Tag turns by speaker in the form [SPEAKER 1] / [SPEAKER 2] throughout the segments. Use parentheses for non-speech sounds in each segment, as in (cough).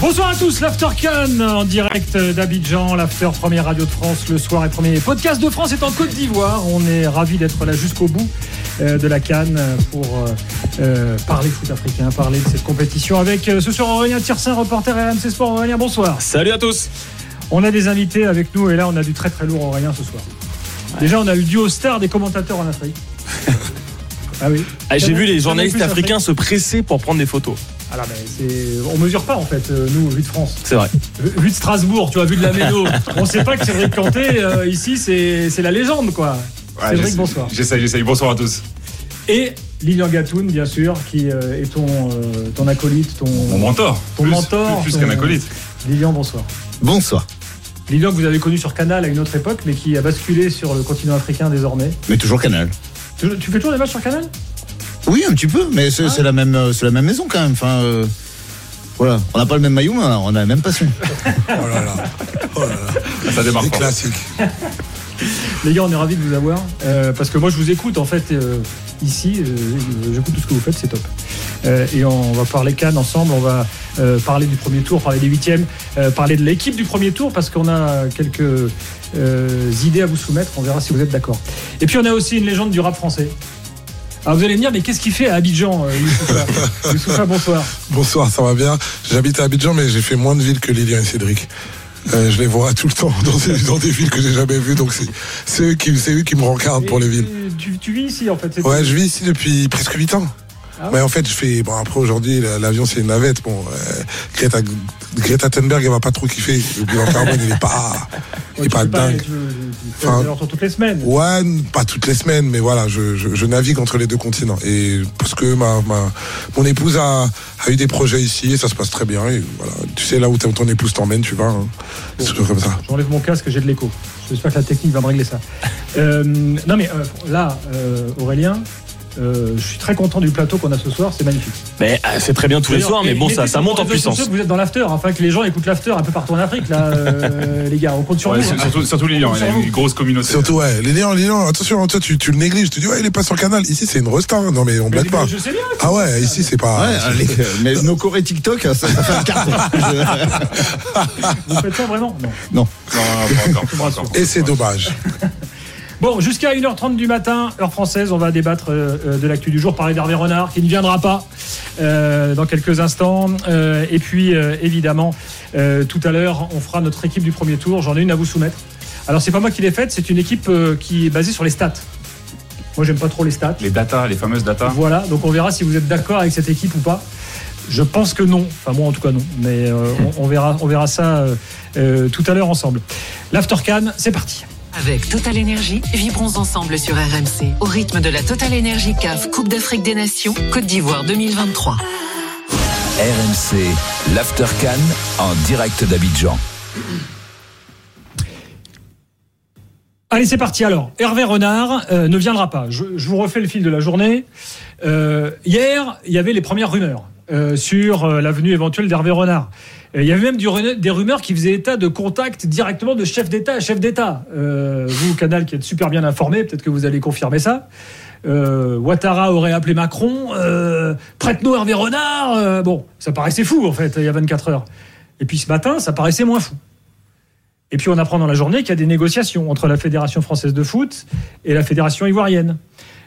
[SPEAKER 1] Bonsoir à tous, l'After Cannes en direct d'Abidjan, l'After première radio de France le soir et premier podcast de France est en Côte d'Ivoire. On est ravis d'être là jusqu'au bout euh, de la Cannes pour euh, euh, parler foot africain, parler de cette compétition avec ce soir Aurélien Tirsin, reporter RMC Sport. Aurélien, bonsoir.
[SPEAKER 2] Salut à tous.
[SPEAKER 1] On a des invités avec nous et là on a du très très lourd Aurélien ce soir. Déjà on a eu duo star des commentateurs en Afrique. (laughs)
[SPEAKER 2] ah oui. Ah, J'ai vu les journalistes africains se presser pour prendre des photos.
[SPEAKER 1] Alors, ah mais on mesure pas en fait, euh, nous, vu de France.
[SPEAKER 2] C'est vrai.
[SPEAKER 1] Vu de Strasbourg, tu vois, vu de la Méno. on sait pas que Cédric Canté, euh, ici, c'est la légende, quoi. Cédric, bonsoir.
[SPEAKER 3] J'essaye, j'essaye. Bonsoir à tous.
[SPEAKER 1] Et Lilian Gatoun, bien sûr, qui euh, est ton, ton acolyte, ton.
[SPEAKER 3] Mon mentor.
[SPEAKER 1] Ton mentor.
[SPEAKER 3] Plus, qu'un acolyte.
[SPEAKER 1] Lilian, bonsoir.
[SPEAKER 4] Bonsoir.
[SPEAKER 1] Lilian que vous avez connu sur Canal à une autre époque, mais qui a basculé sur le continent africain désormais.
[SPEAKER 4] Mais toujours Canal.
[SPEAKER 1] Tu, tu fais toujours des matchs sur Canal?
[SPEAKER 4] Oui, un petit peu, mais c'est ah. la même, euh, c'est la même maison quand même. Enfin, euh, voilà, on n'a pas le même maillot, mais on a la même passion. (laughs)
[SPEAKER 3] oh là là, oh là là. ça démarre
[SPEAKER 4] classique. (laughs)
[SPEAKER 1] Les gars, on est ravis de vous avoir euh, parce que moi, je vous écoute en fait ici. J'écoute tout ce que vous faites, c'est top. et on va parler Cannes ensemble. On va parler du premier tour, parler des huitièmes, parler de l'équipe du premier tour parce qu'on a quelques idées à vous soumettre. On verra si vous êtes d'accord. Et puis, on a aussi une légende du rap français. Alors vous allez me dire, mais qu'est-ce qu'il fait à Abidjan, euh, (laughs) Youssoufa bonsoir.
[SPEAKER 5] Bonsoir, ça va bien. J'habite à Abidjan, mais j'ai fait moins de villes que Lilian et Cédric. Euh, je les vois tout le temps dans des, villes que j'ai jamais vues, donc c'est eux, qui, eux qui me rencardent pour les villes.
[SPEAKER 1] Tu, tu, vis ici en fait
[SPEAKER 5] Ouais, je vis ici depuis presque 8 ans. Ah mais en fait, je fais. Bon, après, aujourd'hui, l'avion, c'est une navette. Bon, euh, Greta, Greta Thunberg, elle va pas trop kiffer. Le bilan carbone, il est pas. (laughs) il est pas dingue.
[SPEAKER 1] Enfin, toutes les semaines.
[SPEAKER 5] Ouais, pas toutes les semaines, mais voilà, je, je, je, navigue entre les deux continents. Et parce que ma, ma mon épouse a, a, eu des projets ici et ça se passe très bien. Et voilà, tu sais, là où ton épouse t'emmène, tu vas. Hein.
[SPEAKER 1] c'est comme ça. J'enlève mon casque, j'ai de l'écho. J'espère que la technique va me régler ça. euh, non, mais euh, là, euh, Aurélien, euh, je suis très content du plateau qu'on a ce soir, c'est magnifique.
[SPEAKER 2] Mais euh, c'est très bien tous les soirs, mais bon, ça, ça monte en puissance.
[SPEAKER 1] Vous êtes dans l'after, enfin que les gens écoutent l'after un peu partout en Afrique, là, euh, (laughs) les gars. On compte sur vous. Hein.
[SPEAKER 3] Surtout, surtout Lilian, il a une grosse communauté.
[SPEAKER 5] Surtout, ouais, Lilian, Lilian, attention, toi, tu, tu le négliges. Tu dis, ouais, il est pas sur le canal. Ici, c'est une resta. Non, mais on blague pas.
[SPEAKER 1] Je sais bien.
[SPEAKER 5] Ah ouais, ici, c'est pas. Ouais, (laughs)
[SPEAKER 4] mais nos corées TikTok, ça, fait un carton. (laughs)
[SPEAKER 1] vous faites ça vraiment?
[SPEAKER 4] Non. Non.
[SPEAKER 3] Non, pas encore.
[SPEAKER 5] Et c'est dommage.
[SPEAKER 1] Bon, jusqu'à 1h30 du matin, heure française, on va débattre euh, euh, de l'actu du jour, parler d'Hervé Renard, qui ne viendra pas euh, dans quelques instants. et puis, évidemment, tout à l'heure, on fera notre équipe du premier tour. J'en ai une à vous soumettre. Alors, c'est pas moi qui l'ai faite, c'est une équipe qui est basée sur les stats. Moi, j'aime pas trop les stats.
[SPEAKER 3] Les datas, les fameuses datas.
[SPEAKER 1] Voilà, donc on verra si vous êtes d'accord avec cette équipe ou pas. Je pense que non. Enfin, moi, en tout cas, non. Mais on, verra, on verra ça tout à l'heure ensemble. L'Aftercan, c'est parti.
[SPEAKER 6] Avec Total Énergie, vibrons ensemble sur RMC au rythme de la Total Énergie CAF Coupe d'Afrique des Nations Côte d'Ivoire 2023.
[SPEAKER 7] RMC, l'Aftercan en direct d'Abidjan.
[SPEAKER 1] Allez, c'est parti alors. Hervé Renard euh, ne viendra pas. Je, vous refais le fil de la journée. Euh, hier, il y avait les premières rumeurs euh, sur l'avenue éventuelle d'Hervé Renard. Il y avait même des rumeurs qui faisaient état de contact directement de chef d'État à chef d'État. Euh, vous, Canal, qui êtes super bien informé, peut-être que vous allez confirmer ça. Euh, Ouattara aurait appelé Macron, euh, prête-nous Hervé Renard. Euh, bon, ça paraissait fou, en fait, il y a 24 heures. Et puis ce matin, ça paraissait moins fou. Et puis on apprend dans la journée qu'il y a des négociations entre la Fédération française de foot et la Fédération ivoirienne.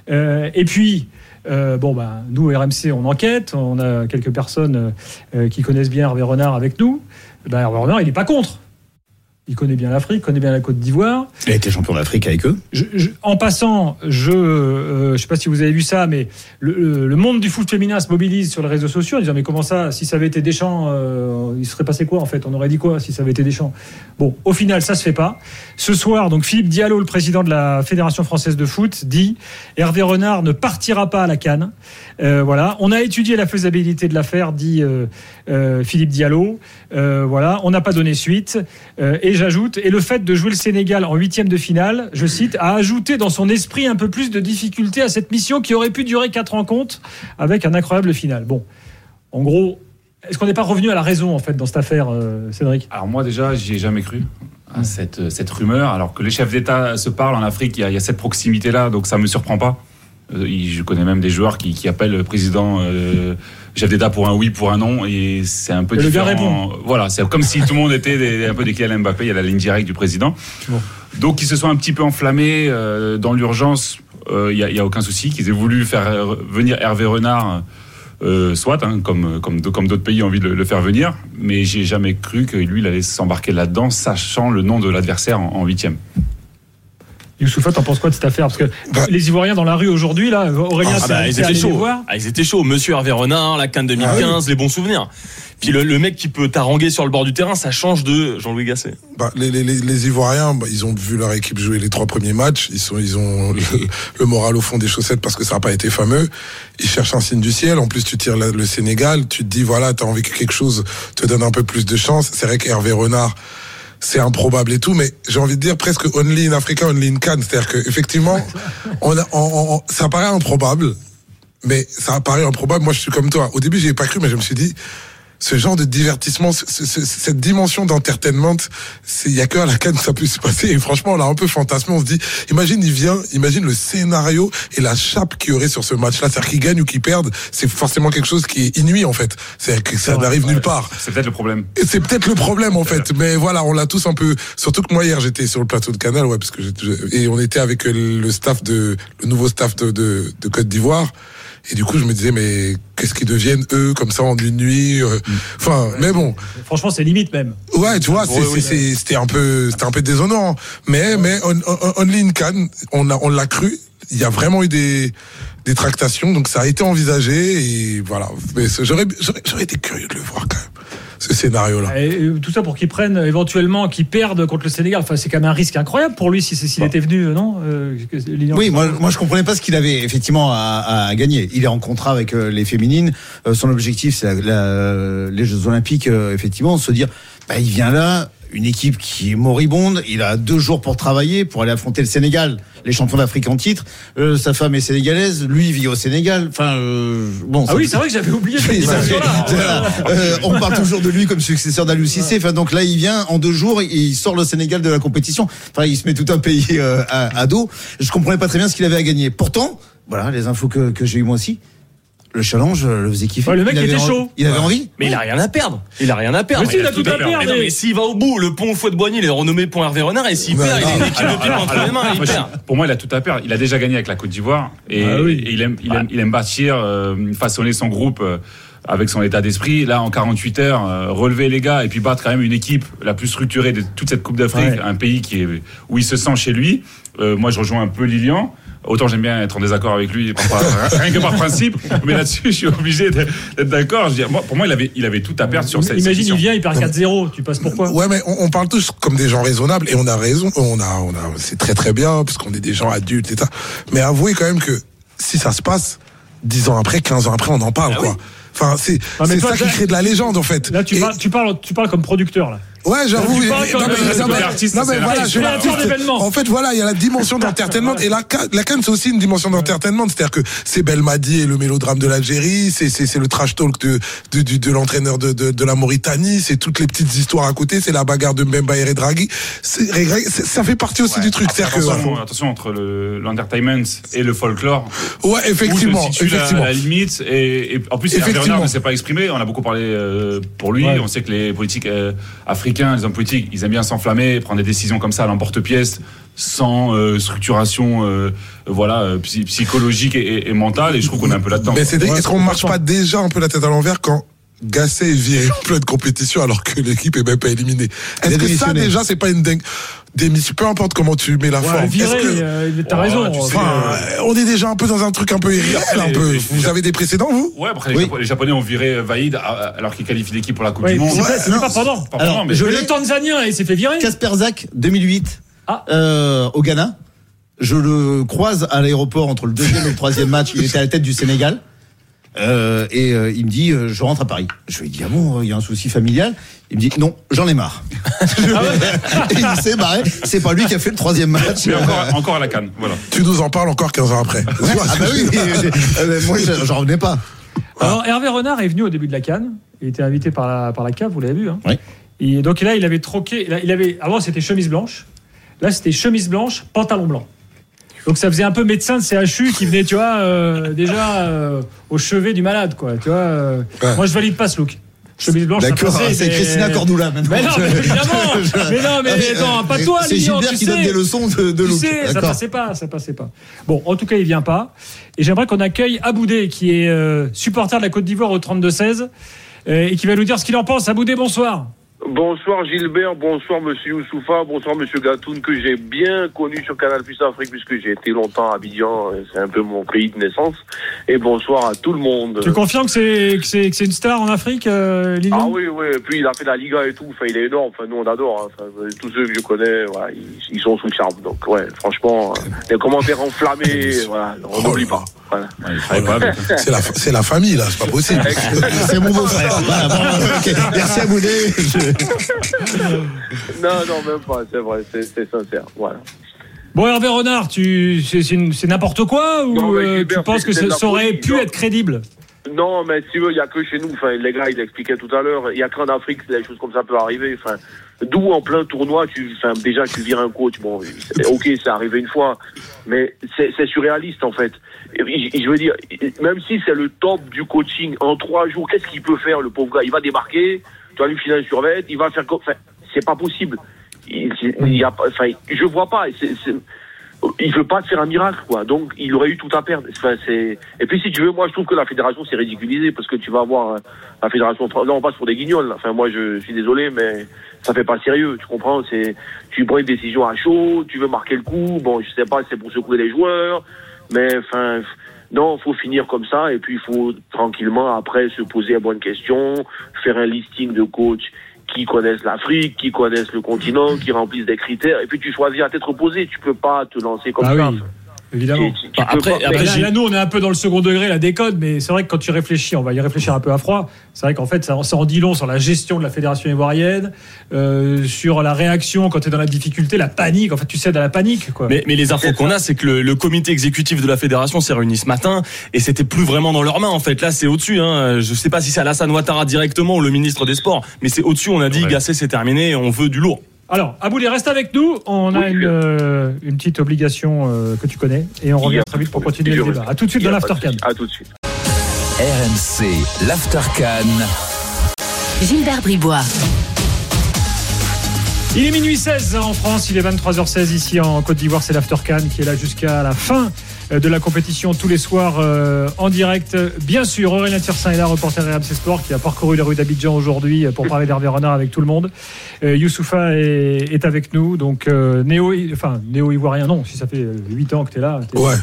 [SPEAKER 1] et puis, euh, bon, ben, nous, RMC, on enquête. On a quelques personnes euh, qui connaissent bien Hervé Renard avec nous. Ben, Hervé Renard, il n'est pas contre. Il connaît bien l'Afrique, connaît bien la Côte d'Ivoire.
[SPEAKER 4] Il a été champion d'Afrique avec eux.
[SPEAKER 1] en passant, je ne euh, sais pas si vous avez vu ça, mais le, monde du foot féminin se mobilise sur les réseaux sociaux en disant mais comment ça, si ça avait été Deschamps, euh, il serait passé quoi en fait? On aurait dit quoi si ça avait été Deschamps? Bon, au final, ça se fait pas. Ce soir, donc Philippe Diallo, le président de la Fédération française de foot, dit Hervé Renard ne partira pas à la Cannes. Euh, voilà, on a étudié la faisabilité de l'affaire, dit Philippe Diallo. voilà, on n'a pas donné suite et j'ajoute, et le fait de jouer le Sénégal en huitième de finale, je cite, a ajouté dans son esprit un peu plus de difficulté à cette mission qui aurait pu durer quatre rencontres avec un incroyable final. Bon, en gros, Est-ce qu'on n'est pas revenu à la raison en fait dans cette affaire, euh, Cédric?
[SPEAKER 3] Alors moi déjà, j'y ai jamais cru cette, cette rumeur. Alors que les chefs d'État se parlent en Afrique, il y a, il y a cette proximité-là, donc ça me surprend pas. Euh, je connais même des joueurs qui, qui appellent le président euh, d'État pour un oui, pour un non, et c'est un peu
[SPEAKER 1] Et le
[SPEAKER 3] différent.
[SPEAKER 1] gars répond.
[SPEAKER 3] Voilà, c'est comme si tout le monde était des- un peu des Kylian Mbappé. Il y a la ligne directe du président.
[SPEAKER 1] Bon.
[SPEAKER 3] Donc ils se sont un petit peu enflammés euh, dans l'urgence. euh, Il n'y a, aucun souci qu'ils aient voulu faire euh, venir Hervé Renard. euh, soit, hein, comme, comme, d'autres pays ont envie de le, le faire venir, mais j'ai jamais cru que lui, il allait s'embarquer là-dedans, sachant le nom de l'adversaire en huitième.
[SPEAKER 1] Youssoufa, t'en penses quoi de cette affaire Parce que
[SPEAKER 5] Bah-
[SPEAKER 1] les Ivoiriens dans la rue aujourd'hui, là, Aurélien,
[SPEAKER 2] Ah
[SPEAKER 1] c'est
[SPEAKER 2] bah, ils étaient chauds. Ah, ils étaient chauds. Monsieur Hervé Renard, la Cannes 2015, les bons souvenirs. Puis le, le mec qui peut t'haranguer sur le bord du terrain, ça change de Jean-Louis Gasset.
[SPEAKER 5] Bah, les, les, les, les Ivoiriens, bah, ils ont vu leur équipe jouer les trois premiers matchs. Ils, sont, ils ont le, le moral au fond des chaussettes parce que ça n'a pas été fameux. Ils cherchent un signe du ciel. En plus, tu tires la- le Sénégal. Tu te dis, voilà, tu as envie que quelque chose te donne un peu plus de chance. C'est vrai qu'Hervé Renard, c'est improbable et tout, mais j'ai envie de dire presque only in Africa, only in Cannes. C'est-à-dire que effectivement, (laughs) on a, on- on- ça paraît improbable, mais ça paraît improbable. Moi, je suis comme toi. Au début, j'y ai pas cru, mais je me suis dit, ce genre de divertissement, ce- ce- ce- cette dimension d'entertainment, il y a que à la canne ça peut se passer. Et franchement, on l'a un peu fantasmé. On se dit, imagine, il vient, imagine le scénario et la chape qu'il y aurait sur ce match-là, c'est-à-dire qu'il gagne ou qu'il perde, c'est forcément quelque chose qui est inuit en fait. C'est que ça n'arrive nulle part.
[SPEAKER 3] C'est peut-être le problème.
[SPEAKER 5] C'est peut-être le problème en fait, mais voilà, on l'a tous un peu. Surtout que moi hier j'étais sur le plateau de Canal, ouais, parce que et on était avec le staff de le nouveau staff de, de, de Côte d'Ivoire. Et du coup, je me disais, mais qu'est-ce qu'ils deviennent eux comme ça en une nuit euh, Enfin, mais bon,
[SPEAKER 1] Franchement, c'est limite même.
[SPEAKER 5] ouais, tu vois, c'est-
[SPEAKER 2] Ouais, oui.
[SPEAKER 5] c'est- c'est- c'était un peu, c'était un peu déshonorant. Mais, mais on, on, Only in Cannes, on a, on l'a cru. Il y a vraiment eu des, des tractations, donc ça a été envisagé et voilà. Mais j'aurais, j'aurais été curieux de le voir quand même, ce scénario-là.
[SPEAKER 1] Et euh, tout ça pour qu'ils prennent éventuellement, qu'ils perdent contre le Sénégal. Enfin, c'est quand même un risque incroyable pour lui si c'est- s'il était venu, euh, non euh,
[SPEAKER 4] Oui, moi, moi je comprenais pas ce qu'il avait effectivement à, à gagner. Il est en contrat avec euh, les féminines. Euh, son objectif, c'est les Jeux Olympiques, euh, effectivement, se dire, bah, il vient là, une équipe qui est moribonde. Il a deux jours pour travailler, pour aller affronter le Sénégal, les champions d'Afrique en titre. Euh, sa femme est sénégalaise, lui vit au Sénégal. Enfin, euh, bon.
[SPEAKER 1] Ah oui, c'est vrai que j'avais oublié (laughs) cette dimension-là.
[SPEAKER 4] Euh, on parle toujours de lui comme successeur d'Aliou Cissé. Enfin, donc là, il vient en deux jours, et il sort le Sénégal de la compétition. Enfin, il se met tout un pays euh, à, à dos. Je comprenais pas très bien ce qu'il avait à gagner. Pourtant, voilà, les infos que, que j'ai eu moi aussi. Le challenge euh, le faisait kiffer.
[SPEAKER 1] Ouais, le mec,
[SPEAKER 4] il
[SPEAKER 1] était chaud.
[SPEAKER 4] Il avait
[SPEAKER 5] Ouais.
[SPEAKER 4] envie.
[SPEAKER 2] Mais il a rien à perdre. Il a rien à perdre.
[SPEAKER 1] Mais si, il a tout à perdre.
[SPEAKER 2] Mais s'il va au bout, le pont Fouet de Boigny, il est renommé pont Hervé Renard, et s'il perd, il a
[SPEAKER 5] non.
[SPEAKER 2] une équipe de pipe entre les mains, il perd.
[SPEAKER 3] pour moi, il a tout à perdre. Il a déjà gagné avec la Côte d'Ivoire et,
[SPEAKER 1] Ah oui.
[SPEAKER 3] et il, aime, il, aime, il aime bâtir, euh, façonner son groupe euh, avec son état d'esprit. Là, en 48 heures, euh, relever les gars et puis battre quand même une équipe la plus structurée de toute cette Coupe d'Afrique,
[SPEAKER 1] Ouais.
[SPEAKER 3] un pays qui est, où il se sent chez lui. Euh, moi, je rejoins un peu Lilian. Autant j'aime bien être en désaccord avec lui, parfois, (laughs) rien que par principe, mais là-dessus, je suis obligé d'être d'accord. Je veux dire, moi, pour moi, il avait, il avait tout à perdre sur cette
[SPEAKER 1] Imagine, il vient, il perd 4-0. Tu passes pourquoi
[SPEAKER 5] Ouais, mais on, on parle tous comme des gens raisonnables et on a raison. On a, on a, c'est très très bien parce qu'on est des gens adultes et ça. Mais avouez quand même que si ça se passe, 10 ans après, 15 ans après, on en parle,
[SPEAKER 2] Ah
[SPEAKER 5] quoi. Enfin, c'est
[SPEAKER 1] Ah,
[SPEAKER 5] ça qui crée de la légende, en fait.
[SPEAKER 1] Là, tu
[SPEAKER 5] Et-
[SPEAKER 1] parles, tu, parles, tu parles comme producteur, là.
[SPEAKER 5] Ouais, j'avoue. Non, mais-
[SPEAKER 1] euh,
[SPEAKER 5] voilà, je suis. En fait, voilà, il y a la dimension (laughs) d'entertainment. Et la, la canne, c'est aussi une dimension d'entertainment. C'est-à-dire que c'est Belmadi et le mélodrame de l'Algérie, c'est, le trash talk de, de, l'entraîneur de, de, de la Mauritanie, c'est toutes les petites histoires à côté, c'est la bagarre de Mbemba et Draghi. C'est, c'est- ça fait partie aussi du truc. C'est-à-dire que,
[SPEAKER 3] Attention, attention entre le- l'entertainment et le folklore.
[SPEAKER 5] ouais, effectivement,
[SPEAKER 3] Où se la- limite. Et, et en plus, Hervé
[SPEAKER 5] Effectivement.
[SPEAKER 3] Renard ne s'est pas exprimé. On a beaucoup parlé euh, pour lui.
[SPEAKER 1] Ouais.
[SPEAKER 3] On sait que les politiques euh, africains, les hommes politiques, ils aiment bien s'enflammer, prendre des décisions comme ça à l'emporte-pièce, sans euh, structuration, euh, voilà, euh, psy- psychologique et, et- et mentale. Et je trouve qu'on est un peu là-dedans.
[SPEAKER 5] Mais Cédric, est-ce qu'on marche
[SPEAKER 1] complètement.
[SPEAKER 5] pas déjà un peu la tête à l'envers quand Gasset est viré en pleine compétition alors que l'équipe est même pas éliminée? Est-ce que ça déjà c'est pas une dingue démission peu importe comment tu mets la
[SPEAKER 1] Ouais,
[SPEAKER 5] forme que-
[SPEAKER 1] euh, t'as
[SPEAKER 3] Oh,
[SPEAKER 1] raison.
[SPEAKER 3] tu sais,
[SPEAKER 5] Enfin, euh, on est déjà un peu dans un truc un peu irréel, un peu.
[SPEAKER 3] les-
[SPEAKER 5] Vous
[SPEAKER 3] les-
[SPEAKER 5] avez des précédents, vous?
[SPEAKER 3] Ouais, après, les,
[SPEAKER 4] Oui.
[SPEAKER 3] Japonais, les Japonais ont viré Vaïd alors qu'il qualifie l'équipe pour la Coupe
[SPEAKER 1] Ouais,
[SPEAKER 3] du Monde.
[SPEAKER 1] c'est pas- pas pendant.
[SPEAKER 4] Alors,
[SPEAKER 3] mais
[SPEAKER 1] le Tanzanien, il s'est fait virer.
[SPEAKER 4] Casper Zach, 2008,
[SPEAKER 1] Ah.
[SPEAKER 4] euh, au Ghana. Je le croise à l'aéroport entre le deuxième et le troisième match. Il était à la tête du Sénégal. Euh, et euh, il me dit, euh, je rentre à Paris. Je lui dis, ah bon, il y a un souci familial? Il me dit, non, j'en ai marre. (laughs) et (laughs) il s'est barré. C'est pas lui qui a fait le troisième match.
[SPEAKER 3] Mais encore, encore à la canne. Voilà.
[SPEAKER 5] Tu nous en parles encore 15 ans après.
[SPEAKER 4] Ah bah oui, mais, (laughs) euh, moi je- j'en revenais pas.
[SPEAKER 1] Alors, Hervé Renard est venu au début de la Cannes. Il était invité par la, par la CAF, vous l'avez vu. Hein
[SPEAKER 4] Oui.
[SPEAKER 1] Et donc là, il avait troqué. Il avait, avant, c'était chemise blanche. Là, c'était chemise blanche, pantalon blanc. Donc ça faisait un peu médecin de CHU qui venait, tu vois, euh, déjà euh, au chevet du malade, quoi. Tu vois. euh.
[SPEAKER 5] Ouais.
[SPEAKER 1] Moi, je valide pas ce look. Chemise blanche,
[SPEAKER 4] D'accord, c'est
[SPEAKER 1] mais-
[SPEAKER 4] Christina Cordula maintenant.
[SPEAKER 1] Mais non, mais évidemment. (laughs) Mais non, mais
[SPEAKER 4] Ah,
[SPEAKER 1] attends, pas
[SPEAKER 4] euh,
[SPEAKER 1] toi,
[SPEAKER 4] C'est Gilbert
[SPEAKER 1] tu
[SPEAKER 4] qui
[SPEAKER 1] sais.
[SPEAKER 4] donne des leçons de, de
[SPEAKER 1] Tu
[SPEAKER 4] look.
[SPEAKER 1] sais, ça passait pas, ça passait pas. Bon, en tout cas, il vient pas. Et j'aimerais qu'on accueille Aboudé, qui est euh, supporter de la Côte d'Ivoire au 32-16, euh, et qui va nous dire ce qu'il en pense. Aboudé, bonsoir.
[SPEAKER 8] Bonsoir Gilbert, bonsoir Monsieur Youssoufa, bonsoir Monsieur Gatoun que j'ai bien connu sur Canal Plus Afrique puisque j'ai été longtemps à Abidjan, c'est un peu mon pays de naissance. Et bonsoir à tout le monde.
[SPEAKER 1] Tu confirmes que c'est que c'est que c'est une star en Afrique, euh, Lilian
[SPEAKER 8] Ah oui, oui, et puis il a fait la Liga et tout, enfin il est énorme, enfin nous on adore, hein. Enfin, tous ceux que je connais, voilà, ils, ils sont sous le charme. Donc ouais, franchement, euh, les commentaires enflammés, (laughs) voilà, on n'oublie pas. Voilà.
[SPEAKER 5] C'est la, c'est la famille, là, c'est pas possible.
[SPEAKER 4] C'est mon beau-frère. Voilà, bon, (laughs) ok. Merci à Boudé.
[SPEAKER 8] Non, non, même pas, c'est vrai, c'est c'est sincère, voilà.
[SPEAKER 1] Bon, Hervé Renard, tu c'est c'est une- c'est n'importe quoi ou
[SPEAKER 8] Non,
[SPEAKER 1] euh, tu penses que ça, aurait pu
[SPEAKER 8] non.
[SPEAKER 1] être crédible?
[SPEAKER 8] Non, mais si tu veux, il n'y a que chez nous. Enfin, les gars, il expliquait tout à l'heure. Il n'y a qu'en Afrique que des choses comme ça peuvent arriver. Enfin, d'où en plein tournoi, tu, enfin, déjà, tu vires un coach. Bon, ok, c'est arrivé une fois, mais c'est c'est surréaliste en fait. Je, veux dire, même si c'est le top du coaching en trois jours, qu'est-ce qu'il peut faire, le pauvre gars? Il va débarquer, tu vas lui filer un survêt, il va faire. co- Enfin, c'est pas possible. Il, il y a, enfin, je vois pas. Il veut pas faire un miracle, quoi. Donc, il aurait eu tout à perdre. Enfin, c'est. Et puis, si tu veux, moi, je trouve que la fédération s'est ridiculisée parce que tu vas avoir euh, la fédération. Là, on passe pour des guignols. Enfin, moi, je suis désolé, mais ça fait pas sérieux. Tu comprends? C'est. Tu prends une décision à chaud, tu veux marquer le coup. Bon, je sais pas, c'est pour secouer les joueurs, mais enfin. Non, faut finir comme ça et puis il faut tranquillement après se poser la bonne question, faire un listing de coachs qui connaissent l'Afrique, qui connaissent le continent, qui remplissent des critères, et puis tu choisis à tête reposée. Tu peux pas te lancer comme
[SPEAKER 1] Ah
[SPEAKER 8] ça.
[SPEAKER 1] oui, évidemment.
[SPEAKER 8] Tu- tu- tu
[SPEAKER 2] Bah,
[SPEAKER 8] peux
[SPEAKER 2] après-
[SPEAKER 8] pas-
[SPEAKER 2] après,
[SPEAKER 1] Mais là, nous, on est un peu dans le second degré, la décode, mais c'est vrai que quand tu réfléchis, on va y réfléchir un peu à froid. C'est vrai qu'en fait, ça, ça en dit long sur la gestion de la fédération ivoirienne, euh, sur la réaction quand tu es dans la difficulté, la panique. En fait, tu cèdes à la panique, quoi.
[SPEAKER 2] Mais, mais les infos qu'on a, c'est que le, le comité exécutif de la fédération s'est réuni ce matin et c'était plus vraiment dans leurs mains en fait. Là, c'est au-dessus. Hein. Je sais pas si c'est Alassane Ouattara directement ou le ministre des Sports, mais c'est au-dessus. On a dit
[SPEAKER 3] Ouais.
[SPEAKER 2] Gassé, c'est terminé. On veut du lourd.
[SPEAKER 1] Alors, Aboulé, reste avec nous. On a une, euh, une petite obligation euh, que tu connais et on revient
[SPEAKER 8] a
[SPEAKER 1] très vite pour continuer le débat. À tout de suite dans
[SPEAKER 8] a
[SPEAKER 1] l'Aftercan.
[SPEAKER 8] À tout de suite.
[SPEAKER 7] RMC, l'Aftercan.
[SPEAKER 9] Gilbert Bribois.
[SPEAKER 1] Il est minuit 16 en France, il est 23h16 ici en Côte d'Ivoire, c'est l'Aftercan qui est là jusqu'à la fin euh, de la compétition tous les soirs euh, en direct. Bien sûr, Aurélien Tirsin est là, reporter RMC Sport, qui a parcouru les rues d'Abidjan aujourd'hui euh, pour parler d'Hervé Renard avec tout le monde. Euh, Youssoufa est, est avec nous, donc euh, néo, enfin néo-ivoirien, non, si ça fait 8 ans que tu es là. T'es,
[SPEAKER 5] Ouais.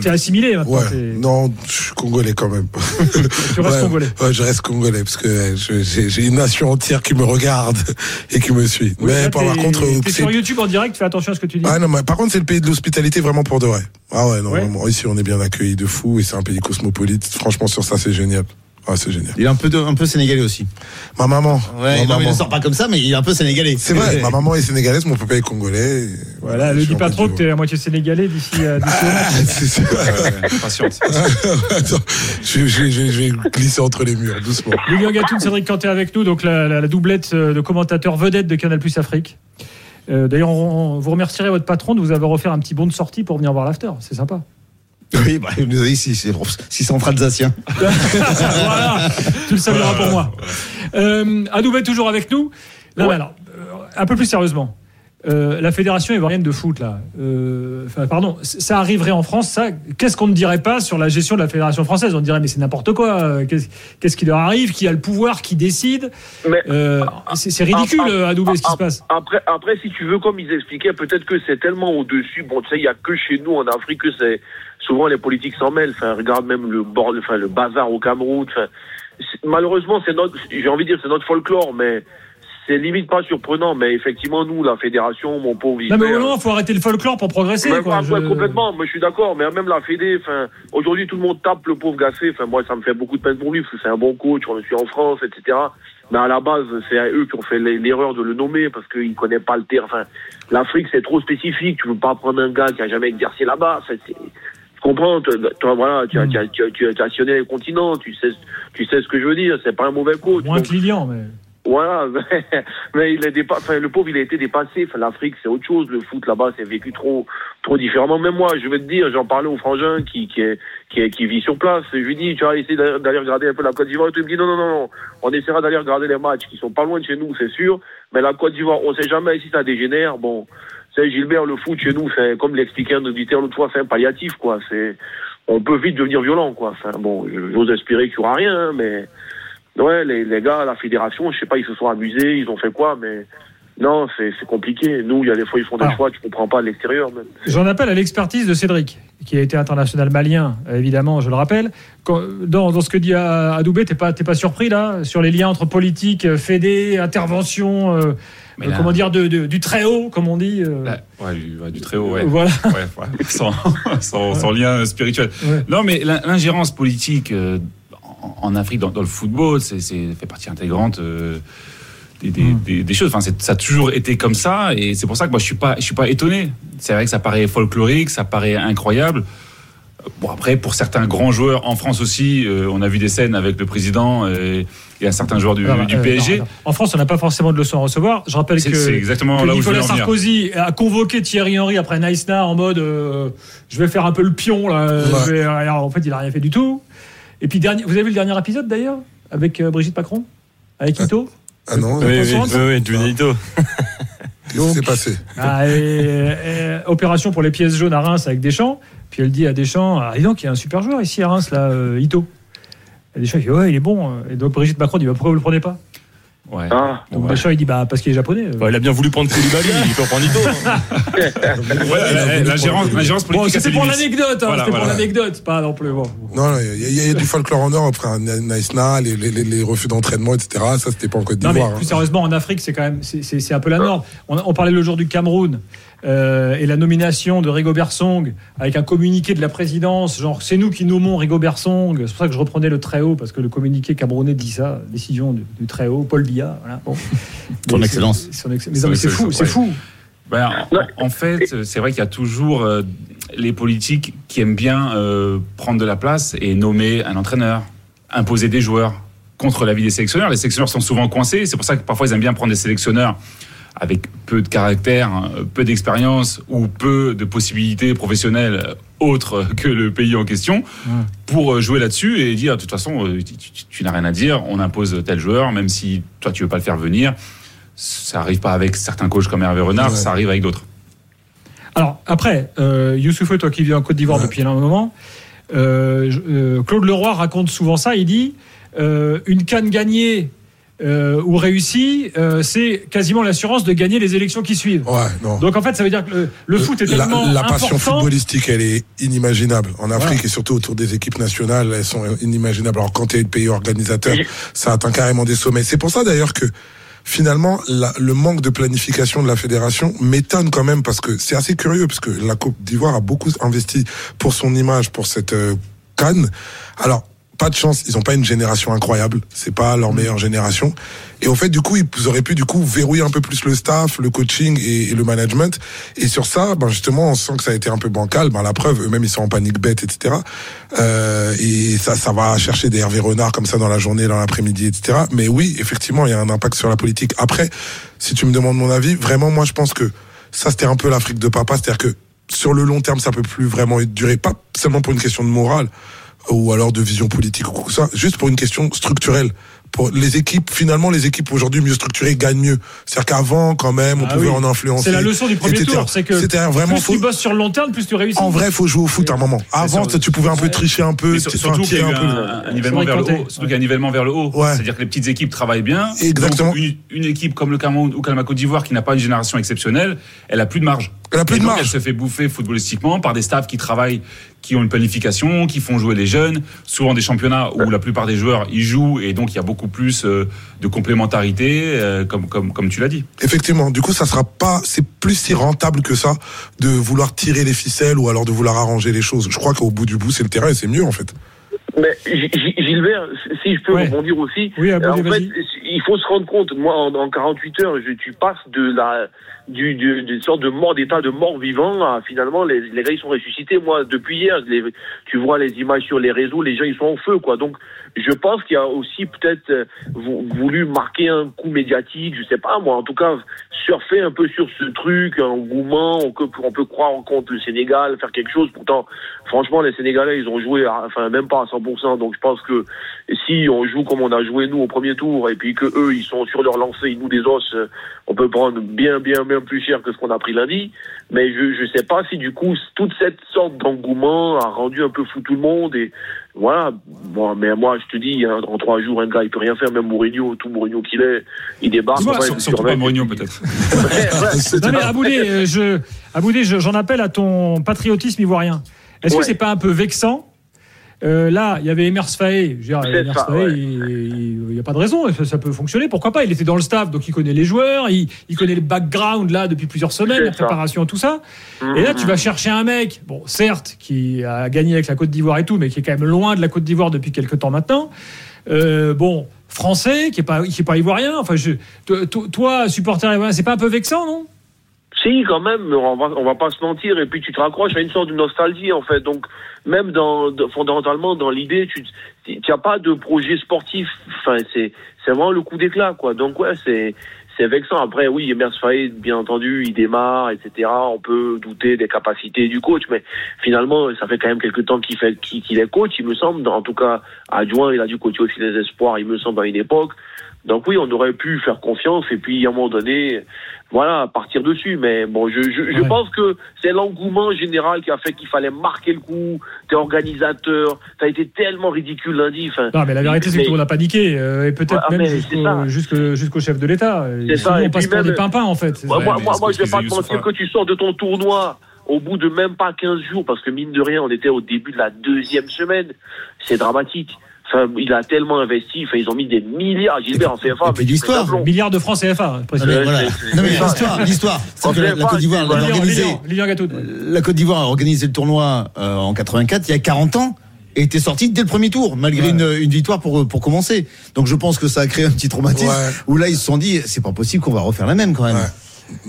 [SPEAKER 1] t'es- assimilé maintenant.
[SPEAKER 5] ouais.
[SPEAKER 1] t'es-
[SPEAKER 5] Non, je suis congolais quand même. (laughs)
[SPEAKER 1] tu restes
[SPEAKER 5] ouais,
[SPEAKER 1] congolais.
[SPEAKER 5] Ouais, je reste congolais parce que euh, je- j'ai j'ai une nation entière qui me regarde (laughs) et qui me suit.
[SPEAKER 1] Oui,
[SPEAKER 5] mais
[SPEAKER 1] là,
[SPEAKER 5] par contre, euh,
[SPEAKER 1] t'es
[SPEAKER 5] c'est-
[SPEAKER 1] sur YouTube en direct, fais attention à ce que tu dis.
[SPEAKER 5] ah non, mais par contre, c'est le pays de l'hospitalité vraiment pour de vrai. Ah ouais, non,
[SPEAKER 1] Ouais.
[SPEAKER 5] Vraiment. Ici, on est bien accueillis de fou et c'est un pays cosmopolite. Franchement, sur ça, c'est génial. Ah, c'est génial.
[SPEAKER 4] Il est un peu, de- un peu sénégalais aussi.
[SPEAKER 5] Ma maman.
[SPEAKER 4] Ouais,
[SPEAKER 5] ma
[SPEAKER 4] non, il
[SPEAKER 5] maman.
[SPEAKER 4] ne sort pas comme ça, mais il est un peu sénégalais.
[SPEAKER 5] C'est vrai, ma (laughs) maman est sénégalaise, mon papa est congolais.
[SPEAKER 1] Voilà,
[SPEAKER 5] suis
[SPEAKER 1] dis pas trop que t'es à moitié sénégalais d'ici euh, d'ici au match. (laughs)
[SPEAKER 5] C'est.
[SPEAKER 3] Ouais, patience. (laughs)
[SPEAKER 5] Attends, je, je- je- je vais glisser entre les murs, doucement.
[SPEAKER 1] Lilian Gatoun, Cédric Canté avec nous, donc la, la- la doublette euh, de commentateurs vedettes de Canal Plus Afrique. Euh, D'ailleurs, vous remercierez votre patron de vous avoir offert un petit bon de sortie pour venir voir l'after. C'est sympa.
[SPEAKER 4] Oui, bah, il nous a dit si c'est si c'est entre Alsaciens. (laughs)
[SPEAKER 1] voilà, tu le salueras pour moi. Euh, Adoubet toujours avec nous. Alors, euh, un peu plus sérieusement. Euh, la fédération ivoirienne de foot, là, euh, pardon, ça arriverait en France, ça, qu'est-ce qu'on ne dirait pas sur la gestion de la fédération française? On dirait, mais c'est n'importe quoi, euh, qu'est-ce qui leur arrive, qui a le pouvoir, qui décide?
[SPEAKER 8] Mais
[SPEAKER 1] Euh, C'est ridicule, euh, Adoubet, ce qui se passe.
[SPEAKER 8] Après, après, si tu veux, comme ils expliquaient, peut-être que c'est tellement au-dessus. Bon, tu sais, il y a que chez nous en Afrique que c'est souvent les politiques s'en mêlent. Enfin, regarde même le bord, enfin, le bazar au Cameroun. Enfin, malheureusement, c'est notre, j'ai envie de dire, c'est notre folklore, mais c'est limite pas surprenant. Mais effectivement, nous, la fédération, mon pauvre.
[SPEAKER 1] Non, mais au moment, faut arrêter le folklore pour progresser.
[SPEAKER 8] mais
[SPEAKER 1] quoi.
[SPEAKER 8] ouais,
[SPEAKER 1] Je-
[SPEAKER 8] complètement, moi je suis d'accord, mais même la Fédé, enfin, aujourd'hui tout le monde tape le pauvre Gassé, enfin moi ça me fait beaucoup de peine pour lui, parce que c'est un bon coach, on le suit en France, etc. Mais à la base, c'est à eux qui ont fait l'erreur de le nommer, parce qu'ils connaissent pas le terrain. Enfin, l'Afrique c'est trop spécifique, tu peux pas prendre un gars qui a jamais exercé là-bas, tu comprends, toi, voilà, tu as,
[SPEAKER 1] Mm.
[SPEAKER 8] tu as, tu as, tu as- tu as sillonné les continents, tu sais, tu sais ce que je veux dire, c'est pas un mauvais coach.
[SPEAKER 1] Moins Lilian, mais.
[SPEAKER 8] Voilà, (laughs) mais, il est dépa- enfin, le pauvre, il a été dépassé. Enfin, L'Afrique, c'est autre chose. Le foot là-bas, c'est vécu trop, trop différemment. Même moi, je vais te dire, j'en parlais au frangin qui, qui, est, qui, qui vit sur place. Je lui dis, tu vas essayer d'aller regarder un peu la Côte d'Ivoire. Il me dit, non, non, non, non. On essaiera d'aller regarder les matchs qui sont pas loin de chez nous, c'est sûr. Mais la Côte d'Ivoire, on sait jamais si ça dégénère. Bon, c'est Gilbert, le foot chez nous, c'est comme l'expliquait un auditeur l'autre fois, c'est un palliatif, quoi. C'est, on peut vite devenir violent, quoi. Enfin, bon, j'ose espérer qu'il y aura rien, hein, mais ouais, les, les gars la fédération, je sais pas, ils se sont amusés, ils ont fait quoi, mais non, c'est c'est compliqué. Nous, il y a des fois, ils font des
[SPEAKER 1] Alors.
[SPEAKER 8] choix, tu comprends pas à l'extérieur, même.
[SPEAKER 1] J'en appelle à l'expertise de Cédric, qui a été international malien, évidemment, je le rappelle. Quand- dans, dans ce que dit Adoubé, t'es pas, t'es pas surpris là sur les liens entre politique, euh, fédé, intervention, euh,
[SPEAKER 3] Mais
[SPEAKER 1] euh,
[SPEAKER 3] là-
[SPEAKER 1] comment dire, de, de- du très haut, comme on dit. euh,
[SPEAKER 3] Là, ouais, du, ouais, du très haut, ouais.
[SPEAKER 1] Voilà.
[SPEAKER 3] Ouais, ouais, sans, (laughs) sans- sans lien spirituel.
[SPEAKER 1] Ouais.
[SPEAKER 3] Non, mais l'in- l'ingérence politique euh, en, en Afrique, dans, dans le football, c'est c'est- fait partie intégrante euh, des, des- des- des choses. Enfin, c'est- ça a toujours été comme ça, et c'est pour ça que moi, je suis pas, je suis pas étonné. C'est vrai que ça paraît folklorique, ça paraît incroyable. Bon, après, pour certains grands joueurs en France aussi, euh, on a vu des scènes avec le président et, et un certain joueur du,
[SPEAKER 1] Alors,
[SPEAKER 3] du
[SPEAKER 1] euh,
[SPEAKER 3] PSG.
[SPEAKER 1] non, non. En France, on n'a pas forcément de leçons à recevoir. Je rappelle
[SPEAKER 3] C'est
[SPEAKER 1] que,
[SPEAKER 3] c'est exactement
[SPEAKER 1] que
[SPEAKER 3] là
[SPEAKER 1] Nicolas. Sarkozy a convoqué Thierry Henry après Naïsna en mode euh, je vais faire un peu le pion là.
[SPEAKER 5] Ouais.
[SPEAKER 1] Je vais- alors, en fait, il a rien fait du tout. Et puis dernier, vous avez vu le dernier épisode d'ailleurs avec euh, Brigitte Macron, avec Ito?
[SPEAKER 5] Ah non,
[SPEAKER 2] Oui, oui, oui, oui, du Nito. (laughs)
[SPEAKER 5] qu'est-ce qui s'est passé?
[SPEAKER 1] Ah, et- et- opération pour les pièces jaunes à Reims avec Deschamps. Puis elle dit à Deschamps, ah, dis donc, il y a un super joueur ici à Reims, là, euh, Ito. Et Deschamps, il dit, ouais, il est bon. Et donc Brigitte Macron dit, bah, pourquoi vous le prenez pas?
[SPEAKER 3] Ouais.
[SPEAKER 8] Ah,
[SPEAKER 1] Donc
[SPEAKER 3] Ouais.
[SPEAKER 1] Deschamps, il dit, bah, parce qu'il est japonais.
[SPEAKER 2] Ouais, il a bien voulu prendre Koulibaly, il peut prendre Nito. hein. (laughs)
[SPEAKER 3] Ouais, la- la- l'ingérence l'ingérence
[SPEAKER 1] Bon,
[SPEAKER 3] politique ses
[SPEAKER 1] c'était pour l'anecdote, hein,
[SPEAKER 3] Voilà,
[SPEAKER 1] c'était pour l'anecdote, pas non plus. Bon.
[SPEAKER 5] Non, il y, a- il y a du folklore en Europe, frère. Naïsna, les, les, les, les refus d'entraînement, etc. Ça, c'était pas en Côte
[SPEAKER 1] Non, mais
[SPEAKER 5] d'Ivoire.
[SPEAKER 1] plus
[SPEAKER 5] hein.
[SPEAKER 1] sérieusement, en Afrique, c'est quand même, c'est- c'est c'est un peu la norme. On, on parlait le jour du Cameroun euh, et la nomination de Rigobert Song avec un communiqué de la présidence, genre c'est nous qui nommons Rigobert Song. C'est pour ça que je reprenais le très haut parce que le communiqué camerounais dit ça, décision du, du très haut, Paul Biya. Voilà. Bon. (laughs)
[SPEAKER 4] Son
[SPEAKER 1] Mais
[SPEAKER 4] excellence.
[SPEAKER 1] c'est- son ex- mais
[SPEAKER 3] Son
[SPEAKER 1] non, mais c'est fou, c'est fou.
[SPEAKER 3] Ben, en, en fait, c'est vrai qu'il y a toujours euh, les politiques qui aiment bien euh, prendre de la place et nommer un entraîneur, imposer des joueurs contre l'avis des sélectionneurs. Les sélectionneurs sont souvent coincés. C'est pour ça que parfois ils aiment bien prendre des sélectionneurs avec peu de caractère, hein, peu d'expérience ou peu de possibilités professionnelles autres (laughs) que le pays en question pour euh, jouer là-dessus et dire de toute façon euh, tu, tu- tu n'as rien à dire, on impose tel joueur même si toi tu veux pas le faire venir. Ça arrive pas avec certains coachs comme Hervé Renard,
[SPEAKER 5] Ouais.
[SPEAKER 3] ça arrive avec d'autres.
[SPEAKER 1] Alors après, euh, Youssoufou, toi qui vis en Côte d'Ivoire
[SPEAKER 5] Ouais.
[SPEAKER 1] depuis un moment, euh, euh, Claude Leroy raconte souvent ça. Il dit euh, une canne gagnée euh, ou réussie, euh, c'est quasiment l'assurance de gagner les élections qui suivent.
[SPEAKER 5] Ouais, non.
[SPEAKER 1] Donc en fait, ça veut dire que le, le foot est
[SPEAKER 5] la,
[SPEAKER 1] tellement
[SPEAKER 5] la passion
[SPEAKER 1] important.
[SPEAKER 5] footballistique, elle est inimaginable. En Afrique et surtout autour des équipes nationales, elles sont inimaginables. Alors quand tu es le pays organisateur, ça atteint carrément des sommets. C'est pour ça d'ailleurs que finalement, la- le manque de planification de la fédération m'étonne quand même parce que c'est assez curieux parce que la Côte d'Ivoire a beaucoup investi pour son image, pour cette euh, canne. Alors, pas de chance, ils n'ont pas une génération incroyable, c'est pas leur meilleure génération. Et au fait, du coup, ils auraient pu du coup verrouiller un peu plus le staff, le coaching et, et le management. Et sur ça, ben justement, on sent que ça a été un peu bancal. Ben la preuve, eux-mêmes ils sont en panique bête, etc. Euh, et ça, ça va chercher des Hervé Renard comme ça dans la journée, dans l'après-midi, etc. Mais oui, effectivement, il y a un impact sur la politique. Après, si tu me demandes mon avis, vraiment, moi, je pense que ça, c'était un peu l'Afrique de papa, c'est-à-dire que sur le long terme, ça peut plus vraiment durer, pas seulement pour une question de morale ou alors de vision politique ou quoi que ce soit, juste pour une question structurelle. Pour les équipes, finalement, les équipes aujourd'hui mieux structurées gagnent mieux. C'est-à-dire qu'avant, quand même, on
[SPEAKER 1] Ah
[SPEAKER 5] pouvait
[SPEAKER 1] oui.
[SPEAKER 5] en influencer.
[SPEAKER 1] C'est la leçon du premier
[SPEAKER 5] etc.
[SPEAKER 1] tour. C'est que
[SPEAKER 5] C'était vraiment
[SPEAKER 1] plus
[SPEAKER 5] faux.
[SPEAKER 1] tu bosses sur le long terme, plus tu réussis.
[SPEAKER 5] En vrai, faut jouer au foot à un moment. Avant, tu pouvais un peu tricher un peu,
[SPEAKER 3] surtout qu'il y a
[SPEAKER 5] un peu.
[SPEAKER 3] un, un nivellement vers le haut. Surtout qu'il y a un nivellement vers le haut.
[SPEAKER 5] Ouais.
[SPEAKER 3] C'est-à-dire que les petites équipes travaillent bien.
[SPEAKER 5] Exactement.
[SPEAKER 3] Donc, une, une équipe comme le Cameroun ou comme la Côte d'Ivoire qui n'a pas une génération exceptionnelle, elle a plus de marge.
[SPEAKER 5] Elle a plus
[SPEAKER 3] Et
[SPEAKER 5] de
[SPEAKER 3] donc,
[SPEAKER 5] marge.
[SPEAKER 3] Elle se fait bouffer footballistiquement par des staffs qui travaillent, qui ont une planification, qui font jouer les jeunes. Souvent des championnats où la plupart des joueurs y jouent et donc il y a beaucoup plus euh, de complémentarité, euh, comme, comme, comme tu l'as dit.
[SPEAKER 5] Effectivement. Du coup, ça sera pas, c'est plus si rentable que ça de vouloir tirer les ficelles ou alors de vouloir arranger les choses. Je crois qu'au bout du bout, c'est le terrain et c'est mieux, en fait.
[SPEAKER 8] Mais Gilbert, si je peux
[SPEAKER 1] Ouais.
[SPEAKER 8] rebondir aussi,
[SPEAKER 1] Oui, Abou,
[SPEAKER 8] en fait, il faut se rendre compte, moi, en, en 48 heures, je, tu passes de la, du, du, d'une sorte de mort, d'état de mort vivant à finalement, les, les gars, ils sont ressuscités. Moi, depuis hier, tu vois les images sur les réseaux, les gens, ils sont en feu, quoi. Donc, je pense qu'il y a aussi peut-être euh, vou- voulu marquer un coup médiatique, je sais pas, moi, en tout cas, surfer un peu sur ce truc, un engouement, on on peut croire contre le Sénégal, faire quelque chose. Pourtant, franchement, les Sénégalais, ils ont joué, à- enfin, même pas à 100%. Donc, je pense que si on joue comme on a joué nous au premier tour, et puis que eux, ils sont sur leur lancée, ils nous des os, euh, on peut prendre bien, bien, bien plus cher que ce qu'on a pris lundi. Mais je, je sais pas si du coup, toute cette sorte d'engouement a rendu un peu fou tout le monde et voilà. Bon, mais moi, je te dis, hein, en trois jours, un gars, il peut rien faire, même Mourinho, tout Mourinho qu'il est, il débarque. Enfin,
[SPEAKER 3] Sur- Surtout pas. Mourinho, peut-être. (laughs)
[SPEAKER 1] Non mais Aboudé, euh, je, Aboudé, je- j'en appelle à ton patriotisme ivoirien. Est-ce
[SPEAKER 8] Ouais.
[SPEAKER 1] que c'est pas un peu vexant Euh, Là, il y avait Emers Faé.
[SPEAKER 8] Ça,
[SPEAKER 1] il n'y a pas de raison, ça, ça peut fonctionner. Pourquoi pas? Il était dans le staff, donc il connaît les joueurs, il, il connaît le background là depuis plusieurs semaines, la
[SPEAKER 8] ça.
[SPEAKER 1] préparation, tout ça. Et là, tu vas chercher un mec, bon, certes, qui a gagné avec la Côte d'Ivoire et tout, mais qui est quand même loin de la Côte d'Ivoire depuis quelques temps maintenant. Euh, bon, français, qui est pas, qui est pas ivoirien. Enfin, je, to- to- toi, supporter ivoirien, c'est pas un peu vexant, non?
[SPEAKER 8] Si, quand même, on va, on va pas se mentir. Et puis tu te raccroches à une sorte de nostalgie, en fait. Donc, même dans, fondamentalement, dans l'idée, tu n'as pas de projet sportif. Enfin, c'est vraiment le coup d'éclat, quoi. Donc, ouais, c'est vexant. Après, oui, Emers bien entendu, il démarre, etc. On peut douter des capacités du coach, mais finalement, ça fait quand même quelques temps qu'il fait qu'il est coach, il me semble. En tout cas, adjoint, il a dû coacher aussi les espoirs, il me semble, à une époque. Donc oui, on aurait pu faire confiance et puis à un moment donné, voilà, partir dessus. Mais bon, je, je, je
[SPEAKER 1] Ouais.
[SPEAKER 8] pense que c'est l'engouement général qui a fait qu'il fallait marquer le coup. T'es organisateur, t'as été tellement ridicule lundi. Enfin,
[SPEAKER 1] Non, mais la vérité, c'est que
[SPEAKER 8] Mais-
[SPEAKER 1] tout le monde n'a paniqué, euh, et peut-être
[SPEAKER 8] Ouais,
[SPEAKER 1] même jusqu'au
[SPEAKER 8] ça.
[SPEAKER 1] jusqu'au- jusqu'au chef de l'État.
[SPEAKER 8] C'est ça,
[SPEAKER 1] on passe pour
[SPEAKER 8] même-
[SPEAKER 1] des pimpins, en fait.
[SPEAKER 8] Moi, moi, moi, je vais
[SPEAKER 3] que
[SPEAKER 8] pas te mentir que tu sors de ton tournoi au bout de même pas 15 jours, parce que mine de rien, on était au début de la deuxième semaine. C'est dramatique. Il a tellement investi. Enfin, ils ont mis des milliards. Gilbert en CFA. mais
[SPEAKER 4] l'histoire.
[SPEAKER 1] Milliards de francs CFA, précisément.
[SPEAKER 8] c'est-
[SPEAKER 4] Non, mais l'histoire, l'histoire. La, Côte d'Ivoire, a organisé,
[SPEAKER 1] Lilian, Lilian Gatoud.
[SPEAKER 4] la Côte d'Ivoire a organisé le tournoi euh, en 84, il y a 40 ans, et était sortie dès le premier tour, malgré une, une victoire pour, pour commencer. Donc je pense que ça a créé un petit traumatisme,
[SPEAKER 5] Ouais.
[SPEAKER 4] où là ils se sont dit, c'est pas possible qu'on va refaire la même quand même.
[SPEAKER 5] Ouais.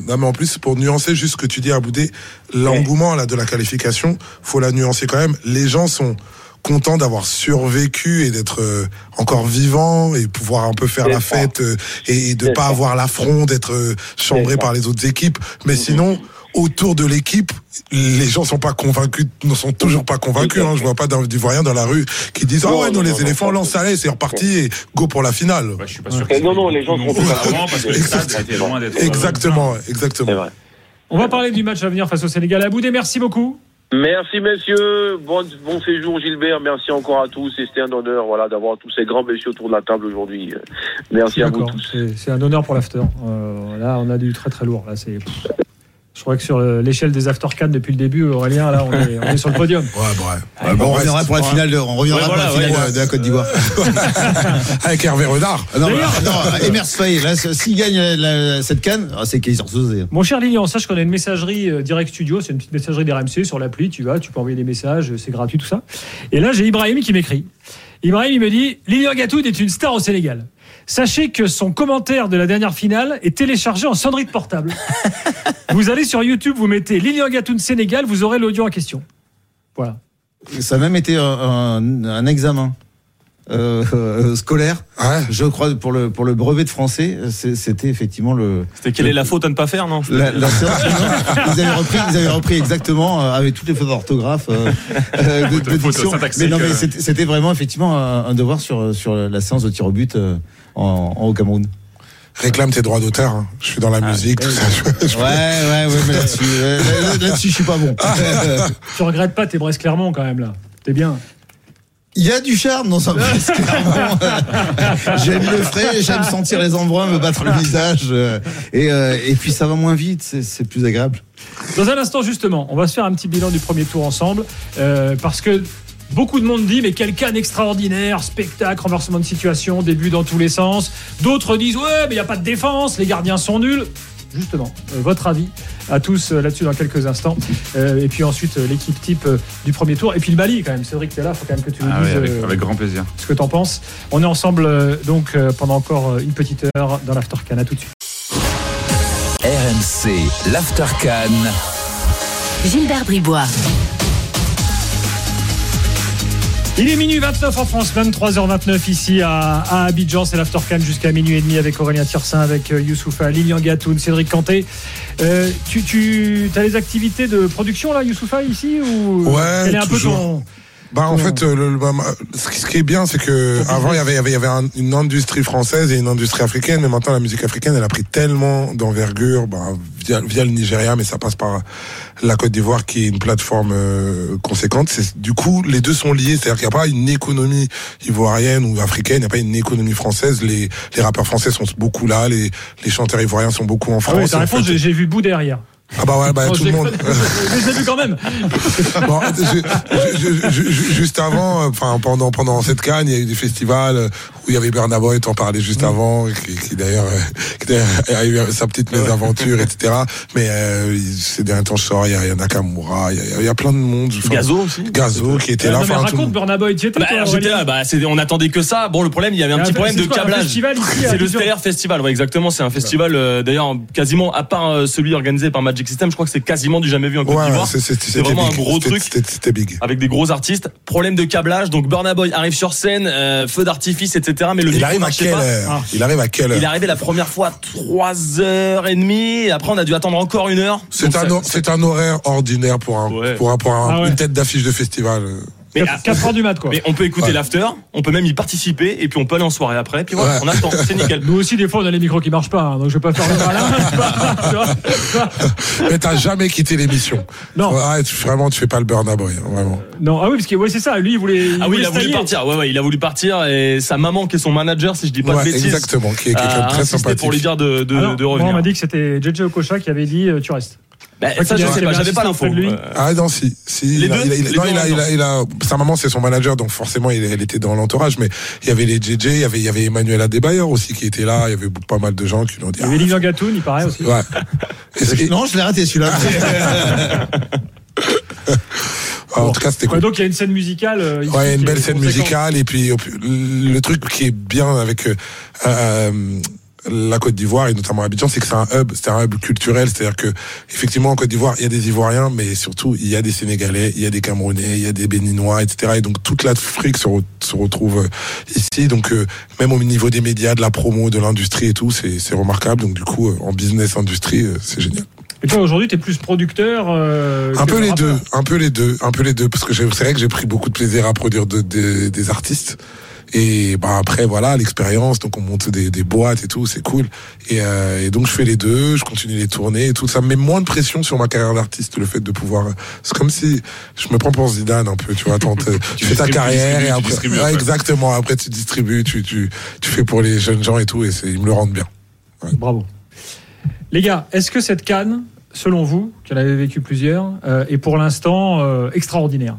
[SPEAKER 5] Non, mais en plus, pour nuancer juste ce que tu dis à Boudé, l'engouement là de la qualification, faut la nuancer quand même. Les gens sont contents d'avoir survécu et d'être euh, encore vivants et pouvoir un peu faire la
[SPEAKER 8] ça.
[SPEAKER 5] fête euh, et, de pas
[SPEAKER 8] ça.
[SPEAKER 5] avoir l'affront d'être euh, chambré par
[SPEAKER 8] ça.
[SPEAKER 5] les autres équipes. Mais sinon, autour de l'équipe, les gens sont pas convaincus, ne sont toujours pas convaincus. Hein. Je vois pas d'Ivoiriens dans la rue qui disent ah
[SPEAKER 8] Non,
[SPEAKER 5] ouais non,
[SPEAKER 8] non,
[SPEAKER 5] les
[SPEAKER 8] non,
[SPEAKER 5] éléphants
[SPEAKER 8] non.
[SPEAKER 5] lancent allez c'est reparti et go pour la finale.
[SPEAKER 3] Ouais, je suis pas sûr.
[SPEAKER 8] Ouais. Non, non, les gens sont
[SPEAKER 3] parce que loin d'être.
[SPEAKER 5] Exactement,
[SPEAKER 8] C'est
[SPEAKER 5] exactement.
[SPEAKER 8] vrai.
[SPEAKER 1] On va parler du match à venir face au Sénégal. Aboudé, merci beaucoup.
[SPEAKER 8] Merci messieurs, bon, bon séjour Gilbert, merci encore à tous et c'était un honneur voilà, d'avoir tous ces grands messieurs autour de la table aujourd'hui. Merci à vous tous.
[SPEAKER 1] c'est un honneur pour l'after. Euh, là, on a du très très lourd. Là. Je crois que sur le- l'échelle des after can depuis le début, Aurélien, là, on est, on est sur le podium.
[SPEAKER 5] Ouais, ouais.
[SPEAKER 4] Bon, on
[SPEAKER 5] reste-
[SPEAKER 4] reviendra pour la finale, de, on reviendra
[SPEAKER 2] Ouais,
[SPEAKER 4] pour la
[SPEAKER 2] voilà,
[SPEAKER 4] finale
[SPEAKER 2] ouais,
[SPEAKER 4] de, de la Côte d'Ivoire.
[SPEAKER 5] Avec Hervé Renard.
[SPEAKER 4] Ah non,
[SPEAKER 1] D'ailleurs-
[SPEAKER 4] bah, non, Emers Faye, là, s'il gagne la- cette canne, ah, c'est Kaiser Soze.
[SPEAKER 1] Mon cher Lilian, sache qu'on a une messagerie euh, Direct Studio, c'est une petite messagerie d'RMC sur l'appli, tu vas, tu peux envoyer des messages, euh, c'est gratuit tout ça. Et là, j'ai Ibrahim qui m'écrit. Ibrahim, il me dit Lilian Gatoud est une star au Sénégal. Sachez que son commentaire de la dernière finale est téléchargé en sonnerie de portable. (laughs) vous allez sur YouTube, vous mettez Lilian Gatoud Sénégal, vous aurez l'audio en question. Voilà.
[SPEAKER 4] Ça a même été un, examen euh, euh, scolaire,
[SPEAKER 5] Ouais.
[SPEAKER 4] je crois, pour le, pour le brevet de français. C'était effectivement le.
[SPEAKER 2] C'était quelle est la faute à ne pas faire, non
[SPEAKER 4] La, la séance, non, ils, avaient repris, ils avaient repris exactement euh, avec toutes les fautes d'orthographe, (laughs) de, de diction. Mais non, mais c'était c'était vraiment effectivement un, un devoir sur, sur la séance de tir au but euh, en, en- au Cameroun.
[SPEAKER 5] Réclame tes droits d'auteur. hein. Je suis dans la musique, tout ça. Je- je-
[SPEAKER 4] Ouais, ouais, ouais, mais là-dessus, euh, là- là-dessus, je suis pas bon. (laughs)
[SPEAKER 1] Tu regrettes pas tes Brest Clermont quand même là. T'es bien.
[SPEAKER 4] Il y a du charme dans un (laughs) Brest, clairement. (laughs) j'aime le frais, j'aime sentir les embruns me battre le visage. euh, et, euh, et puis ça va moins vite, c'est, c'est plus agréable.
[SPEAKER 1] Dans un instant, justement, on va se faire un petit bilan du premier tour ensemble. euh, parce que beaucoup de monde dit, mais quel canne extraordinaire, spectacle, renversement de situation, début dans tous les sens. D'autres disent, ouais, mais il n'y a pas de défense, les gardiens sont nuls. justement, euh, votre avis à tous euh, là-dessus dans quelques instants. Euh, et puis ensuite, euh, l'équipe type euh, du premier tour. Et puis le Mali, quand même. Cédric, t'es là, faut quand même que tu nous
[SPEAKER 3] Ah
[SPEAKER 1] dises
[SPEAKER 3] avec,
[SPEAKER 1] euh,
[SPEAKER 3] avec grand plaisir.
[SPEAKER 1] ce que t'en penses. On est ensemble euh, donc euh, pendant encore une petite heure dans l'Aftercan. À tout de suite.
[SPEAKER 7] RMC, l'Aftercan.
[SPEAKER 9] Gilbert Bribois.
[SPEAKER 1] Il est minuit 29 en France, 23h29 ici à, à Abidjan. C'est l'Aftercan jusqu'à minuit et demi avec Aurélien Tirsin, avec euh, Youssoufa, Lilian Gatoun, Cédric Canté. Euh, tu tu as les activités de production là, Youssoufa, ici ou
[SPEAKER 5] Ouais,
[SPEAKER 1] Quel est un peu ton.
[SPEAKER 5] Bah en fait, euh, le, le- bah, ce qui- est bien, c'est que avant il y avait, il y avait, il y avait un- une industrie française et une industrie africaine, mais maintenant la musique africaine, elle a pris tellement d'envergure bah, via, via le Nigeria, mais ça passe par la Côte d'Ivoire qui est une plateforme euh, conséquente. C'est du coup les deux sont liés, c'est-à-dire qu'il n'y a pas une économie ivoirienne ou africaine, il n'y a pas une économie française. Les, les rappeurs français sont beaucoup là, les, les chanteurs ivoiriens sont beaucoup en
[SPEAKER 1] Ah
[SPEAKER 5] France.
[SPEAKER 1] oui, ta réponse,
[SPEAKER 5] fait-
[SPEAKER 1] j'ai vu bout derrière.
[SPEAKER 5] Ah bah ouais, bah
[SPEAKER 1] Non,
[SPEAKER 5] tout
[SPEAKER 1] je
[SPEAKER 5] le monde. (laughs)
[SPEAKER 1] je l'ai vu quand même.
[SPEAKER 5] Bon, je- je- je- je- juste avant, euh, enfin pendant pendant cette canne, il y a eu des festivals euh, où il y avait Bernard Boy, t'en parlais juste
[SPEAKER 1] Mm.
[SPEAKER 5] avant, qui, qui d'ailleurs euh, a eu sa petite mésaventure, etc. Mais euh, ces derniers temps, il y a, Nakamura, il y a, il y a plein de monde. Enfin,
[SPEAKER 2] Gazo aussi.
[SPEAKER 5] Gazo qui était là.
[SPEAKER 1] Non, mais
[SPEAKER 5] tout
[SPEAKER 1] raconte
[SPEAKER 5] monde.
[SPEAKER 1] Burna Boy, tu étais
[SPEAKER 2] Bah, j'étais là, bah, c'est- on attendait que ça. Bon, le problème, il y avait un
[SPEAKER 1] Et
[SPEAKER 2] petit problème
[SPEAKER 1] c'est
[SPEAKER 2] de câblage. C'est le Stellar Festival, ouais, exactement. C'est un festival, d'ailleurs, quasiment, à part celui organisé par Magic System, je crois que c'est quasiment du jamais vu en Côte
[SPEAKER 5] Ouais,
[SPEAKER 2] d'Ivoire.
[SPEAKER 5] c'est-
[SPEAKER 2] vraiment un
[SPEAKER 5] big.
[SPEAKER 2] gros truc.
[SPEAKER 5] C'était big.
[SPEAKER 2] Avec des gros artistes. Problème de câblage. Donc, Burna Boy arrive sur scène, euh, feu d'artifice, etc. Mais le
[SPEAKER 5] Il arrive à quelle
[SPEAKER 2] pas.
[SPEAKER 5] heure?
[SPEAKER 1] Ah.
[SPEAKER 5] Il arrive à quelle
[SPEAKER 2] Il est
[SPEAKER 5] heure?
[SPEAKER 2] arrivé la première fois à 3h30. Et après, on a dû attendre encore une heure.
[SPEAKER 5] C'est un, horaire ordinaire pour un,
[SPEAKER 2] Ouais.
[SPEAKER 5] pour un, pour un-
[SPEAKER 1] Ah ouais.
[SPEAKER 5] une tête d'affiche de festival.
[SPEAKER 2] Mais,
[SPEAKER 1] 4 heures du mat, quoi.
[SPEAKER 2] mais on peut écouter
[SPEAKER 5] Ouais.
[SPEAKER 2] l'after, on peut même y participer, et puis on peut aller en soirée après. Puis voilà,
[SPEAKER 5] Ouais.
[SPEAKER 2] on attend. C'est nickel.
[SPEAKER 1] Nous aussi, des fois, on a les micros qui marchent pas, hein, donc je vais pas faire le malin. vois.
[SPEAKER 5] Mais t'as jamais quitté l'émission.
[SPEAKER 1] Non.
[SPEAKER 5] Ouais, tu- vraiment, tu fais pas le Boy, hein, vraiment.
[SPEAKER 1] Non, ah oui, parce que ouais, c'est ça. Lui, il voulait.
[SPEAKER 2] Ah oui,
[SPEAKER 1] voulait
[SPEAKER 2] il a voulu partir. Ouais, ouais, il a voulu partir et sa maman, qui est son manager, si je dis pas
[SPEAKER 5] Ouais,
[SPEAKER 2] de bêtises,
[SPEAKER 5] exactement, qui est quelqu'un de très
[SPEAKER 2] insisté
[SPEAKER 5] sympathique.
[SPEAKER 2] pour lui dire de, de,
[SPEAKER 1] Ah moi,
[SPEAKER 2] revenir.
[SPEAKER 1] on m'a dit que c'était JJ Okocha qui avait dit euh, tu restes.
[SPEAKER 2] Bah, ça, je
[SPEAKER 1] y
[SPEAKER 2] sais pas, j'avais pas l'info.
[SPEAKER 1] près de lui.
[SPEAKER 5] Ah non, si. si
[SPEAKER 2] Les
[SPEAKER 5] il a-
[SPEAKER 2] deux
[SPEAKER 5] il a- il a-
[SPEAKER 2] Les
[SPEAKER 5] non,
[SPEAKER 2] deux
[SPEAKER 5] il a-
[SPEAKER 2] en
[SPEAKER 5] il a- il a- Sa maman, c'est son manager, donc forcément, il, elle était dans l'entourage. Mais il y avait les JJ, il y avait, il y avait Emmanuel Adebayor aussi qui était là. Il y avait pas mal de gens qui l'ont dit.
[SPEAKER 1] Il y avait Lilian Gatoun, il paraît aussi.
[SPEAKER 5] ouais. (laughs) Et c'est-
[SPEAKER 4] Non, je l'ai raté celui-là.
[SPEAKER 5] ah, (laughs) en tout cas, c'était
[SPEAKER 1] Ouais,
[SPEAKER 5] cool.
[SPEAKER 1] donc il y a une scène musicale. euh,
[SPEAKER 5] Ouais, une
[SPEAKER 1] qui est
[SPEAKER 5] belle scène musicale et puis le truc qui est bien avec euh, euh, la Côte d'Ivoire et notamment Abidjan, c'est que c'est un hub, c'est un hub culturel, c'est-à-dire que effectivement en Côte d'Ivoire il y a des Ivoiriens, mais surtout il y a des Sénégalais, il y a des Camerounais, il y a des Béninois, etc. Et donc toute l'Afrique se, re- se retrouve euh, ici. Donc euh, même au niveau des médias, de la promo, de l'industrie et tout, c'est c'est remarquable. Donc du coup euh, en business industrie, euh, c'est génial.
[SPEAKER 1] Et toi, aujourd'hui, tu es plus producteur. euh,
[SPEAKER 5] Un peu les
[SPEAKER 1] rappeur?
[SPEAKER 5] deux, un peu les deux, un peu les deux, parce que j'ai- c'est vrai que j'ai pris beaucoup de plaisir à produire de- de- des artistes. Et bah après voilà l'expérience, donc on monte des, des boîtes et tout, c'est cool. Et, euh, et donc je fais les deux, je continue les tournées et tout. Ça me met moins de pression sur ma carrière d'artiste, le fait de pouvoir. C'est comme si je me prends pour Zidane un peu, tu vois. Attends, (laughs) tu fais ta
[SPEAKER 3] tu
[SPEAKER 5] carrière et
[SPEAKER 3] tu
[SPEAKER 5] après,
[SPEAKER 3] distribues
[SPEAKER 5] ouais, exactement. Après tu distribues, tu, tu, tu fais pour les jeunes gens et tout, et ils me le rendent bien.
[SPEAKER 1] Bravo. Les gars, est-ce que cette canne, selon vous, en avez vécu plusieurs, euh, est pour l'instant euh, extraordinaire?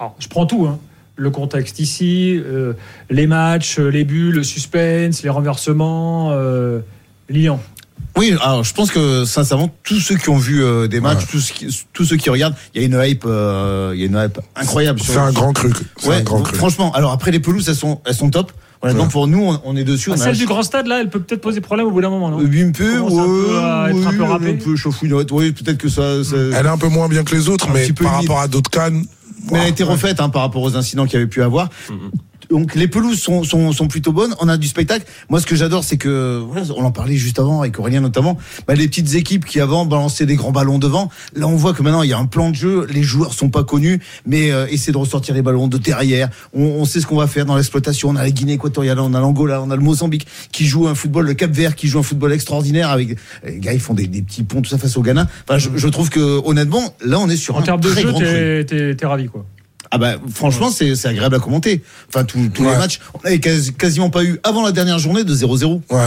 [SPEAKER 1] Alors, je prends tout, hein. Le contexte ici, euh, les matchs, euh, les buts, le suspense, les renversements, euh, Lyon.
[SPEAKER 4] Oui, alors je pense que sincèrement, tous ceux qui ont vu euh, des matchs,
[SPEAKER 5] Ouais.
[SPEAKER 4] tous, qui- tous ceux qui regardent, il y a une hype, euh, il y a une hype incroyable.
[SPEAKER 5] C'est un grand cru. C'est
[SPEAKER 4] Ouais,
[SPEAKER 5] un grand cru.
[SPEAKER 4] franchement. Alors après les pelouses, elles sont, elles sont top.
[SPEAKER 5] Ouais.
[SPEAKER 4] pour nous, on, on est dessus.
[SPEAKER 1] Ah,
[SPEAKER 4] on a
[SPEAKER 1] celle du grand stade, là, elle peut peut-être poser problème au bout d'un moment, non?
[SPEAKER 4] Un peu,
[SPEAKER 1] un peu à être un peu
[SPEAKER 4] oui, peu chafouinette. Oui, peut-être que ça. ça-
[SPEAKER 5] Elle est un peu moins bien que les autres,
[SPEAKER 4] Un
[SPEAKER 5] mais par rapport à d'autres cannes.
[SPEAKER 4] Mais elle a été refaite hein, par rapport aux incidents qu'il y avait pu avoir. Donc les pelouses sont, sont, sont plutôt bonnes. On a du spectacle. Moi, ce que j'adore, c'est que voilà, on en parlait juste avant avec Aurélien notamment. Bah, les petites équipes qui avant balançaient des grands ballons devant. Là, on voit que maintenant il y a un plan de jeu. Les joueurs sont pas connus, mais euh, essaient de ressortir les ballons de derrière. On, on sait ce qu'on va faire dans l'exploitation. On a la Guinée équatoriale, on a l'Angola, on a le Mozambique qui joue un football, le Cap Vert qui joue un football extraordinaire avec les gars ils font des, des petits ponts tout ça face au Ghana. Enfin, je, je trouve que honnêtement, là, on est sur
[SPEAKER 1] En
[SPEAKER 4] un
[SPEAKER 1] termes de
[SPEAKER 4] très
[SPEAKER 1] jeu, t'es ravi, quoi.
[SPEAKER 4] Ah bah franchement c'est c'est agréable à commenter. Enfin tous tous les matchs, on avait quasi- quasiment pas eu avant la dernière journée de 0-0.
[SPEAKER 5] Ouais.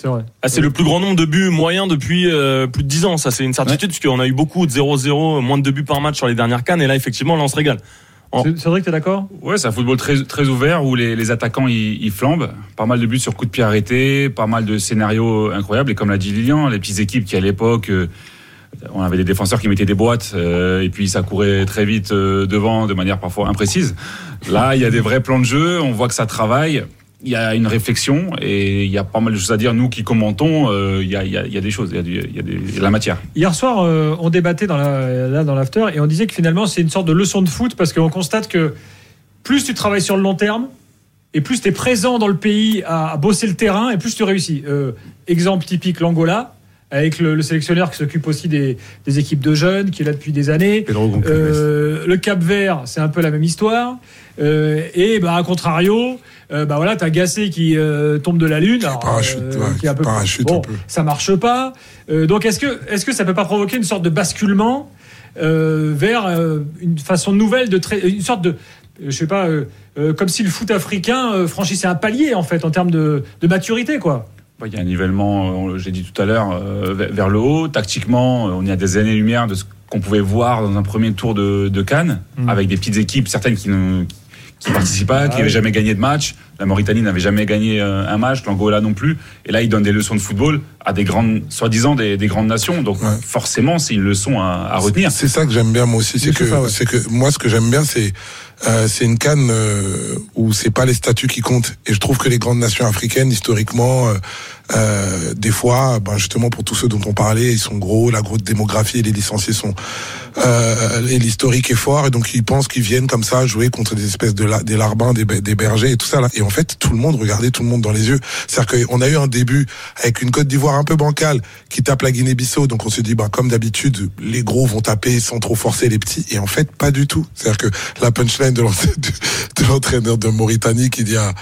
[SPEAKER 1] C'est vrai.
[SPEAKER 2] Ah, c'est le plus grand nombre de buts moyens depuis euh, plus de 10 ans. Ça, c'est une certitude, puisqu'on a eu beaucoup de 0-0, moins de 2 buts par match sur les dernières cannes. Et là, effectivement, là, on se régale.
[SPEAKER 3] En-
[SPEAKER 1] C'est- Cédric, t'es d'accord?
[SPEAKER 3] Ouais, c'est un football très, très ouvert où les, les attaquants ils, ils flambent. Pas mal de buts sur coup de pied arrêté, pas mal de scénarios incroyables. Et comme l'a dit Lilian, les petites équipes qui à l'époque, euh, on avait des défenseurs qui mettaient des boîtes euh, et puis ça courait très vite euh, devant de manière parfois imprécise. Là, il y a des vrais plans de jeu, on voit que ça travaille. Il y a une réflexion et il y a pas mal de choses à dire. Nous qui commentons, euh, il, y a, des choses, il y a, de la matière.
[SPEAKER 1] Hier soir, on débattait dans l'after et on disait que finalement c'est une sorte de leçon de foot parce qu'on constate que plus tu travailles sur le long terme et plus tu es présent dans le pays à, à bosser le terrain et plus tu réussis. Exemple typique, l'Angola, avec le, le sélectionneur qui s'occupe aussi des, des équipes de jeunes, qui est là depuis des années. Euh, le Cap Vert, c'est un peu la même histoire. Euh, et bah, à contrario, euh, bah voilà, t'as Gassé qui euh, tombe de la lune, alors,
[SPEAKER 5] parachute, ouais,
[SPEAKER 1] qui un peu
[SPEAKER 5] parachute
[SPEAKER 1] bon,
[SPEAKER 5] un peu.
[SPEAKER 1] ça marche pas. Euh, donc est-ce que est-ce que ça peut pas provoquer une sorte de basculement euh, vers euh, une façon nouvelle de une sorte de je sais pas euh, euh, comme si le foot africain euh, franchissait un palier en fait en termes de, de maturité quoi.
[SPEAKER 3] Il y a un nivellement, euh, j'ai dit tout à l'heure, euh, vers le haut. Tactiquement, euh, on est à des années-lumière de ce qu'on pouvait voir dans un premier tour de, de Cannes,
[SPEAKER 1] Mm.
[SPEAKER 3] avec des petites équipes, certaines qui ne qui participent pas, qui
[SPEAKER 1] Ah
[SPEAKER 3] n'avaient
[SPEAKER 1] oui.
[SPEAKER 3] jamais gagné de match. La Mauritanie n'avait jamais gagné un match, l'Angola non plus. Et là, ils donnent des leçons de football à des grandes, soi-disant des, des grandes nations. Donc
[SPEAKER 5] Ouais.
[SPEAKER 3] forcément, c'est une leçon à, à retenir.
[SPEAKER 5] C'est ça que j'aime bien moi aussi, c'est que
[SPEAKER 1] ouais.
[SPEAKER 5] que moi ce que j'aime bien c'est euh, c'est une canne euh, où c'est pas les statuts qui comptent. Et je trouve que les grandes nations africaines historiquement euh, euh, des fois ben justement pour tous ceux dont on parlait ils sont gros la grosse démographie les licenciés sont euh, et l'historique est fort et donc ils pensent qu'ils viennent comme ça jouer contre des espèces de des larbins des, des bergers et tout ça là. Et en fait tout le monde regardait tout le monde dans les yeux. C'est-à-dire qu'on a eu un début avec une Côte d'Ivoire un peu bancale qui tape la Guinée-Bissau donc on se dit ben comme d'habitude les gros vont taper sans trop forcer les petits et en fait pas du tout. C'est-à-dire que la punchline de l'entraîneur de, de l'entraîneur de Mauritanie qui dit à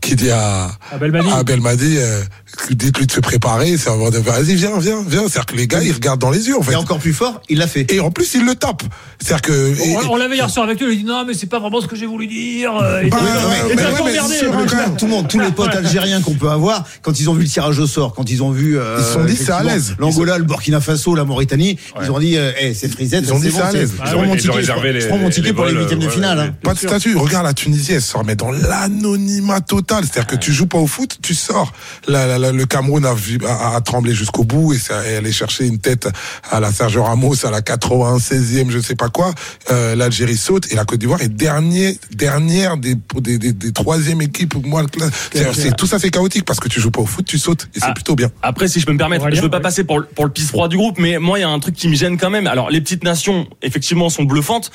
[SPEAKER 5] qui dit à
[SPEAKER 1] À Belmadi.
[SPEAKER 5] à Belmadi euh, dites-lui de se préparer c'est avoir de vas-y viens viens viens c'est-à-dire que les gars ils regardent dans les yeux en fait
[SPEAKER 4] Et encore plus fort, il l'a fait.
[SPEAKER 5] et en plus il le tape c'est-à-dire que et-
[SPEAKER 1] On, on l'avait hier soir avec lui, il a dit non mais c'est pas vraiment ce que j'ai voulu dire. euh, Et
[SPEAKER 5] Bah,
[SPEAKER 1] tout.
[SPEAKER 5] mais- mais ouais, mais
[SPEAKER 1] emmerdé.
[SPEAKER 5] un-
[SPEAKER 1] le-
[SPEAKER 4] Tout monde, tous les potes algériens qu'on peut avoir, quand ils ont vu le tirage au sort, quand ils ont vu, euh,
[SPEAKER 5] Ils se sont dit, c'est à l'aise.
[SPEAKER 4] L'Angola, le Burkina Faso, la Mauritanie, ils ont dit, hey, c'est frisette,
[SPEAKER 5] Ils ont dit,
[SPEAKER 4] bon,
[SPEAKER 5] c'est à l'aise.
[SPEAKER 4] Je
[SPEAKER 3] Ils
[SPEAKER 4] prends
[SPEAKER 3] ont-
[SPEAKER 4] je
[SPEAKER 3] réservé
[SPEAKER 4] prends- je
[SPEAKER 3] les-
[SPEAKER 4] prends mon ticket pour les huitièmes de
[SPEAKER 3] ouais,
[SPEAKER 4] finale.
[SPEAKER 5] Pas de statut. Regarde la Tunisie, elle se remet dans l'anonymat total. C'est-à-dire que tu joues pas au foot, tu sors. La- la- la- le Cameroun a, a, a tremblé jusqu'au bout et ça, elle est chercher une tête à la Sergio Ramos à la 96e, je sais pas quoi. Euh, L'Algérie saute et la Côte d'Ivoire est dernier, dernière des, des, des, des troisième équipes. Moi, le classe- c'est, tout ça c'est chaotique parce que tu joues pas au foot, tu sautes et c'est
[SPEAKER 2] Ah.
[SPEAKER 5] plutôt bien.
[SPEAKER 2] Après, si je peux me permettre,
[SPEAKER 1] Aurélien,
[SPEAKER 2] je veux pas
[SPEAKER 1] ouais.
[SPEAKER 2] passer pour, le- pour le pisse froid du groupe, mais moi, il y a un truc qui me gêne quand même. Alors, les petites nations, effectivement, sont bluffantes,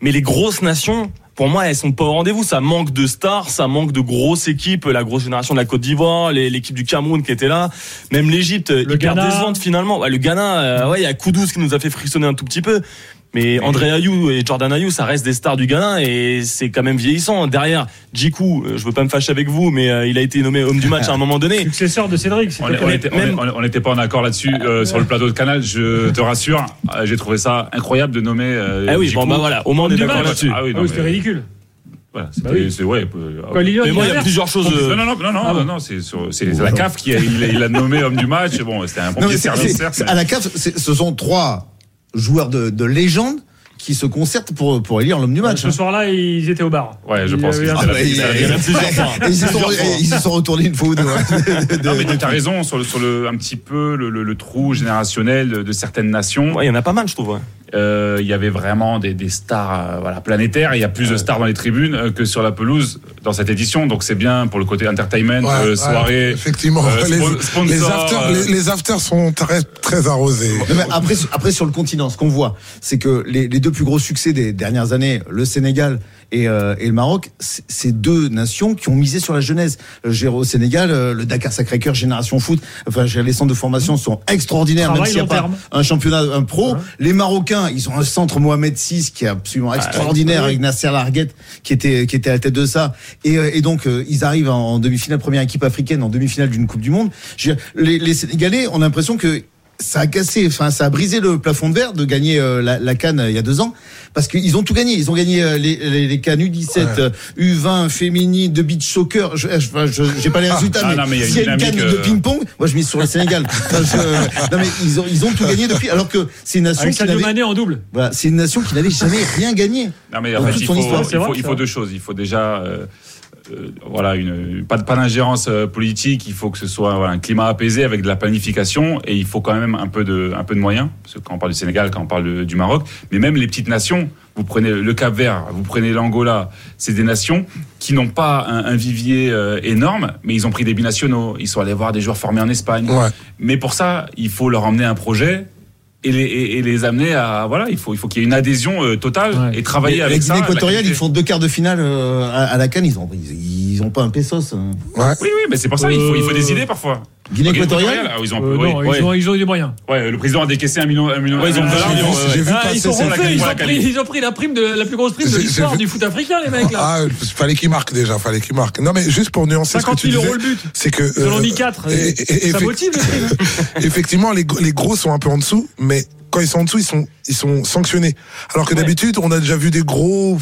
[SPEAKER 2] mais les grosses nations, pour moi, elles sont pas au rendez-vous. Ça manque de stars, ça manque de grosses équipes. La grosse génération de la Côte d'Ivoire, l'équipe du Cameroun qui était là, même l'Égypte, hyper
[SPEAKER 1] Ghana.
[SPEAKER 2] décevante finalement. Ouais, le Ghana, euh, ouais, il y a Koudous qui nous a fait frissonner un tout petit peu. Mais André Ayou et Jordan Ayou, ça reste des stars du Ghana et c'est quand même vieillissant. Derrière, Djikou, euh, je veux pas me fâcher avec vous, mais euh, il a été nommé homme du match à un moment donné. (laughs)
[SPEAKER 1] Successeur de Cédric.
[SPEAKER 3] On
[SPEAKER 2] même-
[SPEAKER 3] n'était pas en accord là-dessus euh, sur le plateau de Canal. Je te rassure, euh, j'ai trouvé ça incroyable de nommer. euh,
[SPEAKER 2] Ah oui,
[SPEAKER 3] Djikou.
[SPEAKER 2] bon bah voilà, au moins on est
[SPEAKER 1] du
[SPEAKER 2] d'accord
[SPEAKER 1] match.
[SPEAKER 2] là-dessus.
[SPEAKER 3] Ah oui,
[SPEAKER 1] Ah oui, c'était
[SPEAKER 3] mais-
[SPEAKER 1] ridicule.
[SPEAKER 3] Voilà,
[SPEAKER 1] Bah oui.
[SPEAKER 3] c'est ouais.
[SPEAKER 1] Quoi,
[SPEAKER 2] Mais
[SPEAKER 1] il
[SPEAKER 2] moi, il y a plusieurs choses.
[SPEAKER 3] Non, non, non, non, non,
[SPEAKER 1] Ah
[SPEAKER 3] non, non, c'est, sur- c'est, c'est la CAF qui a, il, a- il a nommé homme du match. Bon, c'était un bon
[SPEAKER 4] Non, mais
[SPEAKER 3] pied
[SPEAKER 4] c'est-
[SPEAKER 3] service,
[SPEAKER 4] c'est-
[SPEAKER 3] certes,
[SPEAKER 4] c'est-
[SPEAKER 3] mais-
[SPEAKER 4] à la CAF, ce sont trois joueurs de, de légende qui se concertent pour, pour élire l'homme du match.
[SPEAKER 1] Ce
[SPEAKER 4] hein.
[SPEAKER 1] soir-là, ils étaient au bar.
[SPEAKER 3] Ouais, je pense (laughs)
[SPEAKER 4] ils, se sont, retournés une fois ou deux. ouais, de- de-
[SPEAKER 3] Non, mais (laughs) tu as raison sur le, sur le, un petit peu le, le- le trou générationnel de, de certaines nations.
[SPEAKER 2] Ouais, il y en a pas mal, je trouve. ouais.
[SPEAKER 3] Euh, Il y avait vraiment des, des stars euh, voilà, planétaires. Il y a plus de stars dans les tribunes euh, que sur la pelouse dans cette édition. Donc c'est bien pour le côté entertainment,
[SPEAKER 5] Ouais,
[SPEAKER 3] euh,
[SPEAKER 5] ouais,
[SPEAKER 3] soirée.
[SPEAKER 5] effectivement,
[SPEAKER 3] euh,
[SPEAKER 5] les,
[SPEAKER 3] spo- sponsor,
[SPEAKER 5] les afters,
[SPEAKER 3] euh,
[SPEAKER 5] les, les afters sont très, très arrosés.
[SPEAKER 4] Mais après, après, sur le continent, ce qu'on voit, c'est que les, les deux plus gros succès des dernières années, le Sénégal et, euh, et le Maroc, c'est deux nations qui ont misé sur la jeunesse. J'ai- Au Sénégal, euh, le Dakar Sacré-Cœur, Génération Foot, enfin, les centres de formation sont extraordinaires, même s'il n'y a pas
[SPEAKER 1] terme.
[SPEAKER 4] un championnat un pro. Les Marocains, ils ont un centre Mohamed VI qui est absolument extraordinaire
[SPEAKER 1] oui.
[SPEAKER 4] avec Nasser Larguette qui était, qui était à la tête de ça. Et, euh, et donc, euh, ils arrivent en, demi-finale, première équipe africaine, en demi-finale d'une Coupe du Monde. Je veux dire, les, les Sénégalais, on a l'impression que ça a cassé, enfin ça a brisé le plafond de verre de gagner euh, la, la Cannes euh, il y a deux ans, parce qu'ils ont tout gagné. Ils ont gagné euh, les, les, les Cannes U17, euh, U20, féminine, de beach soccer. Je, je- j'ai pas les résultats,
[SPEAKER 3] Ah,
[SPEAKER 4] mais
[SPEAKER 3] non, mais il y a
[SPEAKER 4] s'il y a
[SPEAKER 3] une
[SPEAKER 4] une
[SPEAKER 3] dynamique,
[SPEAKER 4] de ping-pong, moi je mise sur le Sénégal. (laughs) Enfin, je- non mais ils ont ils ont tout gagné depuis, alors que c'est une nation
[SPEAKER 1] Avec
[SPEAKER 4] qui n'avait
[SPEAKER 1] en double.
[SPEAKER 4] voilà, c'est une nation qui n'avait jamais rien gagné.
[SPEAKER 3] Non mais en fait, il faut,
[SPEAKER 4] histoire,
[SPEAKER 3] il faut, il faut deux choses. Il faut déjà, voilà, une, pas, pas d'ingérence euh, politique. Il faut que ce soit voilà, un climat apaisé avec de la planification et il faut quand même un peu de, un peu de moyens. Parce que quand on parle du Sénégal, quand on parle de- du Maroc, mais même les petites nations, vous prenez le Cap Vert, vous prenez l'Angola, c'est des nations qui n'ont pas un, un vivier euh, énorme, mais ils ont pris des binationaux. Ils sont allés voir des joueurs formés en Espagne.
[SPEAKER 5] Ouais.
[SPEAKER 3] Mais pour ça, il faut leur emmener un projet. Et les, et- et les amener à voilà il faut il faut qu'il y ait une adhésion euh, totale
[SPEAKER 1] Ouais.
[SPEAKER 3] et travailler avec
[SPEAKER 4] Guinée
[SPEAKER 3] ça
[SPEAKER 4] équatoriale, ils font deux quarts de finale euh, à, à la Cannes, ils ont ils, ils ont pas un pesos. hein.
[SPEAKER 5] Ouais.
[SPEAKER 3] Oui, oui, mais c'est pour ça, il faut, il faut
[SPEAKER 1] Euh,
[SPEAKER 3] des idées parfois.
[SPEAKER 4] Guinée équatoriale.
[SPEAKER 3] ah, ils ont un peu,
[SPEAKER 1] Euh,
[SPEAKER 3] oui.
[SPEAKER 1] non,
[SPEAKER 3] ouais.
[SPEAKER 1] ils, ont, ils ont eu des moyens.
[SPEAKER 3] Ouais, le président a décaissé un million, un million,
[SPEAKER 2] Ouais, ils ont
[SPEAKER 5] j'ai
[SPEAKER 3] euh,
[SPEAKER 5] vu
[SPEAKER 1] Ah, ils, refait, ils, pris,
[SPEAKER 3] qualif.
[SPEAKER 1] ils ont pris la prime de la plus grosse prime de l'histoire
[SPEAKER 5] vu-
[SPEAKER 1] du foot africain, les mecs là.
[SPEAKER 5] Ah, fallait qu'il marque déjà, fallait qu'il marque. Non, mais juste pour nuancer ce que
[SPEAKER 1] 50
[SPEAKER 5] tu
[SPEAKER 1] 000
[SPEAKER 5] disais,
[SPEAKER 1] euros le but.
[SPEAKER 5] c'est que euh,
[SPEAKER 1] mis 4.
[SPEAKER 5] et- et- et-
[SPEAKER 1] ça motive le prix. hein. (laughs)
[SPEAKER 5] effectivement, les gros sont un peu en dessous, mais quand ils sont en dessous, ils sont, ils sont sanctionnés. Alors que
[SPEAKER 1] Ouais.
[SPEAKER 5] d'habitude, on a déjà vu des gros,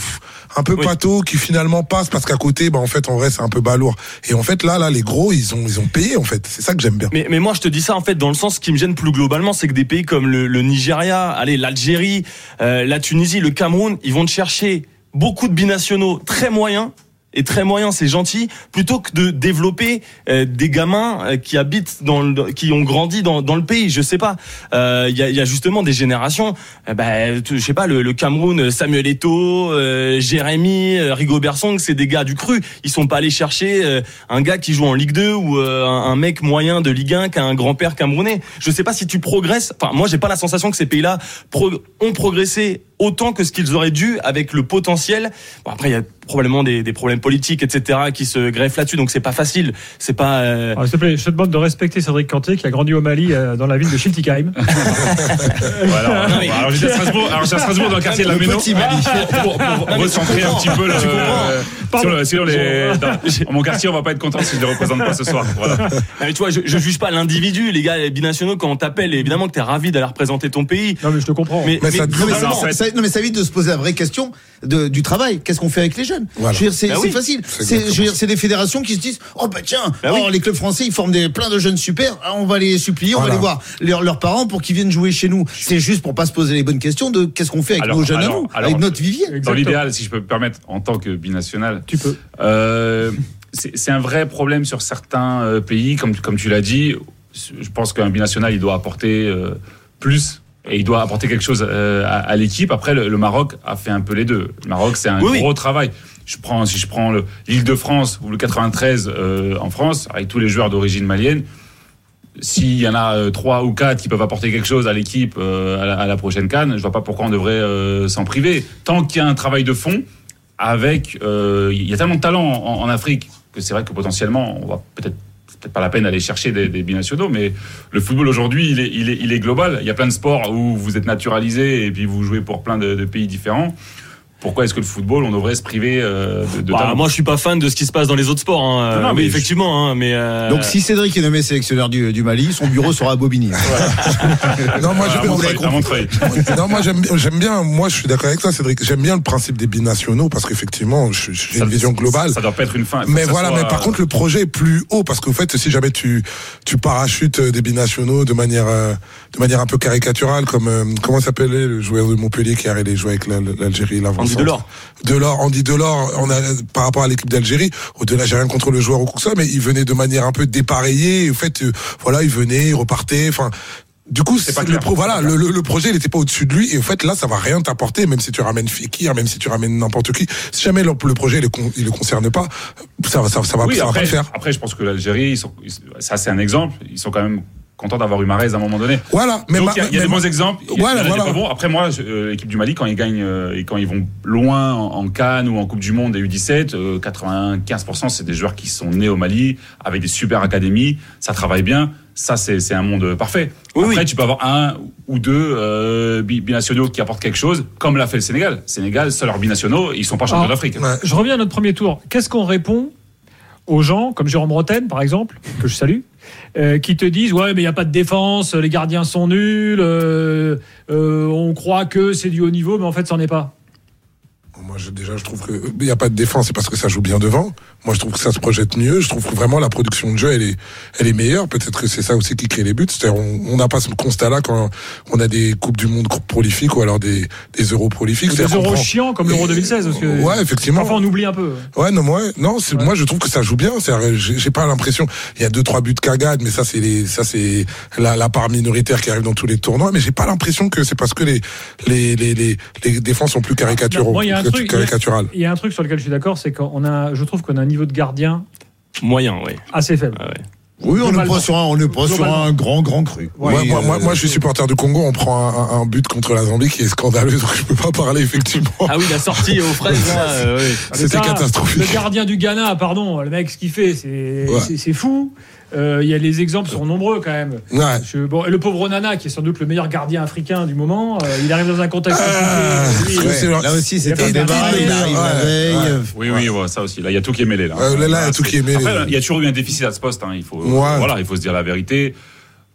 [SPEAKER 5] un peu
[SPEAKER 2] Oui.
[SPEAKER 5] patos qui finalement passent parce qu'à côté, bah, en fait, en vrai, c'est un peu balourd. Et en fait, là, là, les gros, ils ont, ils ont payé, en fait. C'est ça que j'aime bien.
[SPEAKER 2] Mais, mais moi, je te dis ça en fait dans le sens qui me gêne plus globalement, c'est que des pays comme le, le Nigeria, allez, l'Algérie, euh, la Tunisie, le Cameroun, ils vont te chercher beaucoup de binationaux très moyens. Et très moyens, c'est gentil, plutôt que de développer euh, des gamins euh, qui habitent dans, le, qui ont grandi dans, dans le pays. Je sais pas. Euh, Il y, a, y a justement des générations. euh, bah, je sais pas, le, le Cameroun, Samuel Eto'o, euh, Jérémy, euh, Rigobert Song, c'est des gars du cru. Ils sont pas allés chercher euh, un gars qui joue en Ligue 2 ou euh, un, un mec moyen de Ligue 1 qui a un grand-père camerounais. Je sais pas si tu progresses. Enfin, moi, j'ai pas la sensation que ces pays-là pro- ont progressé autant que ce qu'ils auraient dû avec le potentiel. Bon, après, il y a probablement des, des problèmes politiques, etc., qui se greffent là-dessus. Donc, c'est pas facile. C'est pas. euh,
[SPEAKER 1] Alors, S'il te plaît, je te demande de respecter Cédric Canté qui a grandi au Mali euh, dans la ville de Schiltigheim. (laughs)
[SPEAKER 3] Voilà.
[SPEAKER 2] Non, mais-
[SPEAKER 3] Alors j'étais à Strasbourg, alors j'étais à Strasbourg dans le quartier de la Méno.
[SPEAKER 4] petit Mali.
[SPEAKER 3] Pour, recentrer un petit peu le. Euh,
[SPEAKER 1] Pardon.
[SPEAKER 3] sur le- sur les, dans, mon quartier, on va pas être content si je les représente pas ce soir. Voilà.
[SPEAKER 2] Non, mais tu vois, je, je juge pas l'individu, les gars, les binationaux, quand on t'appelle, évidemment que t'es ravi d'aller représenter ton pays.
[SPEAKER 1] Non, mais je te comprends.
[SPEAKER 2] Mais,
[SPEAKER 5] Mais
[SPEAKER 2] mais
[SPEAKER 5] ça-
[SPEAKER 2] globalement,
[SPEAKER 4] ça, non, mais ça évite de se poser la vraie question de, du travail. Qu'est-ce qu'on fait avec les jeunes?
[SPEAKER 5] Voilà.
[SPEAKER 4] Je veux dire, c'est
[SPEAKER 2] Bah oui.
[SPEAKER 4] facile.
[SPEAKER 5] C'est
[SPEAKER 4] C'est
[SPEAKER 5] exactement
[SPEAKER 4] je veux dire, c'est des fédérations qui se disent oh bah tiens,
[SPEAKER 2] Bah
[SPEAKER 4] oh,
[SPEAKER 2] oui.
[SPEAKER 4] les clubs français ils forment des, plein de jeunes super. Ah, on va les supplier, on va les voir leurs, leurs parents pour qu'ils viennent jouer chez nous. C'est juste pour pas se poser les bonnes questions de qu'est-ce qu'on fait avec
[SPEAKER 3] Alors,
[SPEAKER 4] nos jeunes à
[SPEAKER 3] alors,
[SPEAKER 4] nous,
[SPEAKER 3] alors,
[SPEAKER 4] avec notre vivier.
[SPEAKER 3] Dans
[SPEAKER 1] Exactement.
[SPEAKER 3] l'idéal, si je peux me permettre, en tant que binational,
[SPEAKER 1] Tu peux.
[SPEAKER 3] Euh, c'est c'est un vrai problème sur certains euh, pays, comme, comme tu l'as dit. Je pense qu'un binational, il doit apporter euh, plus et il doit apporter quelque chose euh, à, à l'équipe. Après, le, le Maroc a fait un peu les deux. Le Maroc, c'est un
[SPEAKER 2] Oui, oui.
[SPEAKER 3] gros travail. Je prends, si je prends le- l'île de France ou le 93 euh, en France, avec tous les joueurs d'origine malienne, s'il y en a euh, trois ou quatre qui peuvent apporter quelque chose à l'équipe euh, à, la, à la prochaine canne, je vois pas pourquoi on devrait s'en priver. Tant qu'il y a un travail de fond, avec, il y a tellement de talent en, en Afrique que c'est vrai que potentiellement, on va peut-être peut-être pas la peine d'aller chercher des, des binationaux, mais le football aujourd'hui, il est, il, est, il est global. Il y a plein de sports où vous êtes naturalisé et puis vous jouez pour plein de, de pays différents. Pourquoi est-ce que le football, on devrait se priver euh, de, de
[SPEAKER 2] bah,
[SPEAKER 3] talent
[SPEAKER 2] moi, je suis pas fan de ce qui se passe dans les autres sports. Hein.
[SPEAKER 3] Non, non,
[SPEAKER 2] Euh,
[SPEAKER 3] mais je-
[SPEAKER 2] effectivement, hein, mais. euh,
[SPEAKER 4] Donc si Cédric est nommé sélectionneur du, du Mali, son bureau sera à Bobigny. (laughs)
[SPEAKER 5] Non, moi, j'aime bien-. Moi, je suis d'accord avec toi, Cédric. J'aime bien le principe des binationaux parce qu'effectivement, j'ai
[SPEAKER 3] Ça-
[SPEAKER 5] une vision globale.
[SPEAKER 3] Ça doit pas être une fin.
[SPEAKER 5] Mais
[SPEAKER 3] que ça
[SPEAKER 5] voilà,
[SPEAKER 3] soit-
[SPEAKER 5] mais par contre, le projet est plus haut parce qu'au fait, si jamais tu tu parachutes euh, des binationaux de manière euh, de manière un peu caricaturale, comme euh, comment s'appelait le joueur de Montpellier qui a allé jouer avec la- l'Algérie, l'avant
[SPEAKER 2] Andy Delors.
[SPEAKER 5] Delors, Andy Delors, on a par rapport à l'équipe d'Algérie. Au-delà, j'ai rien contre le joueur ou quoi que ça, mais il venait de manière un peu dépareillée. En fait, euh, voilà, il venait, il repartait. Enfin. Du coup, c'est
[SPEAKER 3] pas
[SPEAKER 5] le pro, voilà, le, le- le projet, il n'était pas au-dessus de lui. Et en fait, là, ça va rien t'apporter, même si tu ramènes Fekir, même si tu ramènes n'importe qui. Si jamais le, le projet, il le, concerne pas, ça va, ça, ça va,
[SPEAKER 3] Oui,
[SPEAKER 5] ça va pas le faire.
[SPEAKER 3] après, je pense que l'Algérie, ça c'est un exemple. Ils sont quand même contents d'avoir eu Marez à un moment donné.
[SPEAKER 5] Voilà, mais
[SPEAKER 3] Donc il y a, il y a
[SPEAKER 5] mais
[SPEAKER 3] des bons exemples. Il y a-
[SPEAKER 5] Voilà,
[SPEAKER 3] des pas bons. Après moi, euh, l'équipe du Mali quand ils gagnent euh, et quand ils vont loin en, en Cannes ou en Coupe du Monde des U17, euh, 95% c'est des joueurs qui sont nés au Mali avec des super académies. Ça travaille bien. Ça c'est un monde parfait.
[SPEAKER 2] Oui,
[SPEAKER 3] Après
[SPEAKER 2] oui.
[SPEAKER 3] tu peux avoir un ou deux euh, bi- binationaux qui apportent quelque chose, comme l'a fait le Sénégal. Sénégal, seuls leurs binationaux, ils sont pas champions
[SPEAKER 1] Ah.
[SPEAKER 3] d'Afrique.
[SPEAKER 5] Ouais.
[SPEAKER 1] Je reviens à notre premier tour. Qu'est-ce qu'on répond aux gens, comme Jérôme Roten, par exemple, que je salue, euh, qui te disent ouais mais il y a pas de défense, les gardiens sont nuls, euh, euh, on croit que c'est du haut niveau, mais en fait, c'en est pas.
[SPEAKER 5] Je, déjà, je trouve qu'il n'y a pas de défense, c'est parce que ça joue bien devant. Moi, je trouve que ça se projette mieux. Je trouve que vraiment la production de jeu, elle est, elle est meilleure. Peut-être que c'est ça aussi qui crée les buts. C'est-à-dire, on n'a pas ce constat-là quand on a des coupes du monde prolifiques ou alors des, des euros prolifiques.
[SPEAKER 1] Des euros
[SPEAKER 5] prend-
[SPEAKER 1] chiants comme l'Euro 2016. Parce que
[SPEAKER 5] Ouais, effectivement.
[SPEAKER 1] Parfois, on oublie un peu.
[SPEAKER 5] Ouais, non, moi, non, moi, je trouve que ça joue bien. J'ai pas l'impression. Il y a deux, trois buts cagades, mais ça, c'est les, ça, c'est la, la part minoritaire qui arrive dans tous les tournois. Mais j'ai pas l'impression que c'est parce que les, les, les, les, les défenses sont plus caricaturaux,
[SPEAKER 1] Moi, il y a un truc- Il y a un truc sur lequel je suis d'accord, c'est qu'on a, je trouve qu'on a un niveau de gardien
[SPEAKER 2] Moyen, oui.
[SPEAKER 1] assez faible.
[SPEAKER 2] Ah ouais.
[SPEAKER 4] Oui, on n'est pas sur un, on n'est pas sur un grand, grand cru.
[SPEAKER 5] Ouais,
[SPEAKER 4] Oui,
[SPEAKER 5] moi, moi,
[SPEAKER 4] euh,
[SPEAKER 5] moi, je suis supporter du Congo. On prend un, but contre la Zambie qui est scandaleux, (laughs) donc je peux pas parler effectivement.
[SPEAKER 2] Ah oui, la sortie aux fraises, là, euh, oui.
[SPEAKER 5] C'était catastrophique.
[SPEAKER 1] Le gardien du Ghana, pardon, le mec, ce qu'il fait, c'est
[SPEAKER 5] Ouais.
[SPEAKER 1] c'est- c'est fou. Euh, Il y a les exemples sont nombreux quand même.
[SPEAKER 5] Ouais.
[SPEAKER 1] Je- bon, et le pauvre Nana, qui est sans doute le meilleur gardien africain du moment, euh, il arrive dans un contexte.
[SPEAKER 5] Ah,
[SPEAKER 1] compliqué.
[SPEAKER 5] ouais.
[SPEAKER 1] Oui,
[SPEAKER 5] vrai.
[SPEAKER 4] Là aussi, c'était un débat. Il arrive la
[SPEAKER 5] Ouais,
[SPEAKER 4] veille.
[SPEAKER 5] ouais.
[SPEAKER 4] euh,
[SPEAKER 3] Oui, oui, ouais, ça aussi. Là, il y a tout qui est mêlé. Là,
[SPEAKER 5] Euh, là, là, il y a tout qui est mêlé.
[SPEAKER 3] Après, il y a toujours eu un déficit à ce poste. Hein. Il faut,
[SPEAKER 5] Ouais.
[SPEAKER 3] voilà, il faut se dire la vérité.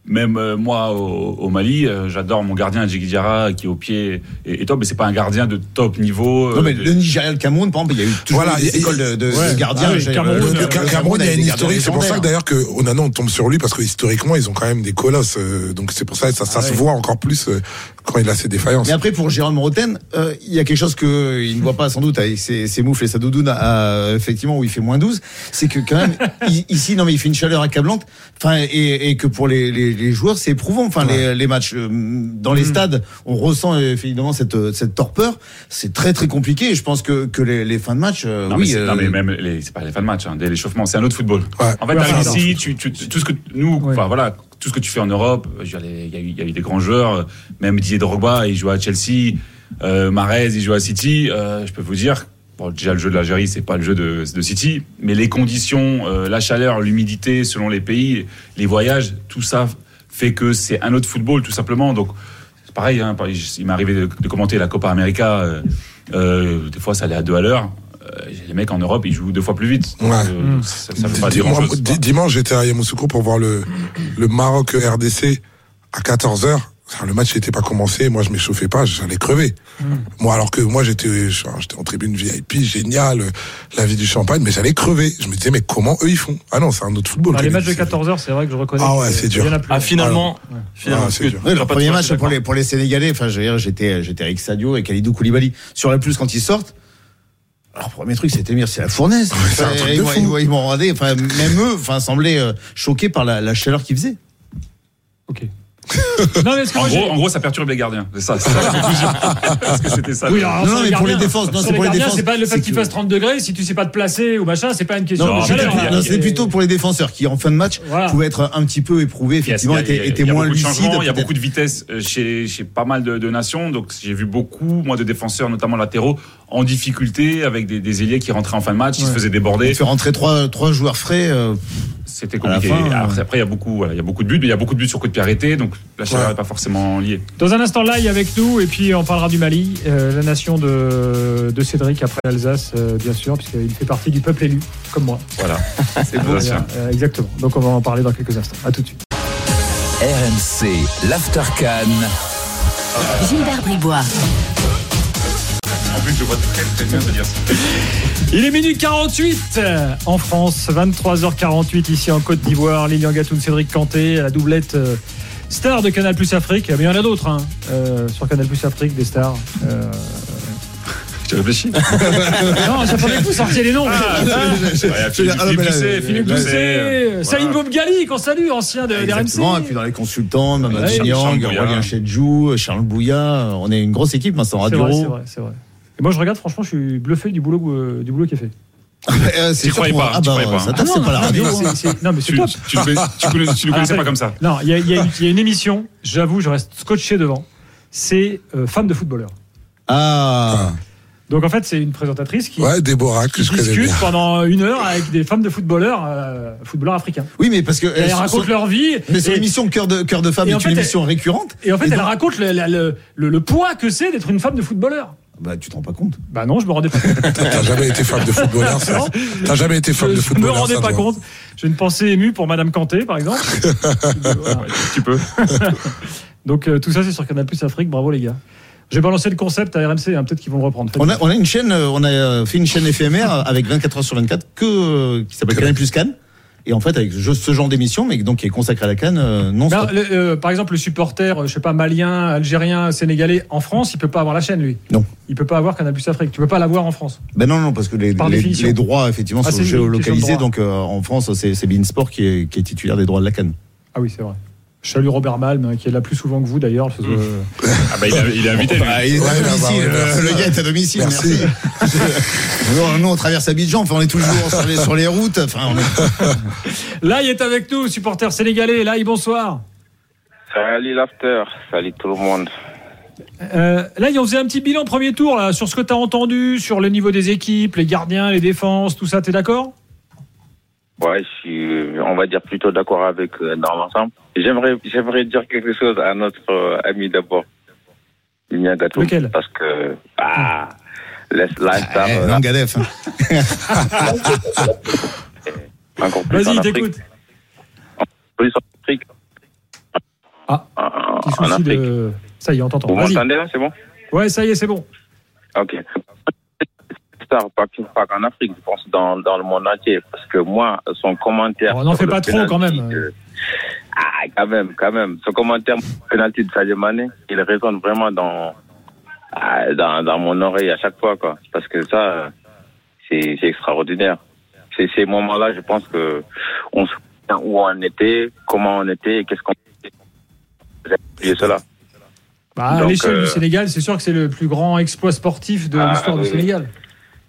[SPEAKER 3] Même euh, moi au, au Mali, euh, j'adore mon gardien Djigui Diarra qui est au pied et, et top, mais c'est pas un gardien de top niveau.
[SPEAKER 4] Non, mais
[SPEAKER 3] euh,
[SPEAKER 4] le Nigeria, le Cameroun, par exemple, il y a eu toujours
[SPEAKER 5] Voilà,
[SPEAKER 4] des
[SPEAKER 5] il y a-
[SPEAKER 4] écoles de, de,
[SPEAKER 1] Ouais.
[SPEAKER 4] de gardiens.
[SPEAKER 1] Ah oui, Cameroun,
[SPEAKER 5] Le,
[SPEAKER 1] euh,
[SPEAKER 5] le
[SPEAKER 1] le
[SPEAKER 5] Cameroun, il y a une historique. C'est pour ça que d'ailleurs que Onana, on tombe sur lui parce que historiquement, ils ont quand même des colosses. euh, donc c'est pour ça que ça, ça
[SPEAKER 1] Ah
[SPEAKER 5] se
[SPEAKER 1] ouais.
[SPEAKER 5] voit encore plus euh, quand il a ses défaillances.
[SPEAKER 4] Mais après, pour Jérôme Roten, euh, il y a quelque chose que il ne voit pas sans doute avec ses, ses moufles et sa doudoune, à, effectivement, où il fait moins 12. C'est que quand même, (laughs) ici, non, mais il fait une chaleur accablante. Enfin, et, et que pour les, les, les joueurs, c'est éprouvant. Enfin, les, les matchs euh, dans les stades, on ressent euh, évidemment cette, cette torpeur. C'est très très compliqué. Et je pense que, que les, les fins de match, euh,
[SPEAKER 3] Non, mais
[SPEAKER 4] oui. euh,
[SPEAKER 3] non, mais même les, c'est pas les fins de match, hein, l'échauffement, c'est un autre football.
[SPEAKER 5] Ouais.
[SPEAKER 3] En fait,
[SPEAKER 1] Ouais,
[SPEAKER 3] ici, tu, tu, tout ce que nous, enfin voilà, tout ce que tu fais en Europe, il y, a eu- des grands joueurs, euh, même Didier Drogba, il joue à Chelsea, euh, Mahrez, il joue à City. euh, je peux vous dire, bon, déjà le jeu de l'Algérie, c'est pas le jeu de, City, mais les conditions, euh, la chaleur, l'humidité, selon les pays, les voyages, tout ça fait que c'est un autre football, tout simplement. Donc c'est pareil, hein, il m'est arrivé de, commenter la Copa América. des fois, ça allait à deux à l'heure. Euh, les mecs en Europe, ils jouent deux fois plus vite.
[SPEAKER 5] Ouais.
[SPEAKER 3] Euh, ça, ça veut pas
[SPEAKER 5] Di-
[SPEAKER 3] dire
[SPEAKER 5] moi,
[SPEAKER 3] grand-chose.
[SPEAKER 5] di- dimanche, j'étais à Yamoussoukro pour voir le, le Maroc RDC à 14h. Le match n'était pas commencé, moi je m'échauffais pas, j'allais crever. Moi alors que moi j'étais j'étais en tribune VIP, génial, euh, la vie du champagne, mais j'allais crever. Je me disais mais comment eux ils font? Ah non, c'est un autre football.
[SPEAKER 1] Dans les matchs de
[SPEAKER 5] c'est-
[SPEAKER 1] 14h, c'est vrai que je reconnais.
[SPEAKER 5] Ah
[SPEAKER 1] que
[SPEAKER 5] ouais, c'est dur.
[SPEAKER 2] Ah, finalement,
[SPEAKER 5] Ah,
[SPEAKER 2] finalement,
[SPEAKER 5] c'est dur.
[SPEAKER 4] Oui, le premier match pour les, pour les Sénégalais, enfin, j'étais, j'étais avec Sadio et Khalidou Koulibaly. Sur la plus, quand ils sortent, alors, premier truc, c'était dire, c'est la fournaise.
[SPEAKER 5] un truc de fou.
[SPEAKER 4] ils m'ont regardé, enfin, même eux, enfin, semblaient euh, choqués par la, la chaleur qu'ils faisaient.
[SPEAKER 1] Ok. Non, mais est-ce que
[SPEAKER 3] En gros, en gros, ça perturbe les gardiens. C'est ça. c'est ça la conclusion. (laughs) Parce que c'était ça.
[SPEAKER 1] Oui, alors,
[SPEAKER 4] Non, non, mais pour les défenses, non, c'est pour les
[SPEAKER 1] gardiens,
[SPEAKER 4] défenses,
[SPEAKER 1] C'est pas le fait
[SPEAKER 4] c'est
[SPEAKER 1] qu'il fasse 32 degrés, si tu sais pas te placer ou machin, c'est pas une question
[SPEAKER 4] Non,
[SPEAKER 1] de chaleur. hein.
[SPEAKER 4] non, c'était plutôt pour les défenseurs qui, en fin de match,
[SPEAKER 1] Voilà.
[SPEAKER 4] pouvaient être un petit peu éprouvés, effectivement,
[SPEAKER 3] il y a-
[SPEAKER 4] étaient,
[SPEAKER 3] il y a-
[SPEAKER 4] étaient
[SPEAKER 3] il y a
[SPEAKER 4] moins lucides.
[SPEAKER 3] Il y a beaucoup de vitesse euh, chez, chez pas mal de, de nations. Donc, j'ai vu beaucoup, moi, de défenseurs, notamment latéraux, en difficulté avec des, des ailiers qui rentraient en fin de match, qui se faisaient déborder.
[SPEAKER 4] faire rentrer trois, trois joueurs frais, euh,
[SPEAKER 3] C'était compliqué.
[SPEAKER 4] fin,
[SPEAKER 3] après,
[SPEAKER 4] euh,
[SPEAKER 3] après, il y a beaucoup, voilà, il y a beaucoup de buts, mais il y a beaucoup de buts sur coup de pied arrêté. Donc, la chaleur
[SPEAKER 5] Ouais.
[SPEAKER 3] n'est pas forcément liée.
[SPEAKER 1] Dans un instant, live avec nous, et puis on parlera du Mali, euh, la nation de, de Cédric après l'Alsace, euh, bien sûr, puisqu'il fait partie du peuple élu, comme moi.
[SPEAKER 3] Voilà. (laughs)
[SPEAKER 4] c'est beau.
[SPEAKER 3] Alsacien.
[SPEAKER 1] Euh, exactement. Donc on va en parler dans quelques instants. À tout de suite.
[SPEAKER 7] RMC, l'Aftercan.
[SPEAKER 9] Gilbert Bribois.
[SPEAKER 3] Plus, je vois très, très bien te dire ça.
[SPEAKER 1] Il est minuit 48 euh, en France, 23h48 ici en Côte d'Ivoire. Lilian Gatoun, Cédric Canté, la doublette euh, star de Canal Plus Afrique. Mais il y en a d'autres hein, euh, sur Canal Plus Afrique, des stars. Euh, (laughs)
[SPEAKER 3] Tu réfléchis (laughs)
[SPEAKER 1] non, j'attendais que vous sortiez les noms.
[SPEAKER 3] Ah, Philippe
[SPEAKER 4] Ah,
[SPEAKER 3] Philippe
[SPEAKER 4] là,
[SPEAKER 3] Pousset, euh,
[SPEAKER 1] Salim
[SPEAKER 3] voilà.
[SPEAKER 1] Bobgali, qu'on salue, ancien de, RMC.
[SPEAKER 4] et puis dans les consultants, Niang,
[SPEAKER 3] Bouya.
[SPEAKER 4] Aurélien Chedjou, Charles Bouya, on est une grosse équipe, Vincent
[SPEAKER 1] C'est vrai, c'est vrai, c'est vrai. Et moi, je regarde, franchement, je suis bluffé du boulot, euh, du boulot qui est fait.
[SPEAKER 4] Euh,
[SPEAKER 3] Tu croyais pas,
[SPEAKER 4] Ah
[SPEAKER 3] tu
[SPEAKER 4] bah,
[SPEAKER 3] croyais pas.
[SPEAKER 4] ça tape, c'est pas la
[SPEAKER 1] non, mais
[SPEAKER 4] radio. hein.
[SPEAKER 1] c'est- c'est- non, mais c'est
[SPEAKER 3] Tu,
[SPEAKER 1] top.
[SPEAKER 3] tu, ne connais- tu tu ne connaissais
[SPEAKER 1] Ah,
[SPEAKER 3] pas comme ça.
[SPEAKER 1] Non, il y, a- y une- il y a une émission, j'avoue, je reste scotché devant. C'est euh, Femme de footballeur.
[SPEAKER 4] Ah,
[SPEAKER 1] Donc en fait, c'est une présentatrice qui,
[SPEAKER 5] Ouais, Déborah, que
[SPEAKER 1] qui
[SPEAKER 5] je
[SPEAKER 1] discute
[SPEAKER 5] bien.
[SPEAKER 1] pendant une heure avec des femmes de footballeurs, euh, footballeurs africains.
[SPEAKER 4] oui, mais parce que.
[SPEAKER 1] Elles
[SPEAKER 4] euh,
[SPEAKER 1] racontent
[SPEAKER 4] sur-
[SPEAKER 1] leur vie.
[SPEAKER 4] Mais
[SPEAKER 1] et,
[SPEAKER 4] l'émission Cœur de, Cœur de Femme
[SPEAKER 1] et
[SPEAKER 4] est
[SPEAKER 1] en
[SPEAKER 4] une émission récurrente.
[SPEAKER 1] et en fait,
[SPEAKER 4] Et
[SPEAKER 1] elle
[SPEAKER 4] donc-
[SPEAKER 1] raconte le, la- le, le- le poids que c'est d'être une femme de footballeur.
[SPEAKER 4] Bah, tu te rends pas compte.
[SPEAKER 1] Bah non, je me rendais pas compte.
[SPEAKER 5] T'as jamais été fan de footballeur, (laughs) ça. T'as jamais été fan
[SPEAKER 1] Je
[SPEAKER 5] de
[SPEAKER 1] ne me
[SPEAKER 5] footballeur.
[SPEAKER 1] rendais
[SPEAKER 5] ça,
[SPEAKER 1] pas
[SPEAKER 5] toi.
[SPEAKER 1] compte. J'ai une pensée émue pour Madame Kanté, par exemple. Voilà. (laughs)
[SPEAKER 3] Un petit peu. (laughs)
[SPEAKER 1] Donc euh, tout ça, c'est sur Canal Plus Afrique. Bravo les gars. J'ai balancé le concept à RMC. hein, Peut-être qu'ils vont le reprendre.
[SPEAKER 4] On a, on a une chaîne, euh, on a euh, fait une chaîne éphémère avec 24 heures sur 24 que, euh, qui s'appelle Canal Plus Cannes. Et en fait, avec ce genre d'émission, mais donc qui est consacré à la Cannes, euh, non
[SPEAKER 1] Ben, le- euh, par exemple, le supporter, euh, je sais pas, malien, algérien, sénégalais en France, il peut pas avoir la chaîne, lui.
[SPEAKER 4] Non.
[SPEAKER 1] Il peut pas avoir Canal Plus Afrique. Tu peux pas l'avoir en France.
[SPEAKER 4] Ben non, non, parce que les,
[SPEAKER 1] Par
[SPEAKER 4] les,
[SPEAKER 1] définition.
[SPEAKER 4] les droits, effectivement,
[SPEAKER 1] Ah,
[SPEAKER 4] sont géolocalisés. Donc, en France, c'est c'est Beansport qui est, qui est titulaire des droits de la Cannes.
[SPEAKER 1] Ah oui, c'est vrai. Je salue Robert Malm, hein, qui est là plus souvent que vous d'ailleurs. que, euh,
[SPEAKER 3] Ah bah, il, est invité. lui.
[SPEAKER 4] Bah, il est
[SPEAKER 5] Ouais,
[SPEAKER 4] à
[SPEAKER 5] bah,
[SPEAKER 4] domicile.
[SPEAKER 5] ouais,
[SPEAKER 4] le gars est à domicile.
[SPEAKER 5] Merci.
[SPEAKER 4] Merci. nous, nous, on traverse Abidjan. Enfin, on est toujours sur les, sur les routes. Enfin, on est-
[SPEAKER 1] Là, il est avec nous, supporter sénégalais. Là, bonsoir.
[SPEAKER 10] Salut l'after, salut tout le monde.
[SPEAKER 1] Euh, là, on faisait un petit bilan premier tour là, sur ce que tu as entendu, sur le niveau des équipes, les gardiens, les défenses, tout ça. T'es d'accord?
[SPEAKER 10] Ouais, je suis, on va dire plutôt d'accord avec euh, dans l'ensemble. J'aimerais, j'aimerais dire quelque chose à notre euh, ami d'abord, Ligna Gatoum,
[SPEAKER 1] Lequel?
[SPEAKER 10] Parce que ah, laisse l'instar
[SPEAKER 4] Eh,
[SPEAKER 10] euh,
[SPEAKER 4] non, Gadef. (laughs)
[SPEAKER 10] encore plus en
[SPEAKER 1] Vas-y, t'écoute.
[SPEAKER 10] plus en Afrique.
[SPEAKER 1] Ah,
[SPEAKER 10] en,
[SPEAKER 1] Petit
[SPEAKER 10] en
[SPEAKER 1] souci
[SPEAKER 10] Afrique.
[SPEAKER 1] de. Ça y est, on t'entend.
[SPEAKER 10] Vous m'entendez là, c'est bon?
[SPEAKER 1] Ouais, ça y est, c'est bon.
[SPEAKER 10] Ok. Pas, pas qu'en Afrique, je pense dans, dans le monde entier, parce que moi, son commentaire.
[SPEAKER 1] Oh, n'en
[SPEAKER 10] le
[SPEAKER 1] pas trop, quand même.
[SPEAKER 10] de- Ah, quand même, quand même. Son commentaire penalty de Sadio Mané, il résonne vraiment dans, ah, dans, dans mon oreille à chaque fois, quoi. Parce que ça, euh, c'est extraordinaire. C'est ces moments-là, je pense que on se souvient où on était, comment on était, et qu'est-ce qu'on J'ai oublié cela.
[SPEAKER 1] Bah, à l'échelle
[SPEAKER 10] euh,
[SPEAKER 1] du Sénégal, c'est sûr que c'est le plus grand exploit sportif de
[SPEAKER 10] Ah,
[SPEAKER 1] l'histoire du
[SPEAKER 10] oui.
[SPEAKER 1] Sénégal.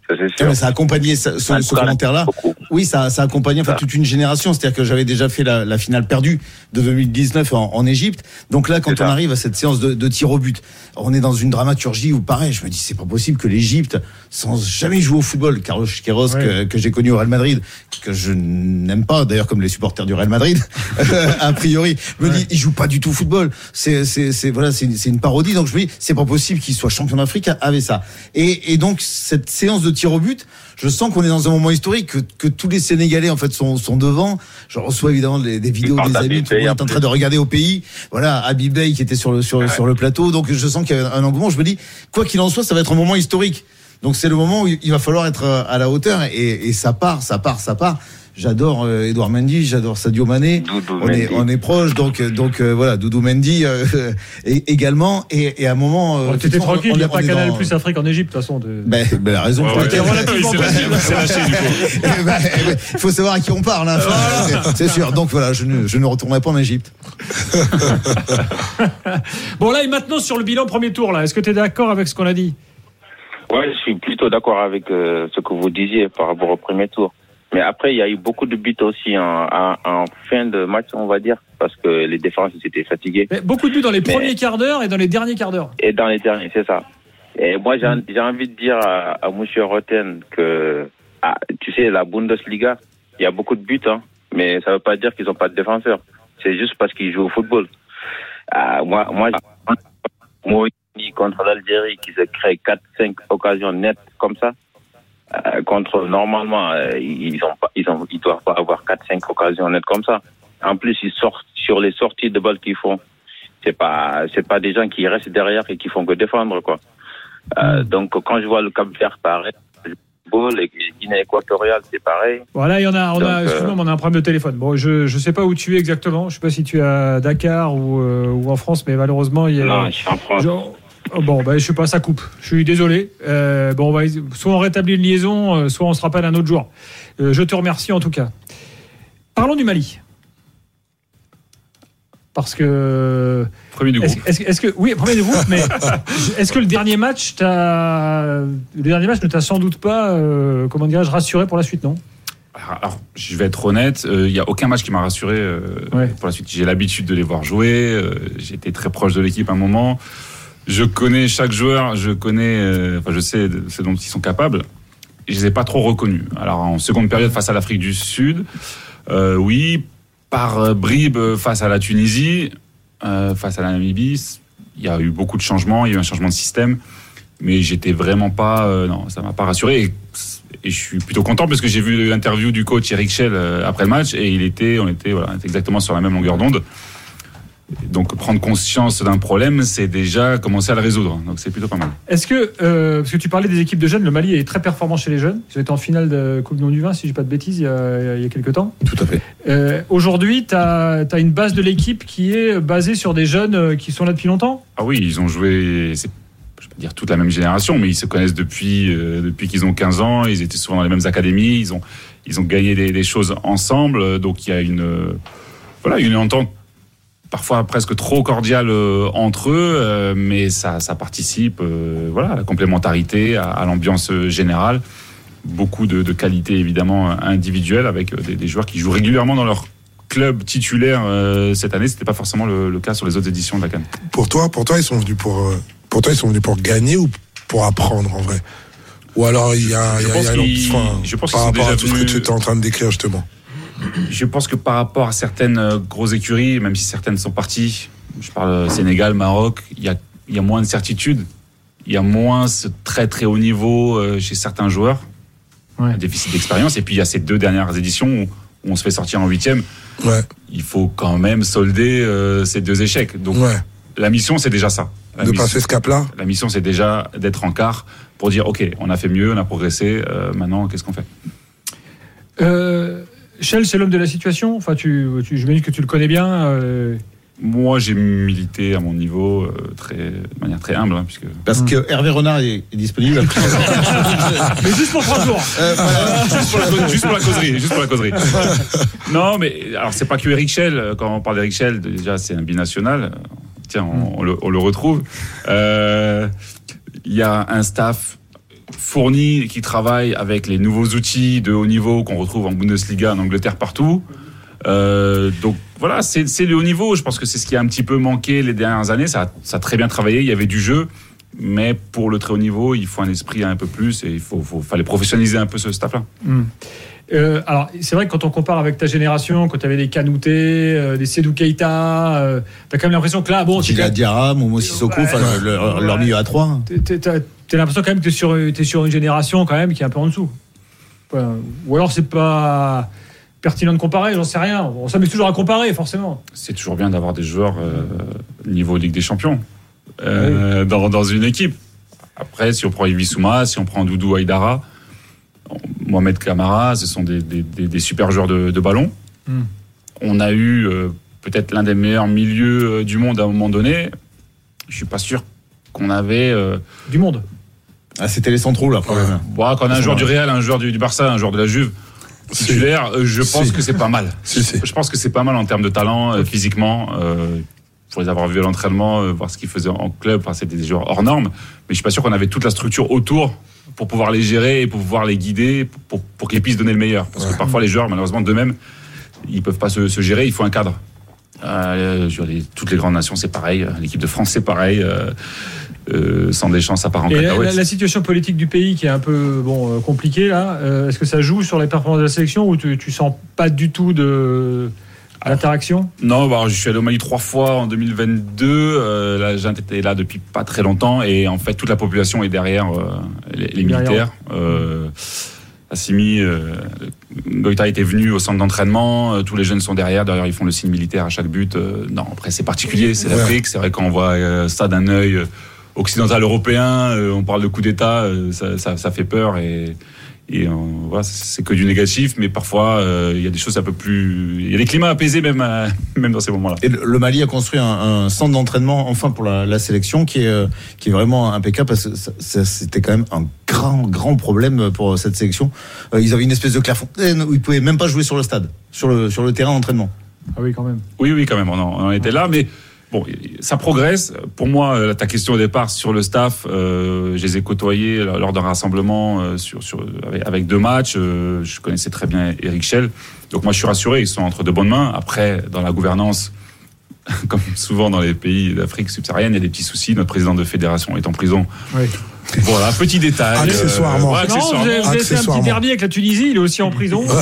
[SPEAKER 10] Ça, c'est
[SPEAKER 4] Non,
[SPEAKER 10] sûr.
[SPEAKER 4] mais ça a accompagné ce, ce- ce commentaire-là. Oui, ça, ça a accompagné enfin,
[SPEAKER 10] Ça.
[SPEAKER 4] toute une génération. C'est-à-dire que j'avais déjà fait la, la finale perdue de 2019 en, en Égypte. Donc là, quand on
[SPEAKER 10] ça.
[SPEAKER 4] arrive à cette séance de, de tir au but, on est dans une dramaturgie où, pareil, je me dis, c'est pas possible que l'Égypte, sans jamais jouer au football, Carlos Queiroz,
[SPEAKER 1] Ouais.
[SPEAKER 4] que, que j'ai connu au Real Madrid, que je n'aime pas, d'ailleurs, comme les supporters du Real Madrid, (laughs) (laughs) a priori, me dit, il joue pas du tout au football. C'est, c'est, c'est, voilà, c'est, une- c'est une parodie. Donc je me dis, c'est pas possible qu'il soit champion d'Afrique avec ça. Et, et donc, cette séance de tir au but, je sens qu'on est dans un moment historique, que, que tous les Sénégalais en fait sont, sont devant. Je reçois évidemment des, des vidéos des amis,
[SPEAKER 10] Bey,
[SPEAKER 4] est en train de regarder au pays. Voilà, Habib Bey qui était sur le sur, sur le plateau, donc je sens qu'il y a un engouement. Je me dis, quoi qu'il en soit, ça va être un moment historique. Donc c'est le moment où il va falloir être à la hauteur et, et ça part, ça part, ça part. J'adore euh, Edouard Mendy, j'adore Sadio Mané.
[SPEAKER 10] Doudou
[SPEAKER 4] On est, on est proche, donc euh, donc euh, voilà, Doudou Mendy euh, (laughs) et- également. Et, et à un moment, euh,
[SPEAKER 1] Bon, T'étais
[SPEAKER 4] effectivement,
[SPEAKER 1] tranquille,
[SPEAKER 4] on
[SPEAKER 1] il n'y a pas Canal
[SPEAKER 4] dans-
[SPEAKER 1] Plus Afrique en Égypte, de toute façon. de-
[SPEAKER 4] Ben, ben, la raison
[SPEAKER 3] Ouais,
[SPEAKER 4] pour
[SPEAKER 3] ouais.
[SPEAKER 4] laquelle
[SPEAKER 1] relativement
[SPEAKER 3] Il s'est lâché, il s'est lâché, du coup. (laughs)
[SPEAKER 4] Eh ben, eh ben, Il faut savoir à qui on parle, hein. C'est sûr. Donc voilà, je ne, je ne retournerai pas en Égypte. (laughs)
[SPEAKER 1] Bon, là, et maintenant sur le bilan premier tour, là, est-ce que tu es d'accord avec ce qu'on a dit?
[SPEAKER 10] Ouais, je suis plutôt d'accord avec euh, ce que vous disiez par rapport au premier tour. Mais après, il y a eu beaucoup de buts aussi en, en, en fin de match, on va dire, parce que les défenses étaient fatiguées.
[SPEAKER 1] Mais Beaucoup de buts dans les
[SPEAKER 10] Mais-
[SPEAKER 1] premiers quarts d'heure et dans les derniers quarts d'heure.
[SPEAKER 10] Et dans les derniers, c'est ça. Et moi, j'ai j'ai envie de dire à, à Monsieur Roten que, ah, tu sais, la Bundesliga, il y a beaucoup de buts, hein, mais ça veut pas dire qu'ils n'ont pas de défenseurs. C'est juste parce qu'ils jouent au football. Ah, moi, moi, moi, contre l'Algérie, qui se crée 4-5 occasions nettes comme ça, euh, contre normalement, euh, ils ont pas, ils ont, ils doivent pas avoir 4-5 occasions nettes comme ça. En plus, ils sortent sur les sorties de balles qu'ils font. C'est pas, c'est pas des gens qui restent derrière et qui font que défendre, quoi. Euh, donc, quand je vois le Cap Vert pareil, le football et Guinée équatoriale, c'est pareil.
[SPEAKER 1] Voilà, il y en a, on a,
[SPEAKER 10] Donc, euh,
[SPEAKER 1] mais on a un problème de téléphone. Bon, je je sais pas où tu es exactement. Je sais pas si tu es à Dakar ou, euh, ou en France, mais malheureusement, il y a.
[SPEAKER 10] Non, je suis en France.
[SPEAKER 1] Genre- bon, bah, je sais pas, ça coupe. Je suis désolé. Euh, bon, on va, soit on rétablit une liaison, euh, soit on se rappelle un autre jour. Euh, je te remercie en tout cas. Parlons du Mali. Parce que.
[SPEAKER 3] Premier du groupe.
[SPEAKER 1] est-ce que-. Oui, premier du groupe, mais est-ce que le dernier match. Le dernier match ne t'a sans doute pas, euh, comment dirais-je, rassuré pour la suite, non?
[SPEAKER 3] Alors, alors, je vais être honnête, il n'y a aucun match qui m'a rassuré euh,
[SPEAKER 1] Ouais.
[SPEAKER 3] pour la suite. J'ai l'habitude de les voir jouer. euh, été très proche de l'équipe à un moment. Je connais chaque joueur, je connais, euh, enfin, je sais ce dont ils sont capables. Je les ai pas trop reconnus. Alors en seconde période face à l'Afrique du Sud, euh, oui, par euh, bribes face à la Tunisie, face à la Namibie, il y a eu beaucoup de changements, il y a eu un changement de système. Mais j'étais vraiment pas. non, ça m'a pas rassuré. Et, je suis plutôt content parce que j'ai vu l'interview du coach Eric Schell après le match et il était, on était, voilà, on était exactement sur la même longueur d'onde. Donc prendre conscience d'un problème, c'est déjà commencer à le résoudre. Donc c'est plutôt pas mal.
[SPEAKER 1] Est-ce que, euh, parce que tu parlais des équipes de jeunes, le Mali est très performant chez les jeunes. Ils ont été en finale de Coupe du Monde du Vin, si je dis pas de bêtises, il y a, il y a quelques temps.
[SPEAKER 4] Tout à fait.
[SPEAKER 1] Euh, Aujourd'hui, tu as, une base de l'équipe qui est basée sur des jeunes euh, qui sont là depuis longtemps?
[SPEAKER 3] Ah oui, ils ont joué, je vais pas dire toute la même génération, mais ils se connaissent depuis, euh, depuis qu'ils ont 15 ans. Ils étaient souvent dans les mêmes académies. Ils ont, ils ont gagné des, des choses ensemble. Donc il y a une, euh, voilà, une entente parfois presque trop cordiale euh, entre eux, euh, mais ça, ça participe, euh, voilà, à la complémentarité, à, à l'ambiance générale. Beaucoup de, de qualités évidemment individuelles avec des, des joueurs qui jouent régulièrement dans leur club titulaire cette année. C'était pas forcément le, le cas sur les autres éditions de la Cannes.
[SPEAKER 5] Pour toi, pour toi, ils sont venus pour, pour toi, ils sont venus pour gagner ou pour apprendre en vrai? Ou alors il y a,
[SPEAKER 3] Je
[SPEAKER 5] y a-
[SPEAKER 3] pense
[SPEAKER 5] y a
[SPEAKER 3] qu'ils-
[SPEAKER 5] enfin,
[SPEAKER 3] je pense
[SPEAKER 5] par rapport à tout ce que tu étais en train de décrire justement.
[SPEAKER 3] Je pense que par rapport à certaines euh, grosses écuries, même si certaines sont parties, je parle euh, Sénégal, Maroc, il y a, il y a moins de certitude, il y a moins ce très très haut niveau euh, chez certains joueurs,
[SPEAKER 1] Ouais.
[SPEAKER 3] un déficit d'expérience, et puis il y a ces deux dernières éditions où, où on se fait sortir en huitième.
[SPEAKER 5] Ouais,
[SPEAKER 3] Il faut quand même solder euh, ces deux échecs. Donc
[SPEAKER 5] ouais.
[SPEAKER 3] la mission, c'est déjà ça. La
[SPEAKER 5] De
[SPEAKER 3] mission-
[SPEAKER 5] passer ce cap-là.
[SPEAKER 3] la mission, c'est déjà d'être en quart pour dire, OK, on a fait mieux, on a progressé, euh, maintenant, qu'est-ce qu'on fait?
[SPEAKER 1] Euh, Shell, c'est l'homme de la situation. Enfin, tu, tu, j'imagine que tu le connais bien. euh,
[SPEAKER 3] Moi, j'ai milité à mon niveau euh, très, de manière très humble, hein, puisque
[SPEAKER 4] Parce que Hervé Renard est, est disponible. (laughs)
[SPEAKER 1] Mais juste pour trois jours.
[SPEAKER 4] Euh, voilà. (laughs)
[SPEAKER 3] juste, pour la, cause- juste pour la causerie, juste pour la causerie. (laughs) Non, mais alors c'est pas que Eric Schell. Quand on parle d'Eric Schell, déjà c'est un binational. Tiens, on, on le, on le retrouve. Euh, Il y a un staff fourni et qui travaille avec les nouveaux outils de haut niveau qu'on retrouve en Bundesliga, en Angleterre, partout. Euh, donc voilà, c'est le haut niveau. Je pense que c'est ce qui a un petit peu manqué les dernières années. Ça, ça, a très bien travaillé, il y avait du jeu. Mais pour le très haut niveau, il faut un esprit un peu plus et il faut, faut fallait professionnaliser un peu ce staff-là. Hmm.
[SPEAKER 1] Euh, alors, c'est vrai que quand on compare avec ta génération, quand tu avais des Kanouté, euh, des Sedou Keita, euh, t'as quand même l'impression que là, bon.
[SPEAKER 4] Gila Diarra, Momo Sissoko, leur milieu à
[SPEAKER 1] 3 t'as l'impression quand même que t'es sur, t'es sur une génération quand même qui est un peu en dessous. Ou alors c'est pas pertinent de comparer, j'en sais rien. On s'amuse toujours à comparer, forcément.
[SPEAKER 3] C'est toujours bien d'avoir des joueurs euh, niveau Ligue des Champions euh, dans, dans une équipe. Après, si on prend Ibissouma, si on prend Doudou Aïdara, Mohamed Kamara, ce sont des, des- des- des super joueurs de, de ballon.
[SPEAKER 1] Hmm.
[SPEAKER 3] On a eu euh, peut-être l'un des meilleurs milieux euh, du monde à un moment donné. Je suis pas sûr qu'on avait.
[SPEAKER 1] Du monde.
[SPEAKER 4] Ah, c'était les centraux, là, même.
[SPEAKER 3] bon, quand on a un joueur du Real, un joueur du, du Barça, un joueur de la Juve titulaire, euh, je pense
[SPEAKER 5] Si.
[SPEAKER 3] que c'est pas mal.
[SPEAKER 5] Si, si.
[SPEAKER 3] Je pense que c'est pas mal en termes de talent, euh, physiquement. Euh, pour les avoir vus à l'entraînement, euh, voir ce qu'ils faisaient en club, enfin, c'était des joueurs hors normes. Mais je suis pas sûr qu'on avait toute la structure autour pour pouvoir les gérer et pour pouvoir les guider pour, pour, pour qu'ils puissent donner le meilleur. Parce que parfois, les joueurs, malheureusement, d'eux-mêmes, ils peuvent pas se, se gérer, il faut un cadre. Sur les- toutes les grandes nations, c'est pareil. L'équipe de France, c'est pareil. Euh, sans des chances, ça part en
[SPEAKER 1] Et la,
[SPEAKER 3] cacahuète.
[SPEAKER 1] la- la situation politique du pays qui est un peu bon euh, compliquée là, euh, est-ce que ça joue sur les performances de la sélection ou tu, tu sens pas du tout de d'interaction?
[SPEAKER 3] Non, bah, je suis allé au Mali trois fois en 2022. Euh, la junte était là depuis pas très longtemps et en fait toute la population est derrière euh, les, les
[SPEAKER 1] Derrière.
[SPEAKER 3] militaires. Euh, Assimi, Goïta était venu au centre d'entraînement. tous les jeunes sont derrière. D'ailleurs, ils font le signe militaire à chaque but. Non, après c'est particulier, c'est
[SPEAKER 5] Ouais.
[SPEAKER 3] l'Afrique. C'est vrai qu'on voit ça d'un œil occidental européen. euh, on parle de coup d'État, euh, ça, ça- ça fait peur et. Et euh, voilà, c'est que du négatif, mais parfois euh, il y a des choses un peu plus. Il y a des climats apaisés même, à- (laughs) même dans ces moments-là.
[SPEAKER 4] Et le Mali a construit un, un centre d'entraînement, enfin pour la, la sélection, qui est, euh, qui est vraiment impeccable parce que c'était quand même un grand, grand problème pour cette sélection. Euh, ils avaient une espèce de clairefontaine où ils pouvaient même pas jouer sur le stade, sur le, sur le terrain d'entraînement.
[SPEAKER 1] Ah oui, quand même.
[SPEAKER 3] Oui, oui, quand même, on en, on en était là, mais bon, ça progresse. Pour moi, euh, ta question au départ sur le staff, euh, je les ai côtoyés lors d'un rassemblement euh, avec, deux matchs. je connaissais très bien Eric Schell. Donc moi, je suis rassuré, ils sont entre de bonnes mains. Après, dans la gouvernance, (laughs) comme souvent dans les pays d'Afrique subsaharienne, il y a des petits soucis. Notre président de fédération est en prison.
[SPEAKER 1] Oui.
[SPEAKER 3] Voilà, petit détail.
[SPEAKER 5] Accessoirement.
[SPEAKER 3] ouais,
[SPEAKER 1] Non, vous
[SPEAKER 3] accessoirement.
[SPEAKER 1] avez, vous avez fait un petit derby avec la Tunisie, il est aussi en prison.
[SPEAKER 3] Ouais,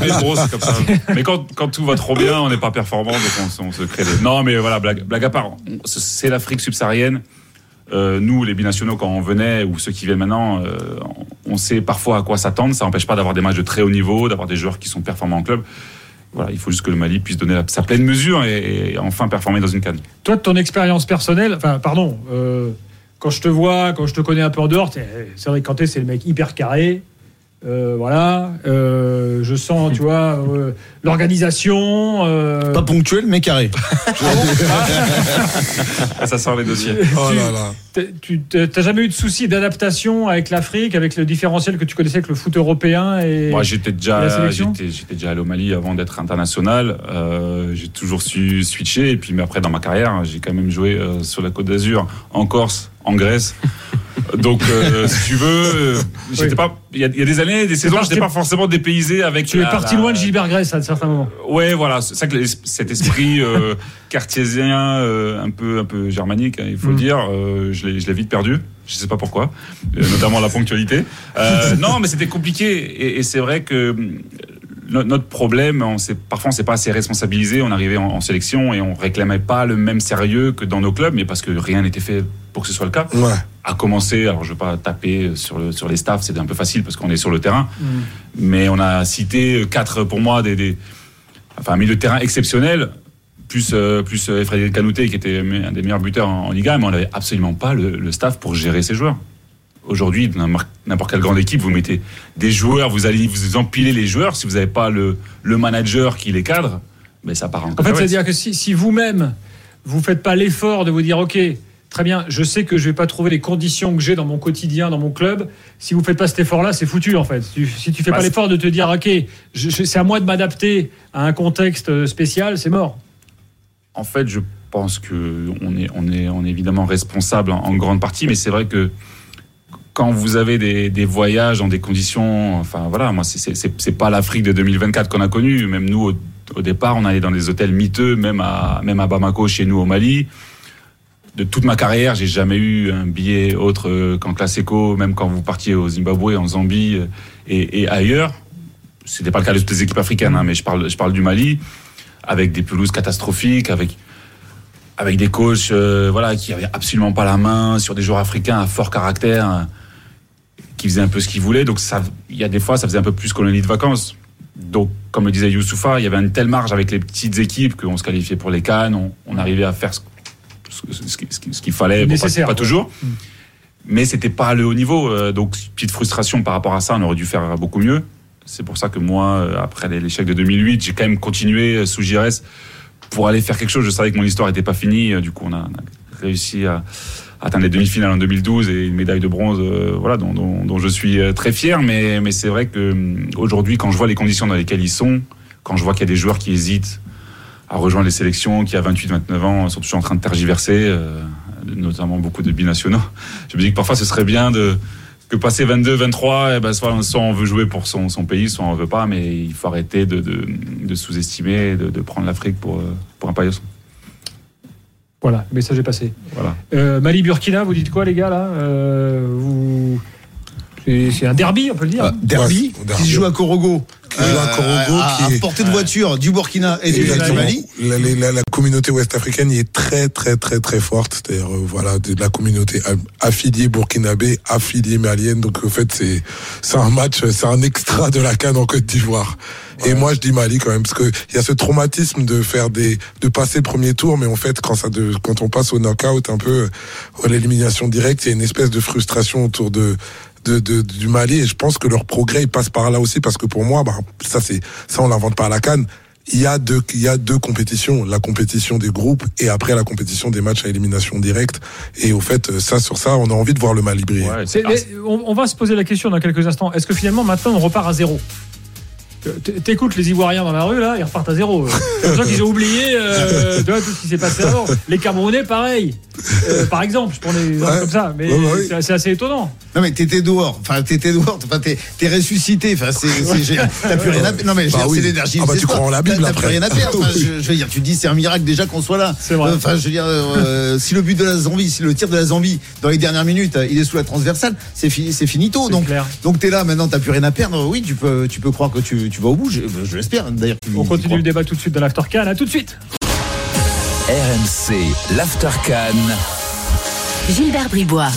[SPEAKER 3] mais (laughs) bon, c'est comme ça. Mais quand, quand tout va trop bien, on n'est pas performant, donc on, se- on se crée des. Non, mais voilà, blague, blague à part. C'est l'Afrique subsaharienne. Euh, nous, les binationaux, quand on venait, ou ceux qui viennent maintenant, euh, on sait parfois à quoi s'attendre. Ça n'empêche pas d'avoir des matchs de très haut niveau, d'avoir des joueurs qui sont performants en club. Voilà, il faut juste que le Mali puisse donner sa pleine mesure et, et enfin performer dans une canne.
[SPEAKER 1] Toi, de ton expérience personnelle, enfin, pardon, euh, quand je te vois, quand je te connais un peu en dehors, t'es- c'est vrai que Kanté, c'est le mec hyper carré. Euh, voilà, Euh, je sens, tu vois, euh, l'organisation. euh,
[SPEAKER 4] Pas ponctuel, mais carré.
[SPEAKER 3] Ah, (laughs) ça sort les dossiers. (laughs)
[SPEAKER 5] Oh là là.
[SPEAKER 1] Tu t'as jamais eu de souci d'adaptation avec l'Afrique, avec le différentiel que tu connaissais avec le foot européen et
[SPEAKER 3] Moi, j'étais déjà, j'étais, déjà allé au Mali avant d'être international. Euh, j'ai toujours su switcher. Et puis, mais après, dans ma carrière, j'ai quand même joué euh, sur la Côte d'Azur, en Corse, en Grèce. (laughs) Donc, euh, si tu veux, j'étais
[SPEAKER 1] Oui.
[SPEAKER 3] pas. Il y, a, il y a des années, des saisons, j'étais pas forcément dépaysé avec.
[SPEAKER 1] tu es parti
[SPEAKER 3] la-
[SPEAKER 1] loin de Gilbert Grèce à un certain moment.
[SPEAKER 3] Ouais, voilà, c'est ça que l'es- cet esprit euh, cartésien, euh, un peu, un peu germanique, hein, il faut
[SPEAKER 1] Mm.
[SPEAKER 3] le dire, euh, je l'ai, je l'ai vite perdu. Je sais pas pourquoi, euh, notamment la ponctualité. Euh, non, mais c'était compliqué, et, et c'est vrai que no- notre problème, on s'est, parfois on s'est pas assez responsabilisé. On arrivait en, en sélection et on réclamait pas le même sérieux que dans nos clubs, mais parce que rien n'était fait pour que ce soit le cas.
[SPEAKER 5] Ouais.
[SPEAKER 3] À commencer, alors je veux pas taper sur le sur les staffs, c'est un peu facile parce qu'on est sur le terrain mais on a cité quatre pour moi des, des enfin un milieu de terrain exceptionnel plus euh, plus euh, Frédéric Canouté qui était un des meilleurs buteurs en, en Liga mais on n'avait absolument pas le, le staff pour gérer ces joueurs aujourd'hui dans n'importe quelle grande équipe vous mettez des joueurs vous allez vous empilez les joueurs si vous n'avez pas le, le manager qui les cadre mais ça part en
[SPEAKER 1] En fait, c'est-à-dire que si, si vous-même, vous faites pas l'effort de vous dire, OK, très bien, je sais que je vais pas trouver les conditions que j'ai dans mon quotidien, dans mon club, si vous faites pas cet effort-là, c'est foutu, en fait. Si tu fais
[SPEAKER 3] Bah,
[SPEAKER 1] pas l'effort de te dire, OK, c'est à moi de m'adapter à un contexte euh, spécial, c'est mort.
[SPEAKER 3] En fait, je pense que on est, on est, on est évidemment responsable en, grande partie, mais c'est vrai que quand vous avez des, voyages dans des conditions, enfin voilà, moi c'est- pas l'Afrique de 2024 qu'on a connue. Même nous, au, départ, on allait dans des hôtels miteux, même à, même à Bamako, chez nous au Mali. De toute ma carrière, j'ai jamais eu un billet autre qu'en classe éco, même quand vous partiez au Zimbabwe, en Zambie euh, et, et ailleurs. C'était pas le cas de toutes les équipes africaines, hein, mais je parle, je parle du Mali, avec des pelouses catastrophiques, avec avec des coachs euh, voilà qui avaient absolument pas la main sur des joueurs africains à fort caractère euh, qui faisaient un peu ce qu'ils voulaient. Donc il y a des fois ça faisait un peu plus colonie de vacances. Donc comme le disait Youssoufa il y avait une telle marge avec les petites équipes qu'on se qualifiait pour les cannes on, on arrivait à faire ce, ce- ce qui- ce qui- ce qu'il fallait. Bon, pas- pas, toujours. Mais c'était pas le haut niveau euh, donc petite frustration par rapport à ça on aurait dû faire beaucoup mieux c'est pour ça que moi euh, après l'échec de 2008 j'ai quand même continué euh, sous Gires pour aller faire quelque chose. Je savais que mon histoire n'était pas finie. Euh, Du coup, on a, réussi à, atteindre les demi-finales en 2012 et une médaille de bronze, voilà, dont, dont- je suis très fier. Mais, c'est vrai que hum, aujourd'hui, quand je vois les conditions dans lesquelles ils sont, quand je vois qu'il y a des joueurs qui hésitent à rejoindre les sélections, qui à 28-29 ans sont toujours en train de tergiverser, notamment beaucoup de binationaux, (laughs) je me dis que parfois ce serait bien de que passer 22, 23, eh ben, soit, soit on veut jouer pour son, son pays, soit on veut pas, mais il faut arrêter de, de, de sous-estimer, et de, de prendre l'Afrique pour, euh, pour un paillasson.
[SPEAKER 1] Voilà, le message est passé.
[SPEAKER 3] Voilà.
[SPEAKER 1] Euh, Mali-Burkina, vous dites quoi, les gars, là Euh, vous... C'est un derby, on peut le dire.
[SPEAKER 4] Ah, derby,
[SPEAKER 5] Ouais, derby.
[SPEAKER 4] qui se joue à Korogo.
[SPEAKER 5] Joue à Korogo,
[SPEAKER 4] à,
[SPEAKER 5] qui
[SPEAKER 4] à
[SPEAKER 5] est-
[SPEAKER 4] portée de voiture du Burkina et du. Mali.
[SPEAKER 5] La, la- la- la communauté ouest-africaine y est très très très très forte. C'est-à-dire euh, voilà de la communauté affiliée burkinabé, affiliée malienne. Donc en fait c'est c'est un match, c'est un extra de la canne en Côte d'Ivoire. Et moi je dis Mali quand même parce que il y a ce traumatisme de faire des de passer le premier tour, mais en fait quand ça de, quand on passe au knockout un peu euh, l'élimination directe, il y a une espèce de frustration autour de de, de- du Mali. Et je pense que leur progrès il passe par là aussi parce que pour moi bah, ça c'est ça on l'invente pas à la canne. Il y a deux il y a deux compétitions. La compétition des groupes et après la compétition des matchs à élimination directe. Et au fait ça sur ça on a envie de voir le Mali briller.
[SPEAKER 3] Ouais,
[SPEAKER 1] on, on va se poser la question dans quelques instants. Est-ce que finalement, maintenant, on repart à zéro? T'écoutes les Ivoiriens dans la rue, là, ils repartent à zéro. L'impression (laughs) qu'ils ont oublié euh, tout ce qui s'est passé avant. Les Camerounais, pareil. Euh, par exemple, je prends des exemples
[SPEAKER 5] Ouais.
[SPEAKER 1] comme ça. Mais
[SPEAKER 5] Ouais, ouais, ouais.
[SPEAKER 1] c'est- assez étonnant.
[SPEAKER 4] Non mais t'étais dehors, enfin t'étais dehors, enfin t'es ressuscité, enfin c'est c'est génial. T'as plus rien à perdre. Non mais je veux
[SPEAKER 5] Bah oui.
[SPEAKER 4] c'est l'énergie.
[SPEAKER 5] Ah bah, tu crois en la Bible
[SPEAKER 4] T'as plus rien à perdre. Enfin, je, je veux dire, tu dis c'est un miracle déjà qu'on soit là.
[SPEAKER 1] C'est vrai.
[SPEAKER 4] Euh, Enfin je veux dire, euh, si le but de la Zambie, si le tir de la Zambie dans les dernières minutes, il est sous la transversale, c'est fini, c'est finito. Donc
[SPEAKER 1] clair.
[SPEAKER 4] donc t'es là maintenant, t'as plus rien à perdre. Oui, tu peux tu peux croire que tu tu vas au bout. Je, je l'espère d'ailleurs.
[SPEAKER 1] On continue le débat tout de suite dans l'Aftercan. À tout de suite.
[SPEAKER 7] RMC, l'Aftercan.
[SPEAKER 9] Gilbert Bribois.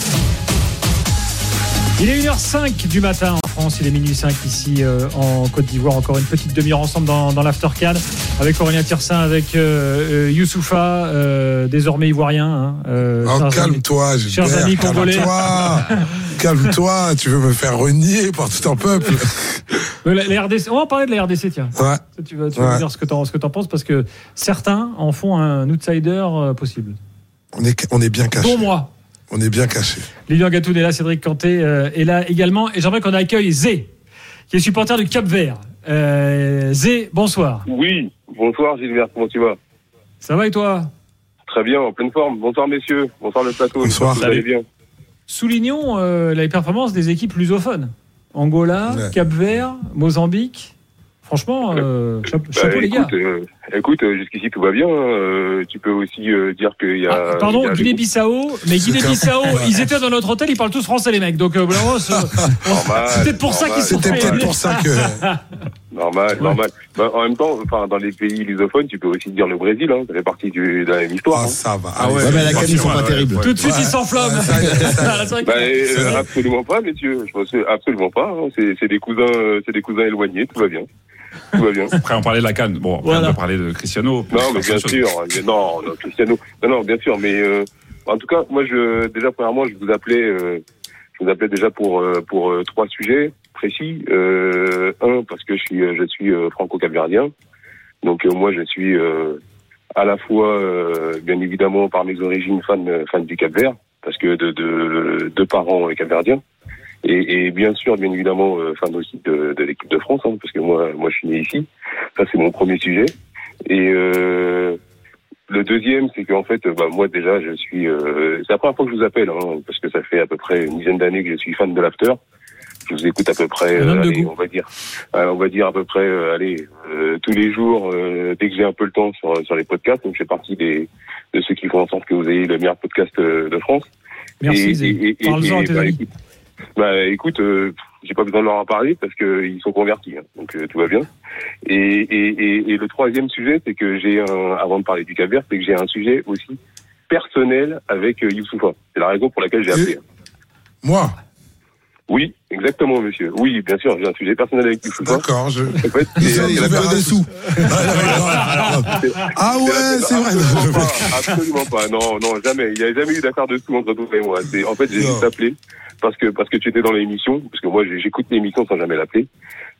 [SPEAKER 1] Il est 1h05 du matin France, il est minuit 5 ici euh, en Côte d'Ivoire. Encore une petite demi-heure ensemble dans, dans l'Aftercan avec Aurélien Tirsin, avec euh, euh, Youssoufa, euh, désormais ivoirien. Hein, euh,
[SPEAKER 5] Oh,
[SPEAKER 1] chers amis-
[SPEAKER 5] calme-toi, Gilbert.
[SPEAKER 1] chers amis congolais.
[SPEAKER 5] Calme-toi. (laughs) Calme-toi, tu veux me faire renier par tout un peuple. (laughs)
[SPEAKER 1] La- la RDC, on va parler de la RDC, tiens.
[SPEAKER 5] Ouais.
[SPEAKER 1] Tu vas, tu vas
[SPEAKER 5] Ouais.
[SPEAKER 1] me dire ce que tu en, penses parce que certains en font un outsider possible.
[SPEAKER 5] On est, on est bien caché.
[SPEAKER 1] Dont moi.
[SPEAKER 5] On est bien caché.
[SPEAKER 1] Lilian Gatoun est là, Cédric Canté euh, est là également. Et j'aimerais qu'on accueille Zé, qui est supporter du Cap Vert. Euh, Zé, bonsoir.
[SPEAKER 11] Oui, bonsoir Gilbert, comment tu vas?
[SPEAKER 1] Ça va et toi?
[SPEAKER 11] Très bien, en pleine forme. Bonsoir messieurs, bonsoir le plateau.
[SPEAKER 5] Bonsoir.
[SPEAKER 11] Vous allez bien.
[SPEAKER 1] Soulignons euh, les performances des équipes lusophones. Angola,
[SPEAKER 5] Ouais.
[SPEAKER 1] Cap Vert, Mozambique. Franchement, euh, chapeau,
[SPEAKER 11] Bah,
[SPEAKER 1] chapeau, les gars.
[SPEAKER 11] écoute, euh, écoute euh, jusqu'ici tout va bien. hein. Euh, tu peux aussi euh, dire qu'il y a.
[SPEAKER 1] Ah, pardon,
[SPEAKER 11] il y a des-
[SPEAKER 1] Guinée-Bissau, mais Guinée-Bissau, ils étaient dans notre hôtel, ils parlent tous français, les mecs. Donc, euh, vraiment, c'est (laughs)
[SPEAKER 11] Normal,
[SPEAKER 1] peut-être pour ça qu'ils sont
[SPEAKER 5] C'était peut-être pour ça que. (laughs)
[SPEAKER 11] Normal,
[SPEAKER 1] Ouais.
[SPEAKER 11] normal. Bah, en même temps, enfin, dans les pays lusophones, tu peux aussi dire le Brésil. Hein. Ça fait partie du, de la même histoire.
[SPEAKER 5] Ah,
[SPEAKER 11] hein.
[SPEAKER 5] ça va.
[SPEAKER 3] Ah ouais.
[SPEAKER 4] Ouais, mais la canne, ils sont pas
[SPEAKER 3] ouais,
[SPEAKER 4] terribles.
[SPEAKER 1] Tout de suite,
[SPEAKER 5] Ouais.
[SPEAKER 1] ils s'enflamment. (laughs)
[SPEAKER 11] Bah, euh, absolument pas, messieurs. Je pense que- absolument pas. hein. C'est c'est des cousins, euh, c'est des cousins éloignés. Tout va bien. Tout va bien.
[SPEAKER 3] Après, on parlait de la canne. Bon, après,
[SPEAKER 1] Voilà.
[SPEAKER 3] on va parler de Cristiano.
[SPEAKER 11] Non, mais bien sûr. Mais Non, non, Cristiano. Non, non, bien sûr. Mais euh, en tout cas, moi, je déjà premièrement, je vous appelais, euh, je vous appelais déjà pour euh, pour euh, trois sujets précis. Euh, un, parce que je suis euh, je suis euh, franco-capverdien. Donc euh, moi, je suis euh, à la fois, euh, bien évidemment, par mes origines, fan fan du Cap-Vert, parce que de de, de parents euh, capverdiens. Et, et bien sûr, bien évidemment, euh, fan aussi de, de l'équipe de France, hein, parce que moi, moi, je suis né ici. Ça, c'est mon premier sujet. Et euh, le deuxième, c'est qu'en fait, bah, moi déjà, je suis. Euh, c'est la première fois que je vous appelle, hein, parce que ça fait à peu près une dizaine d'années que je suis fan de l'after. Je vous écoute à peu près,
[SPEAKER 1] de
[SPEAKER 11] allez, on va dire, euh, on va dire à peu près, euh, allez, euh, tous les jours, euh, dès que j'ai un peu le temps sur sur les podcasts. Donc, je fais partie des de ceux qui font en sorte que vous ayez le meilleur podcast euh, de France.
[SPEAKER 1] Merci,
[SPEAKER 11] Et-
[SPEAKER 1] Zé.
[SPEAKER 11] et- et- et- bah, écoute, bah, écoute, euh, j'ai pas besoin de leur en parler parce qu'ils sont convertis, hein, donc euh, tout va bien. Et, et, et, et le troisième sujet, c'est que j'ai un, avant de parler du Cap-Vert, c'est que j'ai un sujet aussi personnel avec euh, Youssoufa. C'est la raison pour laquelle j'ai appelé.
[SPEAKER 5] Moi,
[SPEAKER 11] Oui, exactement, monsieur. Oui, bien sûr, j'ai un sujet personnel avec Youssoufa.
[SPEAKER 5] d'accord. Je...
[SPEAKER 11] En fait, la
[SPEAKER 4] veut des sous.
[SPEAKER 5] Ah ouais, c'est vrai.
[SPEAKER 11] Absolument pas, absolument pas. Non, non, jamais. Il n'y a jamais eu d'affaire de sous entre toi et moi. En fait, j'ai juste appelé parce que parce que tu étais dans l'émission, parce que moi j'écoute l'émission sans jamais l'appeler.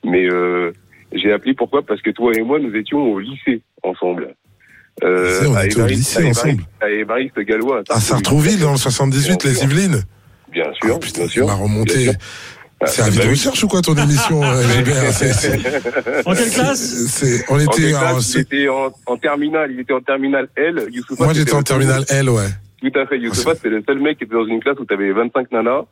[SPEAKER 11] Mais euh, j'ai appelé pourquoi? Parce que toi et moi nous étions au lycée ensemble. Euh,
[SPEAKER 5] C'est, on
[SPEAKER 11] à
[SPEAKER 5] était au lycée
[SPEAKER 11] à Évariste-
[SPEAKER 5] ensemble.
[SPEAKER 11] À Évariste Gallois.
[SPEAKER 5] À Sartrouville, dans le 78, les Yvelines.
[SPEAKER 11] Bien sûr,
[SPEAKER 5] Ah, putain,
[SPEAKER 11] bien sûr.
[SPEAKER 5] remonté.
[SPEAKER 11] Bien sûr.
[SPEAKER 5] C'est
[SPEAKER 11] Ah,
[SPEAKER 5] un
[SPEAKER 11] bah
[SPEAKER 5] vide de
[SPEAKER 11] oui.
[SPEAKER 5] recherche ou quoi ton émission, (laughs) euh, Gilbert C'est- c'est-
[SPEAKER 1] En quelle classe?
[SPEAKER 5] C'est- On était en.
[SPEAKER 11] classe? Il était en, en terminale, il était en terminale L. Youssoufa,
[SPEAKER 5] Moi, j'étais en
[SPEAKER 11] le-
[SPEAKER 5] terminale L, ouais.
[SPEAKER 11] Tout à fait. Youssoufa, c'était le seul mec qui était dans une classe où tu avais 25 nanas.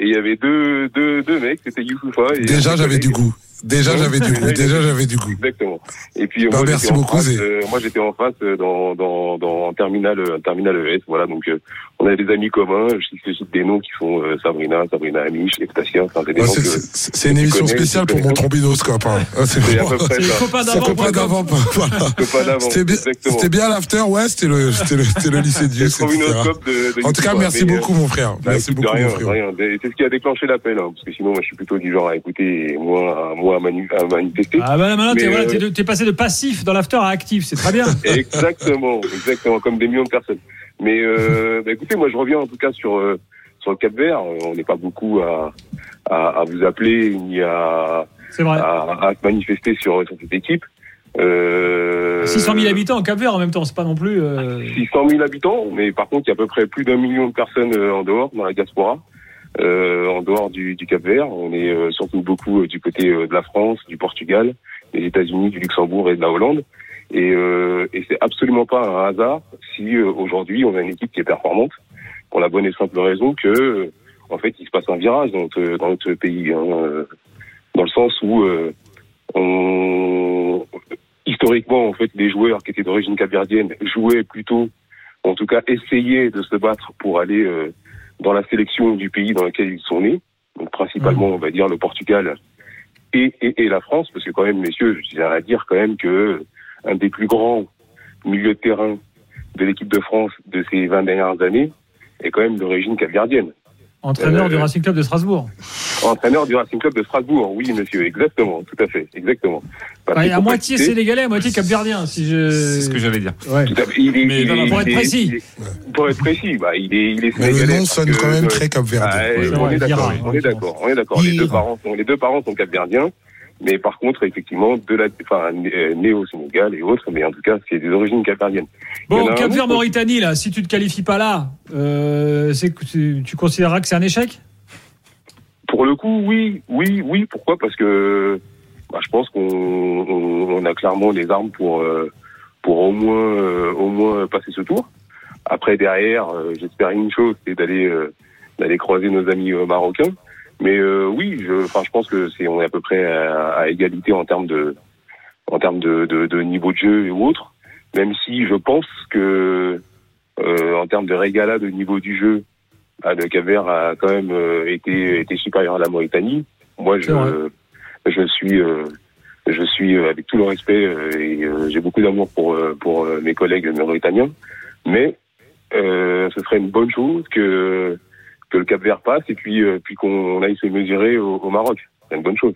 [SPEAKER 11] Et il y avait deux, deux, deux mecs, c'était Youssoufa. Et
[SPEAKER 5] Déjà,
[SPEAKER 11] un
[SPEAKER 5] j'avais du goût. Déjà, j'avais du goût. Déjà, j'avais du goût.
[SPEAKER 11] Exactement. Et puis
[SPEAKER 5] Bah,
[SPEAKER 11] moi,
[SPEAKER 5] merci beaucoup,
[SPEAKER 11] face, euh, moi, j'étais en face euh, dans dans dans terminal euh, terminal ES. Voilà. Donc, euh, on avait des amis communs. Je cite des noms qui sont euh, Sabrina, Sabrina Amish, Estacia. Enfin, c'est gens
[SPEAKER 5] c'est- une émission
[SPEAKER 11] connais,
[SPEAKER 5] spéciale pour mon trombinoscope. Hein. Ah, C'est
[SPEAKER 11] c'est
[SPEAKER 5] vraiment- (laughs) copain d'avant. C'était bien,
[SPEAKER 11] Exactement.
[SPEAKER 5] c'était bien l'after, ouais, c'était le, c'était le, c'était le (laughs) lycée Dieu,
[SPEAKER 11] C'est le
[SPEAKER 5] etc.
[SPEAKER 11] trombinoscope de, de
[SPEAKER 5] En tout cas, merci
[SPEAKER 11] Mais, euh,
[SPEAKER 5] beaucoup, mon frère.
[SPEAKER 11] Bah,
[SPEAKER 5] Merci beaucoup,
[SPEAKER 11] rien,
[SPEAKER 5] mon frère.
[SPEAKER 11] rien. C'est ce qui a déclenché l'appel, hein, parce que sinon, moi, je suis plutôt du genre à écouter et moi, à, moi, à, manu- à manifester.
[SPEAKER 1] Ah bah maintenant, t'es
[SPEAKER 11] Mais,
[SPEAKER 1] voilà,
[SPEAKER 11] euh,
[SPEAKER 1] t'es de- t'es passé de passif dans l'after à actif, c'est très bien. (laughs)
[SPEAKER 11] Exactement, exactement, comme des millions de personnes. Mais euh, (laughs) bah, écoutez, moi je reviens en tout cas sur euh, sur le Cap Vert. Euh, On n'est pas beaucoup à, à, à vous appeler ni à, à, manifester sur, sur cette équipe. Euh,
[SPEAKER 1] 600 000 habitants en Cap Vert en même temps, c'est pas non plus. euh,
[SPEAKER 11] 600 000 habitants, mais par contre il y a à peu près plus d'un million de personnes en dehors, dans la diaspora, euh, en dehors du, du Cap Vert. On est surtout beaucoup du côté de la France, du Portugal, des États-Unis, du Luxembourg et de la Hollande. Et, euh, et c'est absolument pas un hasard si euh, aujourd'hui on a une équipe qui est performante, pour la bonne et simple raison que, euh, en fait, il se passe un virage dans notre, dans notre pays, hein, euh, dans le sens où euh, on, historiquement, en fait, les joueurs qui étaient d'origine capverdienne jouaient plutôt, en tout cas, essayaient de se battre pour aller euh, dans la sélection du pays dans lequel ils sont nés. Donc, principalement, on va dire le Portugal et, et, et la France, parce que quand même, messieurs, je tiens à dire quand même que un des plus grands milieux de terrain de l'équipe de France de ces 20 dernières années, est quand même d'origine capverdienne.
[SPEAKER 1] Entraîneur
[SPEAKER 11] Euh,
[SPEAKER 1] du Racing Club de Strasbourg.
[SPEAKER 11] Entraîneur du Racing Club de Strasbourg, oui monsieur, exactement, tout à fait, exactement.
[SPEAKER 1] Ouais, à moitié sénégalais, à moitié capverdien, si je.
[SPEAKER 3] C'est ce que j'allais dire.
[SPEAKER 1] Ouais.
[SPEAKER 11] Tout à fait. Il est-
[SPEAKER 3] Mais
[SPEAKER 11] il
[SPEAKER 3] non,
[SPEAKER 11] est-
[SPEAKER 3] non,
[SPEAKER 1] pour
[SPEAKER 11] il
[SPEAKER 1] être précis.
[SPEAKER 11] il est- Pour être précis, bah, il est, il est
[SPEAKER 5] Mais le nom sonne quand même très capverdien.
[SPEAKER 11] Ah,
[SPEAKER 1] Ouais,
[SPEAKER 11] on
[SPEAKER 1] ouais,
[SPEAKER 11] est d'accord, on est d'accord, on est d'accord. Les deux parents sont, les deux parents sont capverdiens, mais par contre, effectivement, de la, enfin, né au Sénégal et autres, mais en tout cas, c'est des origines capverdiennes.
[SPEAKER 1] Bon,
[SPEAKER 11] a un
[SPEAKER 1] Cap Vert
[SPEAKER 11] autre-
[SPEAKER 1] Mauritanie, là, si tu te qualifies pas là, euh, c'est tu, tu considéreras que c'est un échec?
[SPEAKER 11] Pour le coup, oui, oui, oui. Pourquoi? Parce que bah, je pense qu'on on, on a clairement les armes pour euh, pour au moins euh, au moins passer ce tour. Après derrière, euh, j'espère une chose, c'est d'aller d'aller croiser nos amis marocains. Mais euh, oui, je, enfin, je pense que c'est on est à peu près à, à égalité en termes de en termes de, de, de niveau de jeu et autres. Même si je pense que euh, en termes de régalade au niveau du jeu, ah, le Cap-Vert a quand même euh, été, été supérieur à la Mauritanie. Moi, je, je suis, euh, je suis euh, avec tout le respect euh, et euh, j'ai beaucoup d'amour pour euh, pour mes collègues mauritaniens, mais euh, ce serait une bonne chose que que le Cap-Vert passe et puis euh, puis qu'on aille se mesurer au, au Maroc. C'est une bonne chose.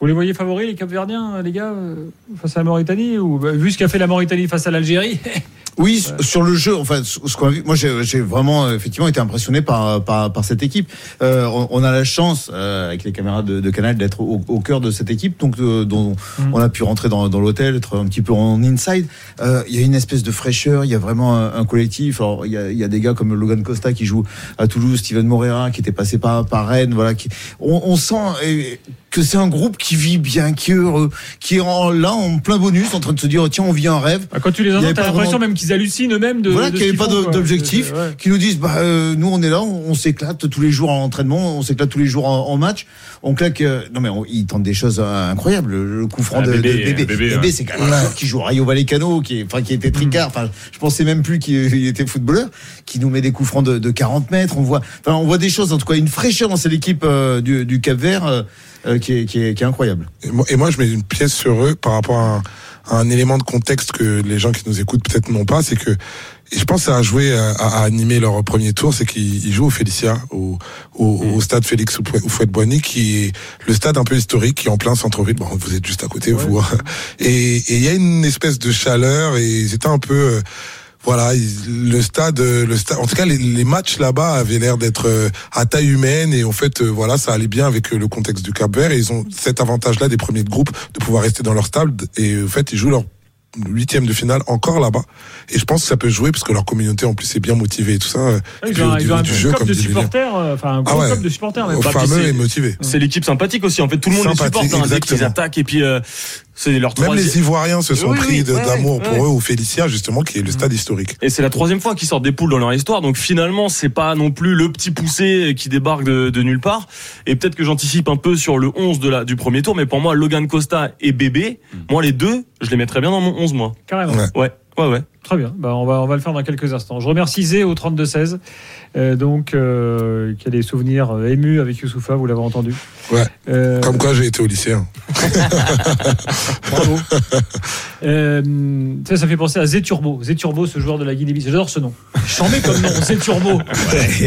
[SPEAKER 1] Vous les voyez favoris, les Capverdiens, les gars, euh, face à la Mauritanie ou bah, Vu ce qu'a fait la Mauritanie face à l'Algérie (laughs)
[SPEAKER 4] Oui, sur le jeu, enfin, ce qu'on a vu, moi j'ai vraiment euh, effectivement été impressionné par par, par cette équipe. Euh, on, on a la chance euh, avec les caméras de, de Canal d'être au, au cœur de cette équipe, donc euh, dont
[SPEAKER 1] Mhm.
[SPEAKER 4] on a pu rentrer dans, dans l'hôtel, être un petit peu en inside. Euh, Il y a une espèce de fraîcheur, il y a vraiment un, un collectif. Alors il y a, il y a des gars comme Logan Costa qui joue à Toulouse, Steven Moreira qui était passé par par Rennes, voilà. Qui, on, on sent euh, que c'est un groupe qui vit bien, qui est heureux, qui est en, là en plein bonus, en train de se dire tiens on vit un rêve.
[SPEAKER 1] Bah, Quand tu les entends, t'as l'impression
[SPEAKER 4] vraiment-
[SPEAKER 1] même qu'ils hallucinent eux-mêmes de.
[SPEAKER 4] voilà, qu'il n'y avait pas d'objectif,
[SPEAKER 1] ouais.
[SPEAKER 4] qui nous disent bah euh, nous on est là, on, on s'éclate tous les jours en entraînement, on s'éclate tous les jours en, en match, on claque. euh, non mais on- ils tentent des choses euh, incroyables. Le, coup franc
[SPEAKER 3] Ah,
[SPEAKER 4] de de
[SPEAKER 3] Bébé,
[SPEAKER 4] bébé,
[SPEAKER 3] ouais.
[SPEAKER 4] c'est quand même un joueur qui joue au Rayo Vallecano, qui est, enfin qui était tricard. Enfin, je pensais même plus qu'il il était footballeur, qui nous met des coups francs de, de 40 mètres. On voit, enfin on voit des choses en tout cas, une fraîcheur dans cette équipe euh, du, du Cap Vert euh, qui, est, qui, est, qui est incroyable.
[SPEAKER 5] Et moi, et moi, je mets une pièce sur eux par rapport à un, à un élément de contexte que les gens qui nous écoutent peut-être n'ont pas, c'est que et je pense que ça a joué à, à animer leur premier tour, c'est qu'ils ils jouent au Félicia, au, au, au stade Félix Houphouët-Boigny, qui est le stade un peu historique, qui est en plein centre-ville. Bon, vous êtes juste à côté, vous. Et et il y a une espèce de chaleur et c'était un peu euh, voilà, il- le stade, le stade. En tout cas, les, les matchs là-bas avaient l'air d'être euh, à taille humaine et en fait, euh, voilà, ça allait bien avec euh, le contexte du Cap Vert. Et ils ont cet avantage-là des premiers de groupe de pouvoir rester dans leur stade. Et en fait, ils jouent leur huitième de finale encore là-bas. Et je pense que ça peut jouer parce que leur communauté en plus est bien motivée et tout ça. euh,
[SPEAKER 1] Ouais,
[SPEAKER 5] et
[SPEAKER 1] Ils ont,
[SPEAKER 5] au
[SPEAKER 1] un- ils ont un
[SPEAKER 5] niveau du jeu,
[SPEAKER 1] club
[SPEAKER 5] comme
[SPEAKER 1] de supporters, enfin un
[SPEAKER 5] Ah
[SPEAKER 1] gros
[SPEAKER 5] ouais.
[SPEAKER 1] club de supporters. Même.
[SPEAKER 2] Bah,
[SPEAKER 5] fameux
[SPEAKER 2] c'est-
[SPEAKER 5] et motivé.
[SPEAKER 2] C'est l'équipe sympathique aussi. En fait, tout le monde les supporte hein, dès qu'ils attaquent. Et puis, euh, c'est leur
[SPEAKER 5] Même
[SPEAKER 2] troisième.
[SPEAKER 5] les Ivoiriens se sont
[SPEAKER 2] Oui,
[SPEAKER 5] pris
[SPEAKER 2] oui,
[SPEAKER 5] d'amour pour eux au Félicia, justement, qui est le stade historique.
[SPEAKER 2] Et c'est la troisième fois qu'ils sortent des poules dans leur histoire. Donc finalement, c'est pas non plus le petit poussé qui débarque de, de nulle part. Et peut-être que j'anticipe un peu sur le 11 de la, du premier tour. Mais pour moi, Logan Costa et Bébé, moi les deux, je les mettrais bien dans mon 11 moi.
[SPEAKER 1] Carrément.
[SPEAKER 5] Ouais.
[SPEAKER 2] Ouais, ouais, ouais.
[SPEAKER 1] Très bien. Bah, on, va, on va le faire dans quelques instants. Je remercie Zé au 32-16, euh, donc, euh, qui a des souvenirs euh, émus avec Youssoufa, vous l'avez entendu.
[SPEAKER 5] Ouais.
[SPEAKER 1] Euh,
[SPEAKER 5] Comme quoi, j'ai été au lycée. hein. (laughs)
[SPEAKER 1] Bravo. Euh, sais, ça fait penser à Zé Turbo. Zé Turbo, ce joueur de la Guinée-Bissau. J'adore ce nom. Chambé comme nom, Zé Turbo.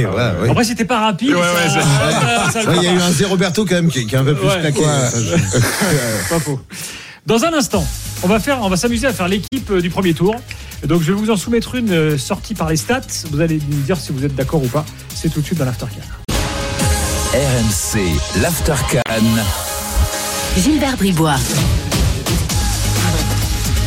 [SPEAKER 4] Voilà, ouais.
[SPEAKER 1] Après, c'était pas rapide.
[SPEAKER 3] Ouais, ouais,
[SPEAKER 1] ça- ça- ça-
[SPEAKER 4] Ouais, Il y a eu un Zé Roberto quand même qui, qui est un peu plus
[SPEAKER 1] Ouais.
[SPEAKER 4] claqué.
[SPEAKER 5] Ouais.
[SPEAKER 4] Ça, je- (laughs)
[SPEAKER 1] Pas faux. Dans un instant, on va faire, on va s'amuser à faire l'équipe euh, du premier tour. Donc, je vais vous en soumettre une euh, sortie par les stats. Vous allez me dire si vous êtes d'accord ou pas. C'est tout de suite dans l'aftercan.
[SPEAKER 7] RMC, l'Aftercan.
[SPEAKER 9] Gilbert Bribois.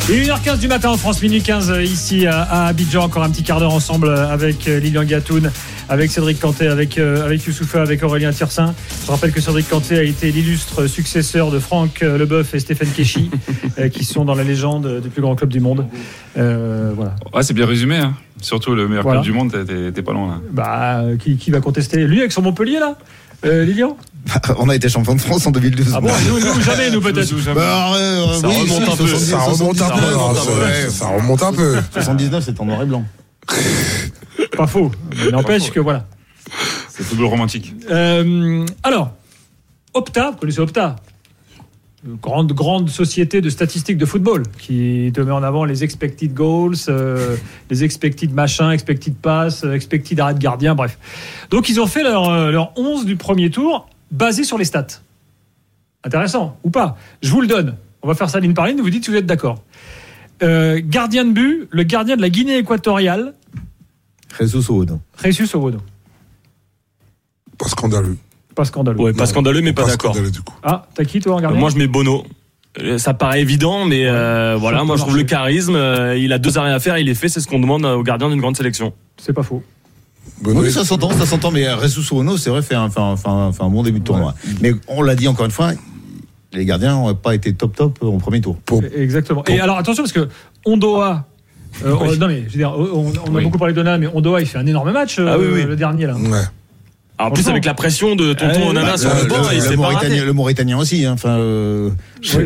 [SPEAKER 1] Et 1h15 du matin en France, minuit 15 euh, ici à, Abidjan. Encore un petit quart d'heure ensemble avec Lilian Gatoun, avec Cédric Canté, avec, euh, avec Youssoufa, avec Aurélien Tirsin. Je rappelle que Cédric Canté a été l'illustre successeur de Franck euh, Leboeuf et Stéphane Keshi, (laughs) euh, qui sont dans la légende des plus grands clubs du monde. Euh, voilà.
[SPEAKER 3] Ouais, c'est bien résumé. Hein. Surtout le meilleur
[SPEAKER 1] Voilà.
[SPEAKER 3] club du monde, t'es- pas loin là.
[SPEAKER 1] Bah, euh, qui, qui va contester? Lui avec son Montpellier là? Euh, Lilian?
[SPEAKER 4] On a été champion de France en 2012.
[SPEAKER 1] Ah bon nous, nous, jamais, nous peut-être.
[SPEAKER 4] Bah, euh,
[SPEAKER 2] Ça
[SPEAKER 4] oui,
[SPEAKER 2] remonte
[SPEAKER 4] si,
[SPEAKER 2] un peu.
[SPEAKER 4] 70,
[SPEAKER 5] Ça remonte un peu.
[SPEAKER 4] 79,
[SPEAKER 5] ça-
[SPEAKER 4] ouais.
[SPEAKER 5] Ça remonte un peu.
[SPEAKER 4] 79, c'est en noir et blanc. (laughs)
[SPEAKER 1] Pas faux. Mais N'empêche que voilà.
[SPEAKER 3] C'est football romantique.
[SPEAKER 1] Euh, alors, Opta, vous connaissez Opta? Grande, grande société de statistiques de football qui te met en avant les expected goals, euh, les expected machin, expected pass, euh, expected arrêt de gardien, bref. Donc ils ont fait leur, leur 11 du premier tour basé sur les stats. Intéressant, ou pas? Je vous le donne. On va faire ça ligne par ligne, vous dites si vous êtes d'accord. Euh, gardien de but, le gardien de la Guinée équatoriale,
[SPEAKER 4] Jesus Owono.
[SPEAKER 1] Jesus Owono.
[SPEAKER 5] Pas scandaleux.
[SPEAKER 1] Pas scandaleux.
[SPEAKER 2] Ouais, pas
[SPEAKER 5] Non,
[SPEAKER 2] scandaleux, mais pas,
[SPEAKER 5] pas
[SPEAKER 2] d'accord.
[SPEAKER 5] scandaleux, du coup.
[SPEAKER 1] Ah, t'as qui toi en gardien
[SPEAKER 2] Moi, je mets Bono. Euh, Ça paraît évident, mais euh, voilà, moi je trouve le charisme. euh, il a deux arrêts à faire, il est fait. C'est ce qu'on demande au gardien d'une grande sélection.
[SPEAKER 1] C'est pas faux.
[SPEAKER 5] Benoît,
[SPEAKER 4] Oui, ça s'entend, ça s'entend, mais Owono, c'est vrai, fait un, fait un- fait un- fait un bon début de tournoi. Mais on l'a dit encore une fois, les gardiens n'ont pas été top top au premier tour.
[SPEAKER 5] pour-
[SPEAKER 1] Exactement. Et alors attention parce que Ondoa. Euh,
[SPEAKER 2] Oui.
[SPEAKER 1] Non mais je veux dire, on, on a
[SPEAKER 3] Oui.
[SPEAKER 1] beaucoup parlé d'Onana, mais Ondoa il fait un énorme match euh,
[SPEAKER 2] Ah oui, oui.
[SPEAKER 1] le dernier là.
[SPEAKER 5] Ouais.
[SPEAKER 2] Alors, en plus, avec la pression de tonton
[SPEAKER 1] Euh,
[SPEAKER 2] Onana
[SPEAKER 1] bah,
[SPEAKER 2] sur
[SPEAKER 4] le,
[SPEAKER 2] le banc,
[SPEAKER 4] le-
[SPEAKER 2] il
[SPEAKER 4] le Mauritanien,
[SPEAKER 2] raté.
[SPEAKER 4] le Mauritanien aussi. hein, Enfin, euh, j'ai-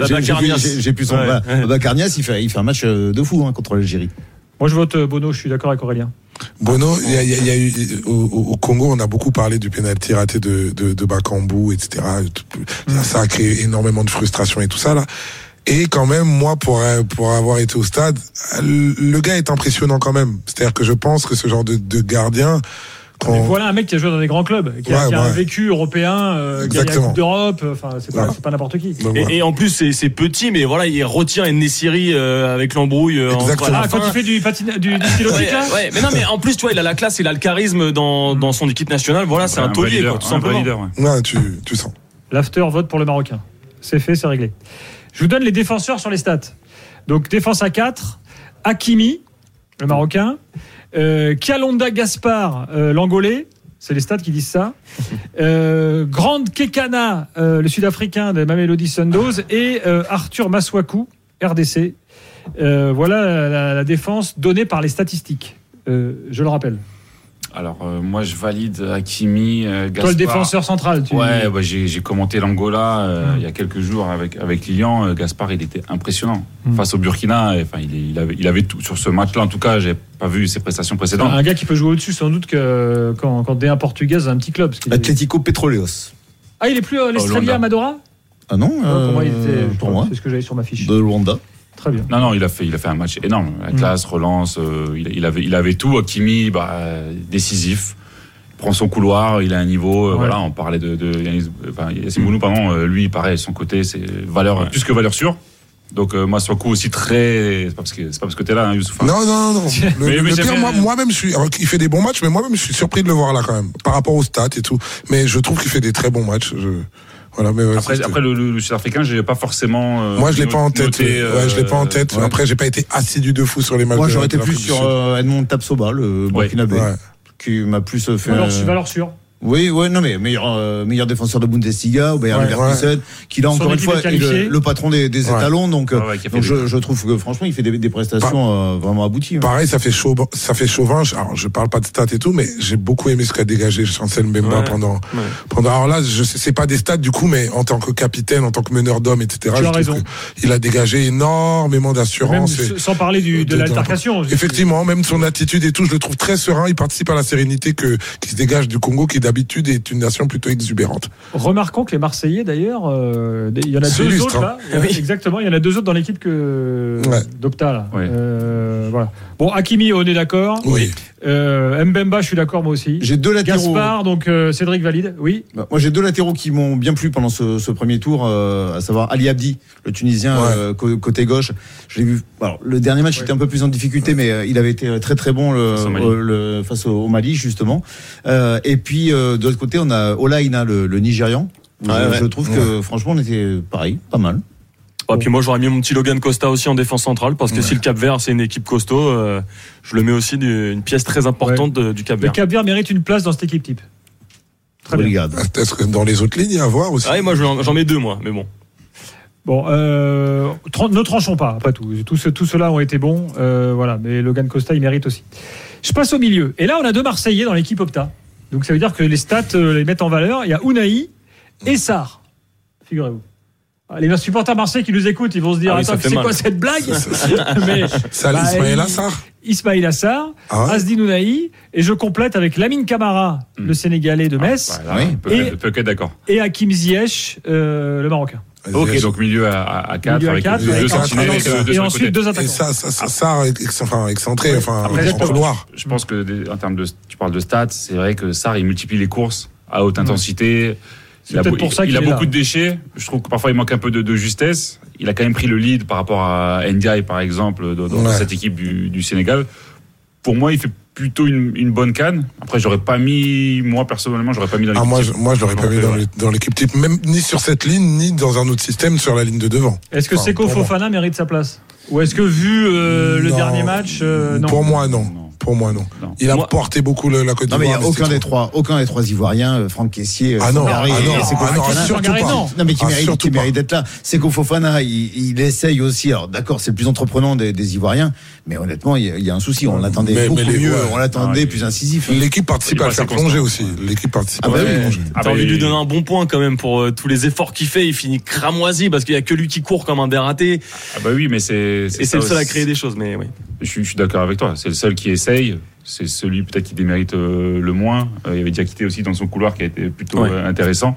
[SPEAKER 4] plus son. Babacarnias, il fait, il fait un match euh, de fou hein, contre l'Algérie.
[SPEAKER 1] Moi je vote euh, Bono, je suis d'accord avec Aurélien.
[SPEAKER 5] Bono, il y a, il y a- il y a eu au, au- au Congo, on a beaucoup parlé du pénalty raté de, de, de Bakambu, etc. Ça, ça a créé énormément de frustration et tout ça là. Et quand même, moi, pour euh, pour avoir été au stade, le gars est impressionnant quand même. C'est-à-dire que je pense que ce genre de, de gardien,
[SPEAKER 1] Mais voilà un mec qui a joué dans des grands clubs, qui a,
[SPEAKER 5] Ouais,
[SPEAKER 1] qui a un vécu européen, euh, qui a gagné la. Coupe d'Europe. Enfin c'est pas,
[SPEAKER 5] Ouais.
[SPEAKER 1] c'est pas n'importe qui.
[SPEAKER 2] Et, en plus, c'est petit, mais voilà, il retient Nessiri euh, avec l'embrouille. euh,
[SPEAKER 1] Ah quand il fait du patin, du, du stylo
[SPEAKER 2] Ouais,
[SPEAKER 1] là.
[SPEAKER 2] ouais, mais non, mais en plus, tu vois, il a la classe, il a le charisme dans, dans son équipe nationale. Voilà, c'est un
[SPEAKER 3] vrai
[SPEAKER 2] taulier,
[SPEAKER 3] leader,
[SPEAKER 2] quoi, tout
[SPEAKER 3] un vrai
[SPEAKER 2] simplement.
[SPEAKER 3] leader, ouais.
[SPEAKER 5] Ouais, tu, tu sens.
[SPEAKER 1] L'after vote pour le Marocain. C'est fait, c'est réglé. Je vous donne les défenseurs sur les stats. Donc défense à 4, Hakimi, le Marocain, euh, Kialonda Gaspar, euh, l'Angolais, c'est les stats qui disent ça, (laughs) euh, Grande Kekana, euh, le Sud-Africain de Mamelody Sundowns, et euh, Arthur Maswaku, RDC. Euh, voilà la, la défense donnée par les statistiques. Euh, je le rappelle.
[SPEAKER 3] Alors, euh, moi, je valide Hakimi, euh, Gaspard.
[SPEAKER 1] Toi, le défenseur central, tu
[SPEAKER 3] Ouais, bah, j'ai j'ai commenté l'Angola euh,
[SPEAKER 1] Mm.
[SPEAKER 3] il y a quelques jours avec, avec Lilian. Euh, Gaspard, il était impressionnant.
[SPEAKER 1] Mm.
[SPEAKER 3] Face au Burkina, enfin, il, avait, il avait tout. Sur ce match-là, en tout cas, j'ai pas vu ses prestations précédentes.
[SPEAKER 1] un gars qui peut jouer au-dessus sans doute que quand, quand D1 portugaise a un petit club.
[SPEAKER 4] Atlético Petroleos.
[SPEAKER 1] Ah, il est plus euh, l'Estrella
[SPEAKER 3] Luanda.
[SPEAKER 1] Amadora?
[SPEAKER 4] Ah non
[SPEAKER 1] Ouais, Pour moi, il était.
[SPEAKER 4] pour moi,
[SPEAKER 1] C'est ce que j'avais sur ma fiche.
[SPEAKER 4] de Luanda.
[SPEAKER 1] Très bien.
[SPEAKER 3] Non, non, il a fait, il a fait un match énorme. La
[SPEAKER 1] Mm.
[SPEAKER 3] classe, relance, euh, il, il avait, il avait tout. Hakimi, bah, décisif. Il prend son couloir, il a un niveau. euh,
[SPEAKER 1] Ouais.
[SPEAKER 3] Voilà, on parlait de, de Yanis, enfin, Yassine Bounou, pardon. euh, lui, pareil, son côté, c'est valeur,
[SPEAKER 2] Ouais.
[SPEAKER 3] plus que valeur sûre. Donc, euh, moi, coup aussi très. C'est pas parce que, c'est pas parce que t'es là, hein, Youssouf. hein.
[SPEAKER 5] Non, non, non. (laughs) Le,
[SPEAKER 3] Mais-
[SPEAKER 5] le
[SPEAKER 3] mais
[SPEAKER 5] pire, moi-
[SPEAKER 3] bien-
[SPEAKER 5] moi-même, je suis. alors, il fait des bons matchs, mais moi-même, je suis surpris de le voir là quand même, par rapport aux stats et tout. Mais je trouve qu'il fait des très bons matchs. Je... Voilà, mais ouais,
[SPEAKER 3] Après, après le, le, le Sud-Africain, j'ai pas forcément. euh,
[SPEAKER 5] moi, je l'ai
[SPEAKER 3] noté,
[SPEAKER 5] pas en tête.
[SPEAKER 3] euh,
[SPEAKER 5] ouais, je l'ai pas en tête.
[SPEAKER 3] ouais.
[SPEAKER 5] Après, j'ai pas été assidu de fou sur les matchs.
[SPEAKER 4] Moi, j'aurais
[SPEAKER 5] de
[SPEAKER 4] été plus sur euh, Edmond Tapsoba, le Burkinabé,
[SPEAKER 5] Ouais.
[SPEAKER 4] qui m'a plus fait.
[SPEAKER 1] Valeur,
[SPEAKER 4] euh,
[SPEAKER 1] valeur sûre.
[SPEAKER 4] Oui, ouais, non, mais meilleur, euh, meilleur défenseur de Bundesliga, au Bayern
[SPEAKER 5] Ouais,
[SPEAKER 4] Leverkusen, qui là encore une fois
[SPEAKER 1] est
[SPEAKER 4] le, le patron des, étalons, donc, donc je, je trouve que franchement il fait des, des prestations euh, vraiment abouties. hein.
[SPEAKER 5] Pareil, ça fait chaud, ça fait chauvin. Alors, je parle pas de stats et tout, mais j'ai beaucoup aimé ce qu'a dégagé Chancel Mbemba pendant, pendant. Alors là, je sais, pas des stats du coup, mais en tant que capitaine, en tant que meneur d'hommes, etc.
[SPEAKER 1] Tu
[SPEAKER 5] je
[SPEAKER 1] raison.
[SPEAKER 5] Il a dégagé énormément d'assurance.
[SPEAKER 1] sans parler du, de
[SPEAKER 5] de-
[SPEAKER 1] l'altercation.
[SPEAKER 5] Effectivement, même son attitude et tout, je le trouve très serein. Il participe à la sérénité que, qui se dégage du Congo, qui d'habitude est une nation plutôt exubérante.
[SPEAKER 1] Remarquons que les Marseillais, d'ailleurs, euh, il y en a deux
[SPEAKER 5] illustre,
[SPEAKER 1] autres
[SPEAKER 5] hein.
[SPEAKER 1] là. Exactement, il y en a deux autres dans l'équipe que
[SPEAKER 5] Ouais.
[SPEAKER 1] d'Opta là.
[SPEAKER 3] Ouais.
[SPEAKER 1] Euh, voilà. Bon, Hakimi, on est d'accord.
[SPEAKER 5] Oui.
[SPEAKER 1] Euh, Mbemba, je suis d'accord moi aussi.
[SPEAKER 4] J'ai deux latéraux.
[SPEAKER 1] Gaspard, donc euh, Cédric valide. Oui.
[SPEAKER 4] Bah, Moi, j'ai deux latéraux qui m'ont bien plu pendant ce, ce premier tour, euh, à savoir Ali Abdi, le Tunisien
[SPEAKER 5] Ouais.
[SPEAKER 4] euh, côté gauche. Je l'ai vu. Alors, le dernier match
[SPEAKER 1] Ouais.
[SPEAKER 4] était un peu plus en difficulté, mais euh, il avait été très très bon le,
[SPEAKER 3] Face au Mali.
[SPEAKER 4] euh, le- face au, au Mali justement. Euh, et puis euh, de l'autre côté, on a Olaïna, le, le Nigérian. Ouais, je, ouais. je trouve que franchement, on était pareil, pas mal.
[SPEAKER 2] Et puis moi j'aurais mis mon petit Logan Costa aussi en défense centrale parce que si le Cap Vert c'est une équipe costaud, euh, je le mets aussi du- une pièce très importante de- du Cap
[SPEAKER 1] Le
[SPEAKER 2] Vert.
[SPEAKER 1] Cap Vert mérite une place dans cette équipe type. Très bien.
[SPEAKER 4] Regarde.
[SPEAKER 5] Est-ce que dans les autres lignes, il y a à voir aussi
[SPEAKER 2] Ah ouais, moi j'en mets deux moi, mais bon.
[SPEAKER 1] Bon, euh, ne tranchons pas, après tout. Tous ceux- tous ceux-là ont été bons, euh, voilà. Mais Logan Costa, il mérite aussi. Je passe au milieu. Et là, on a deux Marseillais dans l'équipe Opta. Donc ça veut dire que les stats euh, les mettent en valeur. Il y a Unai et Sarr. Figurez-vous. Ah, Les supporters marseillais qui nous écoutent, ils vont se dire
[SPEAKER 2] Ah oui, ça
[SPEAKER 1] Attends,
[SPEAKER 2] fait
[SPEAKER 1] c'est quoi cette blague (laughs) Mais
[SPEAKER 5] Ça,
[SPEAKER 1] Bah,
[SPEAKER 5] Ismaël Assar
[SPEAKER 1] Ismail Assar,
[SPEAKER 5] Ah ouais
[SPEAKER 1] Asdin Ounahi, et je complète avec Lamine Camara,
[SPEAKER 3] Hmm.
[SPEAKER 1] le Sénégalais de Metz,
[SPEAKER 3] Voilà,
[SPEAKER 4] Oui.
[SPEAKER 1] Et-
[SPEAKER 3] être- peut être d'accord.
[SPEAKER 1] et Hakim Ziyech, euh, le Marocain.
[SPEAKER 3] Ok, donc milieu à, à, à 4
[SPEAKER 1] Milieu à
[SPEAKER 3] avec
[SPEAKER 1] quatre,
[SPEAKER 3] deux,
[SPEAKER 1] avec
[SPEAKER 3] deux sentinelles et deux, deux
[SPEAKER 1] Et ensuite deux
[SPEAKER 5] Et
[SPEAKER 1] attaquants.
[SPEAKER 5] ça, ça, ça, ça, ex- enfin, excentré, enfin,
[SPEAKER 1] Après,
[SPEAKER 5] en couloir.
[SPEAKER 3] Je pense que en termes de, tu parles de stats, c'est vrai que Sarr il multiplie les courses à haute intensité.
[SPEAKER 1] C'est
[SPEAKER 3] Il a,
[SPEAKER 1] peut-être
[SPEAKER 3] beau-
[SPEAKER 1] pour ça
[SPEAKER 3] il
[SPEAKER 1] qu'il
[SPEAKER 3] a
[SPEAKER 1] est là.
[SPEAKER 3] beaucoup de déchets. Je trouve que parfois il manque un peu de, de justesse. Il a quand même pris le lead par rapport à Ndiaye par exemple dans, dans
[SPEAKER 5] Ouais.
[SPEAKER 3] cette équipe du, du Sénégal. Pour moi, il fait plutôt une, une bonne canne. Après, j'aurais pas mis, moi personnellement, j'aurais pas mis dans
[SPEAKER 5] Ah,
[SPEAKER 3] l'équipe
[SPEAKER 5] moi,
[SPEAKER 3] type.
[SPEAKER 5] je, moi, je l'aurais pas mis dans l'équipe type, même ni sur cette ligne, ni dans un autre système sur la ligne de devant.
[SPEAKER 1] Est-ce que
[SPEAKER 5] Enfin,
[SPEAKER 1] Seko
[SPEAKER 5] moi.
[SPEAKER 1] Fofana mérite sa place? Ou est-ce que vu euh, le
[SPEAKER 5] Non.
[SPEAKER 1] dernier match, euh, non?
[SPEAKER 5] Pour moi, non.
[SPEAKER 3] Non.
[SPEAKER 5] Pour moi, non.
[SPEAKER 3] Non.
[SPEAKER 5] Il a
[SPEAKER 2] Moi-
[SPEAKER 5] porté beaucoup la Côte
[SPEAKER 4] Non mais il
[SPEAKER 5] d'Ivoire.
[SPEAKER 4] n'y a aucun des trois, aucun des trois Ivoiriens, euh, Franck Caissier, euh,
[SPEAKER 5] Ah non,
[SPEAKER 4] Sangaré
[SPEAKER 5] ah non,
[SPEAKER 4] et
[SPEAKER 5] ah non, surtout pas.
[SPEAKER 4] mais qui
[SPEAKER 5] Ah,
[SPEAKER 4] mérite, qui d'être là. Seko Fofana, il, il essaye aussi. Alors d'accord, c'est le plus entreprenant des, des Ivoiriens, mais honnêtement, il y, a- il y a un souci. On l'attendait
[SPEAKER 5] Mais-
[SPEAKER 4] beaucoup
[SPEAKER 5] mais les-
[SPEAKER 4] mieux,
[SPEAKER 5] ouais.
[SPEAKER 4] on l'attendait
[SPEAKER 3] Ah,
[SPEAKER 4] plus incisif.
[SPEAKER 5] L'équipe participe à le faire plonger aussi. L'équipe participe à
[SPEAKER 4] bah
[SPEAKER 5] le
[SPEAKER 4] oui.
[SPEAKER 5] faire plonger.
[SPEAKER 3] Ah
[SPEAKER 2] T'as
[SPEAKER 3] bah,
[SPEAKER 2] envie de lui donner un bon point quand même pour euh, tous les efforts qu'il fait. Il finit cramoisi parce qu'il y a que lui qui court comme un dératé.
[SPEAKER 3] Ah bah oui, mais c'est.
[SPEAKER 2] Et c'est
[SPEAKER 3] ça
[SPEAKER 2] le seul à créer des choses. Mais oui.
[SPEAKER 3] Je suis, je suis d'accord avec toi. C'est le seul qui essaye. C'est celui peut-être qui démérite euh, le moins. Euh, il y avait déjà quitté aussi dans son couloir qui a été plutôt
[SPEAKER 2] Ouais.
[SPEAKER 3] euh, intéressant.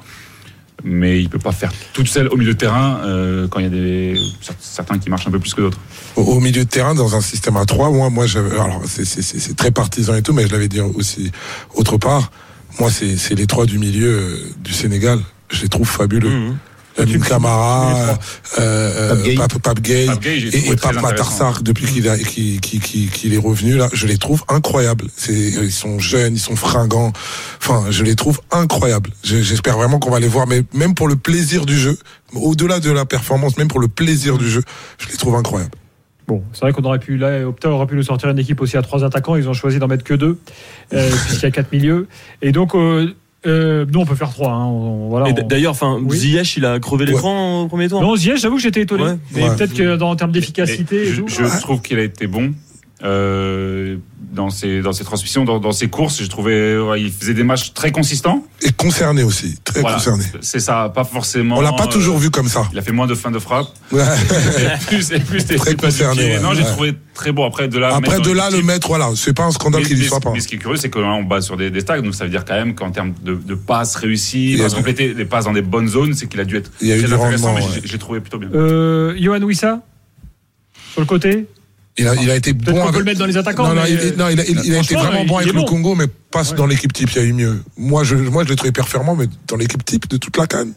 [SPEAKER 3] Mais il peut pas faire toute seule au milieu de terrain euh, quand il y a des certains qui marchent un peu plus que d'autres.
[SPEAKER 5] Au, au milieu de terrain, dans un système à 3, moi, moi alors c'est, très partisan et tout, mais je l'avais dit aussi autre part. Moi, c'est, c'est les trois du milieu euh, du Sénégal. Je les trouve fabuleux.
[SPEAKER 2] Mhm.
[SPEAKER 5] Lamine
[SPEAKER 1] Tu-
[SPEAKER 5] Camara, euh,
[SPEAKER 4] Pape Gueye.
[SPEAKER 5] euh, Pape,
[SPEAKER 3] j'ai
[SPEAKER 5] et, Pape. Matarsar depuis qu'il, est revenu là, je les trouve incroyables. Ils sont jeunes, ils sont fringants. Enfin, je les trouve incroyables. Je- J'espère vraiment qu'on va les voir, mais même pour le plaisir du jeu, au-delà de la performance, même pour le plaisir du jeu, je les trouve incroyables.
[SPEAKER 1] Bon, c'est vrai qu'on aurait pu, là, Opta aurait pu nous sortir une équipe aussi à trois attaquants. Ils ont choisi d'en mettre que deux, euh, puisqu'il y a quatre milieux. Et donc, euh, euh, nous, on peut faire trois. Hein. On- voilà, on-
[SPEAKER 2] d'ailleurs, enfin,
[SPEAKER 1] Oui.
[SPEAKER 2] Ziyech, il a crevé l'écran au premier tour.
[SPEAKER 1] Non, Ziyech, j'avoue que j'étais étonné.
[SPEAKER 2] Ouais.
[SPEAKER 1] Mais
[SPEAKER 5] Ouais.
[SPEAKER 1] peut-être que dans en termes d'efficacité
[SPEAKER 3] je trouve qu'il a été bon euh, dans ses dans ses transmissions, dans, dans ses courses. Je trouvais ouais, il faisait des matchs très consistants.
[SPEAKER 5] Et concerné aussi, très
[SPEAKER 3] Voilà.
[SPEAKER 5] concerné.
[SPEAKER 3] C'est ça, pas forcément.
[SPEAKER 5] On l'a pas
[SPEAKER 3] euh,
[SPEAKER 5] toujours vu comme ça.
[SPEAKER 3] Il a fait moins de fins de frappe.
[SPEAKER 5] Ouais. (laughs)
[SPEAKER 3] et plus, et plus des
[SPEAKER 5] Très concerné, ouais.
[SPEAKER 3] Non, j'ai
[SPEAKER 5] Ouais.
[SPEAKER 3] trouvé très bon. Après, de là.
[SPEAKER 5] Après de là le mettre, voilà, c'est pas un scandale qu'il y
[SPEAKER 3] mais-
[SPEAKER 5] soit pas.
[SPEAKER 3] mais ce qui est curieux, c'est que là, on base sur des, des stacks, donc ça veut dire quand même qu'en termes de, de passes réussies, de compléter les passes dans des bonnes zones, c'est qu'il a dû être
[SPEAKER 5] Il y a eu
[SPEAKER 3] très
[SPEAKER 5] du
[SPEAKER 3] intéressant,
[SPEAKER 5] rendement,
[SPEAKER 3] mais j'ai trouvé plutôt bien.
[SPEAKER 1] Euh, Johan Wissa? Sur le côté?
[SPEAKER 5] Il a, il a été bon
[SPEAKER 1] peut
[SPEAKER 5] avec.
[SPEAKER 1] le mettre dans les attaquants.
[SPEAKER 5] Non, non,
[SPEAKER 1] mais,
[SPEAKER 5] il, non, il a, il- il a été vraiment bon
[SPEAKER 1] il
[SPEAKER 5] avec le
[SPEAKER 1] bon.
[SPEAKER 5] Congo, mais pas
[SPEAKER 1] Ouais.
[SPEAKER 5] dans l'équipe type, il y a eu mieux. Moi, je, moi, je l'ai trouvé performant, mais dans l'équipe type de toute la canne.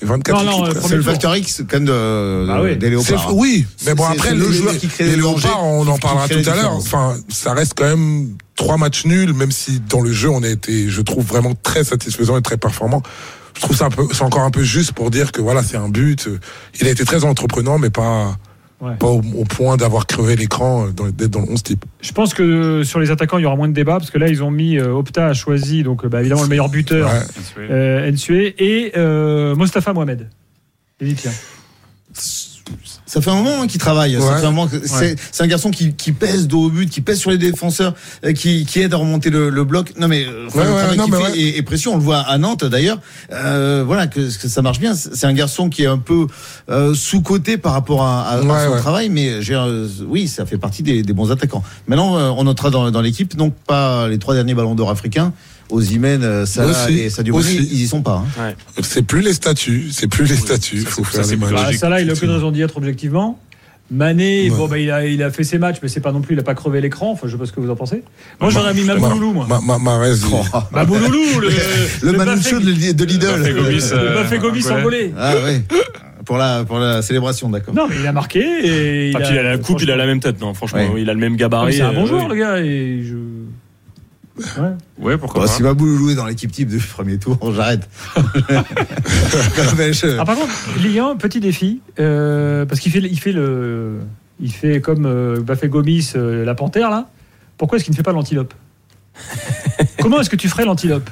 [SPEAKER 5] Les 24
[SPEAKER 1] Non, non,
[SPEAKER 5] équipes,
[SPEAKER 1] euh,
[SPEAKER 4] C'est le facteur X quand même de,
[SPEAKER 1] Bah oui.
[SPEAKER 4] des léopards.
[SPEAKER 5] oui, mais bon après
[SPEAKER 4] le joueur qui crée
[SPEAKER 5] les léopards, on en parlera tout à l'heure. Enfin, ça reste quand même trois matchs nuls, même si dans le jeu on a été, je trouve vraiment très satisfaisant et très performant. Je trouve ça un peu, c'est encore un peu juste pour dire que voilà, c'est un but. Il a été très entreprenant, mais pas,
[SPEAKER 1] Ouais.
[SPEAKER 5] pas au, au point d'avoir crevé l'écran, euh, dans- d'être dans le 11 type.
[SPEAKER 1] Je pense que euh, sur les attaquants, il y aura moins de débat parce que là, ils ont mis euh, Opta a choisi donc bah, évidemment le meilleur buteur,
[SPEAKER 5] Ouais.
[SPEAKER 1] euh, Nsue, et euh, Mostafa Mohamed. Et tiens.
[SPEAKER 4] Ça fait un moment hein, qu'il travaille.
[SPEAKER 5] Ouais.
[SPEAKER 4] c'est un garçon qui, qui pèse dos au but, qui pèse sur les défenseurs, euh, qui, qui aide à remonter le, le bloc. Non mais euh, enfin,
[SPEAKER 5] Ouais,
[SPEAKER 4] le
[SPEAKER 5] ouais,
[SPEAKER 4] travail
[SPEAKER 5] non, mais
[SPEAKER 4] est, est précieux. On le voit à Nantes d'ailleurs. Euh, voilà que, que ça marche bien. C'est un garçon qui est un peu euh, sous coté par rapport à, à- à
[SPEAKER 5] Ouais,
[SPEAKER 4] son travail, mais j'ai, euh, oui, ça fait partie des, des bons attaquants. Maintenant, on notera dans, dans l'équipe donc pas les trois derniers ballons d'or africains. Osimhen, euh, Salah
[SPEAKER 5] Aussi,
[SPEAKER 4] et Sadio Mané,
[SPEAKER 5] aussi.
[SPEAKER 4] ils y sont pas. hein.
[SPEAKER 5] C'est plus les statuts, c'est plus les statuts. Il
[SPEAKER 3] Ça,
[SPEAKER 5] faut faire
[SPEAKER 3] ça,
[SPEAKER 5] les.
[SPEAKER 1] Bah, ça là, il a aucune raison d'y être objectivement. Mané,
[SPEAKER 5] Ouais.
[SPEAKER 1] bon, bah, il, a, il a fait ses matchs, mais c'est pas non plus, il a pas crevé l'écran. Enfin, je sais pas ce que vous en pensez. Moi, j'aurais mis Mabouloulou, moi.
[SPEAKER 5] Ma, ma, il-
[SPEAKER 4] Oh.
[SPEAKER 1] Mabouloulou, le,
[SPEAKER 4] Le,
[SPEAKER 1] le
[SPEAKER 4] de, de l'idole.
[SPEAKER 1] Le
[SPEAKER 3] euh,
[SPEAKER 1] Bafé Gomis
[SPEAKER 3] Angolais.
[SPEAKER 1] angolais.
[SPEAKER 4] Ah ouais. Pour la, pour la célébration, d'accord.
[SPEAKER 1] Non, mais il a marqué et il
[SPEAKER 2] Ah,
[SPEAKER 1] a,
[SPEAKER 2] puis il a la coupe, il a la même tête, non Franchement,
[SPEAKER 4] Ouais.
[SPEAKER 2] il a le même gabarit.
[SPEAKER 1] C'est un bon
[SPEAKER 2] euh,
[SPEAKER 1] joueur,
[SPEAKER 2] oui.
[SPEAKER 1] le gars. Et je... Ouais.
[SPEAKER 3] Ouais, pourquoi
[SPEAKER 4] Bon,
[SPEAKER 3] pas.
[SPEAKER 4] si Mabouloulou est dans l'équipe type du premier tour, (laughs) j'arrête.
[SPEAKER 1] Ah, par contre, 1, petit défi, euh, parce qu'il fait, il fait le, il fait comme euh, Bafé Gomis, euh, la panthère là. Pourquoi est-ce qu'il ne fait pas l'antilope? Comment est-ce que tu ferais l'antilope?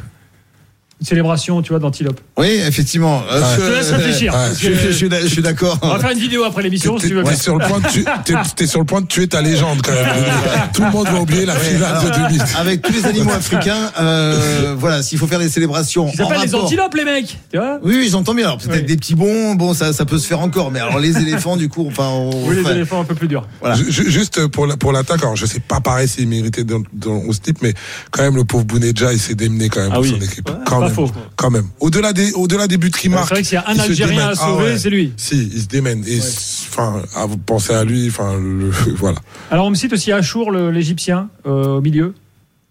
[SPEAKER 1] Célébration, tu vois, d'antilope.
[SPEAKER 4] Oui, effectivement. Euh.
[SPEAKER 1] Je te laisse réfléchir.
[SPEAKER 5] Ouais.
[SPEAKER 4] Je,
[SPEAKER 1] que-
[SPEAKER 4] je- je suis d'a- je suis d'accord.
[SPEAKER 1] On va faire une vidéo après l'émission si tu veux.
[SPEAKER 5] T'es sur le point de t'es sur le point de tuer ta légende quand même. (laughs) Tout le monde va oublier la finale de 2000.
[SPEAKER 4] Avec tous les animaux africains, euh, voilà, s'il faut faire des célébrations.
[SPEAKER 1] Ils
[SPEAKER 4] en
[SPEAKER 1] s'appellent les antilopes, les mecs. Tu vois
[SPEAKER 4] Oui, oui, j'entends bien. Alors peut-être
[SPEAKER 1] Oui.
[SPEAKER 4] des petits bons, bon, ça, ça peut se faire encore. Mais alors les (laughs) éléphants, du coup, enfin, on,
[SPEAKER 1] Oui, les
[SPEAKER 4] enfin,
[SPEAKER 1] éléphants un peu plus durs.
[SPEAKER 4] voilà.
[SPEAKER 5] Ju- ju- Juste pour la- pour l'attaque, alors je sais pas pareil s'il méritait dans, dans 11 type, mais quand même le pauvre Bounedja il s'est démené quand même
[SPEAKER 2] Ah
[SPEAKER 5] pour
[SPEAKER 2] oui.
[SPEAKER 5] son équipe.
[SPEAKER 1] Ouais,
[SPEAKER 5] quand.
[SPEAKER 1] Faux.
[SPEAKER 5] Quand même. Au-delà des, au-delà des buts qui
[SPEAKER 1] C'est
[SPEAKER 5] marquent.
[SPEAKER 1] vrai que s'il y a un Algérien
[SPEAKER 5] démène.
[SPEAKER 1] à
[SPEAKER 5] Ah
[SPEAKER 1] sauver,
[SPEAKER 5] ouais.
[SPEAKER 1] c'est lui.
[SPEAKER 5] Si, il se démène. Et enfin, à vous penser à lui, enfin, le- (laughs) voilà.
[SPEAKER 1] Alors on me cite aussi Achour, l'Égyptien, euh, au milieu.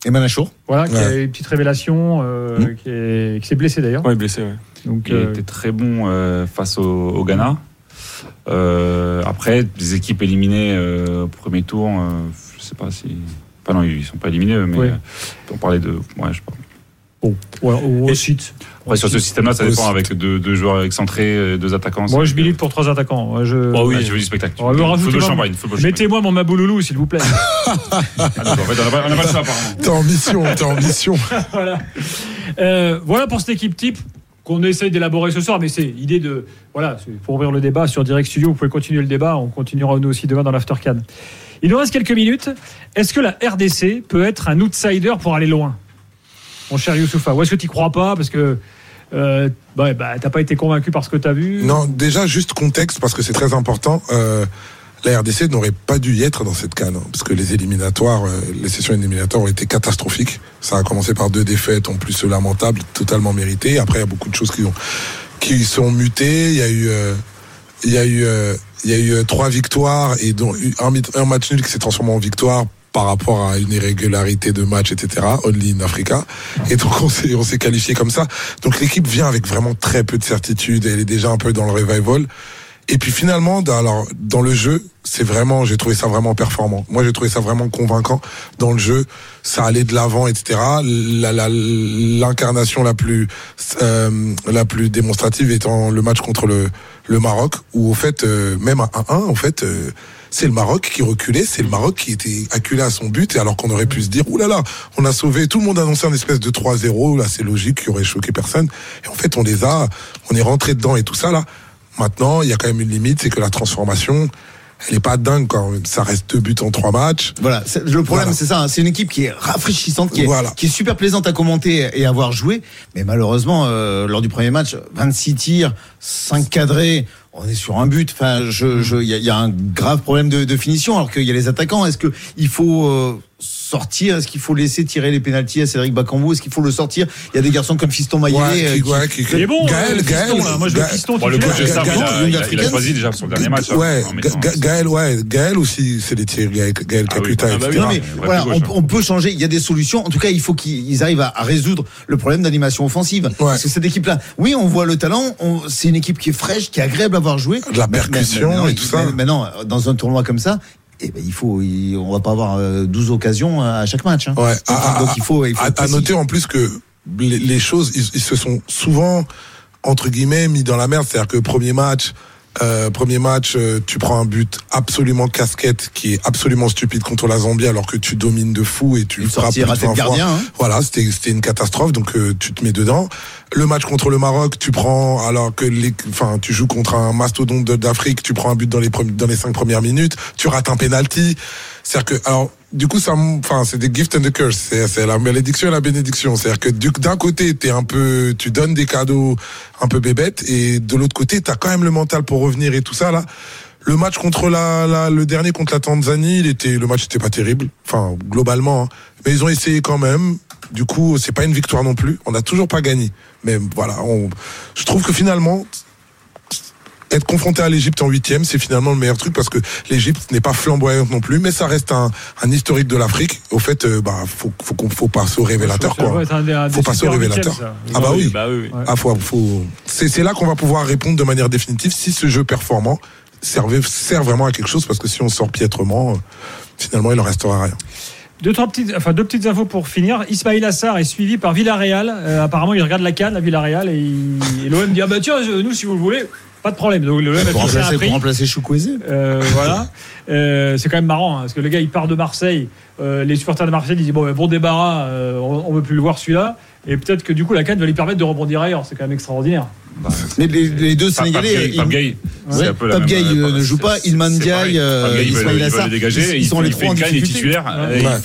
[SPEAKER 4] Eman Achour.
[SPEAKER 1] Voilà, qui
[SPEAKER 5] Ouais.
[SPEAKER 1] a une petite révélation, euh,
[SPEAKER 4] Mm.
[SPEAKER 1] qui est- qui s'est blessé d'ailleurs.
[SPEAKER 2] Ouais, blessé, ouais.
[SPEAKER 1] Donc,
[SPEAKER 3] Il
[SPEAKER 1] euh,
[SPEAKER 3] était très bon euh, face au, au Ghana. Euh, après, les équipes éliminées euh, au premier tour, euh, je sais pas si. Enfin, non, ils sont pas éliminés, eux, mais
[SPEAKER 1] Ouais.
[SPEAKER 3] euh, on parlait de. Ouais, je sais pas.
[SPEAKER 1] Bon, ouais, au- au site.
[SPEAKER 3] Sur ce système-là, ça dépend avec deux, deux joueurs excentrés, deux attaquants.
[SPEAKER 1] Moi, je milite pour trois attaquants. Moi, je...
[SPEAKER 2] Oh oui.
[SPEAKER 3] Ah, tu veux du spectacle.
[SPEAKER 1] On va me rajouter
[SPEAKER 3] Football
[SPEAKER 1] moi-
[SPEAKER 3] champagne. football champagne.
[SPEAKER 1] Mettez-moi mon Mabouloulou, s'il vous plaît. (laughs)
[SPEAKER 3] Ah, d'accord, en fait, on n'a pas, le choix, apparemment.
[SPEAKER 5] T'es en mission, t'es en mission. (laughs)
[SPEAKER 1] voilà. Euh, voilà pour cette équipe type qu'on essaye d'élaborer ce soir, mais c'est idée de. Voilà, pour ouvrir le débat sur Direct Studio, vous pouvez continuer le débat, on continuera nous aussi demain dans l'Aftercan. Il nous reste quelques minutes. Est-ce que la RDC peut être un outsider pour aller loin? Mon cher Youssoufa, ou est-ce que tu crois pas Parce que. Euh, bah, t'as pas été convaincu par ce que t'as vu?
[SPEAKER 5] Non, déjà, juste contexte, parce que c'est très important. Euh, la RDC n'aurait pas dû y être dans cette canne, hein, parce que les éliminatoires, euh, les sessions éliminatoires ont été catastrophiques. Ça a commencé par deux défaites, en plus lamentables, totalement méritées. Après, il y a beaucoup de choses qui ont, qui sont mutées. Il y a eu, euh, il y a eu, il y a eu trois victoires et dont un, un match nul qui s'est transformé en victoire par rapport à une irrégularité de match, etc. Only in Africa. Et donc on s'est on s'est qualifié comme ça. Donc l'équipe vient avec vraiment très peu de certitude. Elle est déjà un peu dans le revival. Et puis finalement, dans, alors, dans le jeu, c'est vraiment, j'ai trouvé ça vraiment performant. Moi, j'ai trouvé ça vraiment convaincant dans le jeu. Ça allait de l'avant, etc. La- la- L'incarnation la, plus euh, la plus démonstrative étant le match contre le, le Maroc, où au fait, euh, même à 1-1, en fait, euh, c'est le Maroc qui reculait, c'est le Maroc qui était acculé à son but, et alors qu'on aurait pu se dire, oulala, on a sauvé, tout le monde annonçait un espèce de 3-0, là c'est logique, qui aurait choqué personne. Et en fait, on les a, on est rentré dedans et tout ça, là. Maintenant, il y a quand même une limite, c'est que la transformation, elle est pas dingue quand même. Ça reste deux buts en trois matchs.
[SPEAKER 4] Voilà, le problème
[SPEAKER 5] Voilà.
[SPEAKER 4] c'est ça, hein. c'est une équipe qui est rafraîchissante, qui est,
[SPEAKER 5] Voilà.
[SPEAKER 4] qui est super plaisante à commenter et à voir jouer, mais malheureusement euh, lors du premier match, 26 tirs, 5 cadrés, on est sur un but. Enfin, je, je, il y, a- y a un grave problème de, de finition alors qu'il y a les attaquants. Est-ce que il faut euh, sortir Est-ce qu'il faut laisser tirer les pénalties à Cédric Bakambu Est-ce qu'il faut le sortir Il y a des garçons comme Fiston Maillet
[SPEAKER 5] Ouais,
[SPEAKER 4] euh,
[SPEAKER 5] qui-
[SPEAKER 4] qui-
[SPEAKER 5] ouais, qui-
[SPEAKER 1] est bon,
[SPEAKER 5] Gaël,
[SPEAKER 1] euh,
[SPEAKER 5] Gaël,
[SPEAKER 1] Fiston, là. Moi, je veux
[SPEAKER 5] Gaël-
[SPEAKER 1] Fiston
[SPEAKER 3] Bon, le coach de staff, il
[SPEAKER 4] Gaël,
[SPEAKER 3] a, il choisi déjà son dernier match. hein,
[SPEAKER 5] Ouais, Ga- Gaël, ouais, Gaël aussi, c'est des tirs, Gaël, Gaël
[SPEAKER 3] Ah oui, ah bah oui,
[SPEAKER 5] etc.
[SPEAKER 4] Non mais
[SPEAKER 3] Ouais,
[SPEAKER 4] voilà, on,
[SPEAKER 3] hein.
[SPEAKER 4] on peut changer. Il y a des solutions. En tout cas, il faut qu'ils arrivent à, à résoudre le problème d'animation offensive. Parce que cette équipe-là, oui, on voit le talent. C'est une équipe qui est fraîche, qui est agréable à voir jouer.
[SPEAKER 5] De la
[SPEAKER 4] Mais- mais-
[SPEAKER 5] percussion
[SPEAKER 4] mais- mais
[SPEAKER 5] et
[SPEAKER 4] non,
[SPEAKER 5] tout ça.
[SPEAKER 4] mais- Maintenant, dans un tournoi comme ça, eh ben, il faut, il- on va pas avoir euh, 12 occasions à chaque match. hein.
[SPEAKER 5] Ouais.
[SPEAKER 4] Donc,
[SPEAKER 5] À- à-
[SPEAKER 4] donc il faut, il faut
[SPEAKER 5] à,
[SPEAKER 4] être
[SPEAKER 5] à noter en plus que les, les choses, ils, ils se sont souvent entre guillemets mis dans la merde. C'est-à-dire que premier match, euh, premier match, euh, tu prends un but absolument casquette qui est absolument stupide contre la Zambie alors que tu domines de fou et tu
[SPEAKER 4] Une
[SPEAKER 5] frappes plus de
[SPEAKER 4] ratée de
[SPEAKER 5] 20 fois.
[SPEAKER 4] gardien, hein.
[SPEAKER 5] Voilà, c'était c'était une catastrophe, donc euh, tu te mets dedans. Le match contre le Maroc, tu prends alors que les, enfin, tu joues contre un mastodonte d'Afrique, tu prends un but dans les dans les cinq premières minutes, tu rates un penalty. C'est-à-dire que alors du coup ça, enfin c'est des gift and the curse, c'est la malédiction et la bénédiction. C'est-à-dire que du- d'un côté t'es un peu, tu donnes des cadeaux un peu bébêtes et de l'autre côté t'as quand même le mental pour revenir et tout ça là. Le match contre la, le dernier contre la Tanzanie, il était, le match était pas terrible, enfin globalement, hein. mais ils ont essayé quand même. Du coup, c'est pas une victoire non plus. On n'a toujours pas gagné, mais voilà, on, je trouve que finalement, être confronté à l'Égypte en huitième, c'est finalement le meilleur truc parce que l'Égypte n'est pas flamboyante non plus, mais ça reste un, un historique de l'Afrique. Au fait, euh, bah faut faut qu'on faut pas au révélateur quoi.
[SPEAKER 1] un des- un
[SPEAKER 5] Faut passer au révélateur.
[SPEAKER 1] ça.
[SPEAKER 5] Ah bah oui.
[SPEAKER 2] Bah oui.
[SPEAKER 1] Ouais.
[SPEAKER 5] Ah, faut, faut... C'est c'est là qu'on va pouvoir répondre de manière définitive si ce jeu performant servait, sert vraiment à quelque chose parce que si on sort piètrement, euh, finalement il en restera rien.
[SPEAKER 1] Deux, trois petites, enfin, deux petites infos pour finir. Ismail Assar est suivi par Villarreal. Euh, apparemment, il regarde la canne à Villarreal et, il- et l'OM dit Ah bah tiens, nous, si vous le voulez, pas de problème. Donc a
[SPEAKER 4] pour remplacer, pour remplacer.
[SPEAKER 1] Euh, voilà. Euh, c'est quand même marrant hein, parce que le gars il part de Marseille. euh, les supporters de Marseille disent bon, ben, bon débarras, on, on veut plus le voir celui-là. Et peut-être que du coup la canne va lui permettre de rebondir ailleurs. C'est quand même extraordinaire.
[SPEAKER 4] Mais les, les deux Sénégalais,
[SPEAKER 3] Pape Gay,
[SPEAKER 4] euh,
[SPEAKER 3] euh,
[SPEAKER 4] ne joue pas, Ilman. Diaye, euh, Ismail Assar, ils
[SPEAKER 3] il
[SPEAKER 4] sont
[SPEAKER 3] fait-
[SPEAKER 4] les trois en
[SPEAKER 3] une canne, il est
[SPEAKER 4] difficulté.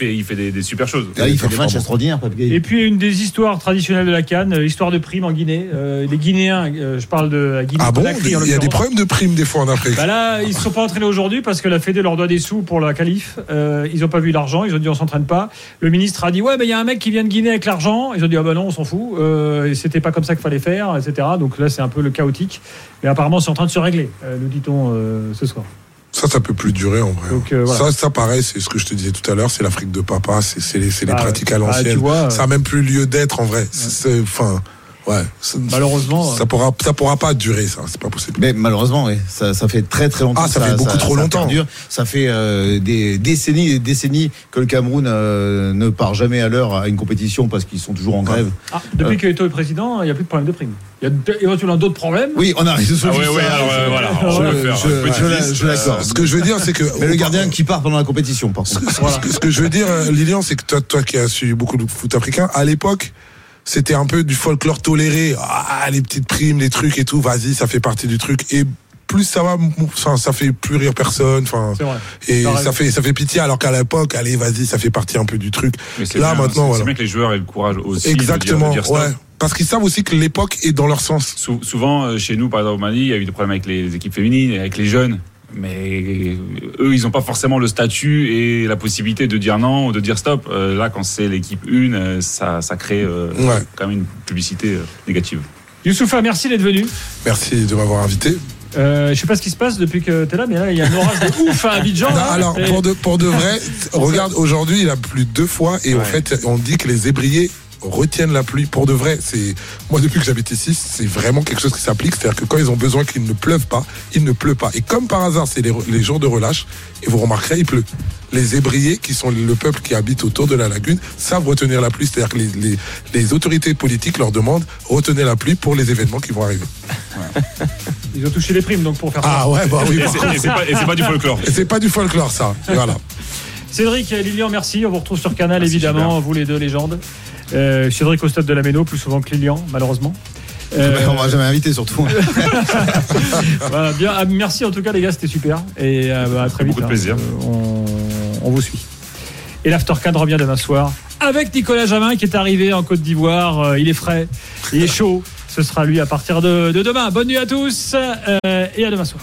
[SPEAKER 3] et il fait- des super choses.
[SPEAKER 4] Il fait des matchs extraordinaires, Pape Gay.
[SPEAKER 1] Et puis une des histoires traditionnelles de la canne, euh, histoire de prime en Guinée. Euh, les Guinéens, euh, je parle de la Guinée.
[SPEAKER 5] Ah bon Il y a des problèmes de primes des fois en Afrique.
[SPEAKER 1] Bah là, ils ne se sont pas entraînés aujourd'hui parce que la Fédé leur doit des sous pour la qualif. Euh, ils n'ont pas vu l'argent. Ils ont dit on s'entraîne pas. Le ministre a dit ouais, mais il y a un mec qui vient de Guinée avec l'argent. Ils ont dit ah ben non, on s'en fout. Euh, c'était pas comme ça qu'il fallait faire, etc. Donc là, c'est un peu le chaotique. Mais apparemment, c'est en train de se régler, euh, nous dit-on euh, ce soir.
[SPEAKER 5] Ça, ça peut plus durer en vrai.
[SPEAKER 1] Donc, euh, voilà.
[SPEAKER 5] Ça, ça pareil, c'est ce que je te disais tout à l'heure, c'est l'Afrique de papa, c'est les,
[SPEAKER 1] Ah,
[SPEAKER 5] pratiques à
[SPEAKER 1] ah,
[SPEAKER 5] l'ancienne. ça a même plus lieu d'être en vrai. Enfin, ouais.
[SPEAKER 1] Malheureusement,
[SPEAKER 5] ça pourra, ça pourra pas durer, ça. C'est pas possible.
[SPEAKER 4] Mais malheureusement, oui, ça, ça fait très très longtemps.
[SPEAKER 5] Ah, ça
[SPEAKER 4] que
[SPEAKER 5] fait beaucoup trop longtemps.
[SPEAKER 4] perdure. Ça fait euh, des décennies et des décennies que le Cameroun euh, ne part jamais à l'heure à une compétition parce qu'ils sont toujours en grève.
[SPEAKER 1] Ah, depuis
[SPEAKER 4] Euh.
[SPEAKER 1] que Eto'o est président, il n'y a plus de problème de prime. Il y a éventuellement d'autres problèmes.
[SPEAKER 4] Oui, on a
[SPEAKER 3] Ah ouais,
[SPEAKER 4] ça.
[SPEAKER 3] ouais, alors, (laughs) euh, voilà,
[SPEAKER 4] Je- je- l'accorde.
[SPEAKER 5] Ce que je veux dire, c'est que.
[SPEAKER 4] Mais le gardien qui part pendant la compétition, par
[SPEAKER 5] Ce
[SPEAKER 4] contre.
[SPEAKER 5] que, ce que- ce que je veux dire, euh, Lilian, c'est que toi, toi qui as suivi beaucoup de foot africain, à l'époque, c'était un peu du folklore toléré. Ah, les petites primes, les trucs et tout, vas-y, ça fait partie du truc. Et plus ça va, enfin, ça fait plus rire personne. Enfin,
[SPEAKER 1] C'est vrai.
[SPEAKER 5] et ça fait, ça fait pitié. Alors qu'à l'époque, allez, vas-y, ça fait partie un peu du truc.
[SPEAKER 3] Mais
[SPEAKER 5] Là,
[SPEAKER 3] bien,
[SPEAKER 5] maintenant, voilà.
[SPEAKER 3] C'est bien que les joueurs aient le courage aussi de dire-
[SPEAKER 5] Exactement.
[SPEAKER 3] de dire stop.
[SPEAKER 5] ouais. Parce qu'ils savent aussi que l'époque est dans leur sens.
[SPEAKER 3] Sou- souvent, euh, chez nous, par exemple au Mali, il y a eu des problèmes avec les équipes féminines et avec les jeunes. Mais eux, ils n'ont pas forcément le statut et la possibilité de dire non ou de dire stop. Euh, là, quand c'est l'équipe 1, euh, ça, ça crée euh,
[SPEAKER 5] Ouais.
[SPEAKER 3] quand même une publicité euh, négative.
[SPEAKER 1] Youssoufa, merci d'être venu.
[SPEAKER 5] Merci de m'avoir invité.
[SPEAKER 1] Euh, je sais pas ce qui se passe depuis que tu es là, mais là, il y a un orage de ouf à Abidjan.
[SPEAKER 5] Non,
[SPEAKER 1] là.
[SPEAKER 5] alors, pour de, pour de vrai, (laughs) regarde, aujourd'hui, il a plu deux fois et en fait, on dit que les ébriers retiennent la pluie pour de vrai. C'est moi depuis que j'habite ici, c'est vraiment quelque chose qui s'applique. C'est-à-dire que quand ils ont besoin qu'il ne pleuve pas, il ne pleut pas. Et comme par hasard, c'est les, les jours de relâche et vous remarquerez, il pleut. Les ébriers, qui sont le peuple qui habite autour de la lagune, savent retenir la pluie. C'est-à-dire que les, les, les autorités politiques leur demandent retenez la pluie pour les événements qui vont arriver.
[SPEAKER 1] Ils ont touché les primes donc pour faire ça.
[SPEAKER 5] Ah ouais, bah oui.
[SPEAKER 3] Et c'est- pas, du folklore.
[SPEAKER 5] Et c'est pas du folklore, ça. Et voilà.
[SPEAKER 1] Cédric et Lilian, merci. On vous retrouve sur Canal,
[SPEAKER 3] Merci,
[SPEAKER 1] évidemment,
[SPEAKER 3] super.
[SPEAKER 1] vous les deux légendes. Euh, Cédric au stade de la Méno, plus souvent que Lilian, malheureusement. Euh,
[SPEAKER 4] On m'a jamais invité, surtout. (laughs)
[SPEAKER 1] voilà, bien, ah, merci en tout cas, les gars, c'était super. Et euh, bah, à très vite.
[SPEAKER 3] Beaucoup de plaisir.
[SPEAKER 1] Euh, on, on vous suit. Et l'Aftercad revient demain soir avec Nicolas Jamin qui est arrivé en Côte d'Ivoire. Euh, il est frais, il est chaud. Ce sera lui à partir de, de demain. Bonne nuit à tous euh, et à demain soir.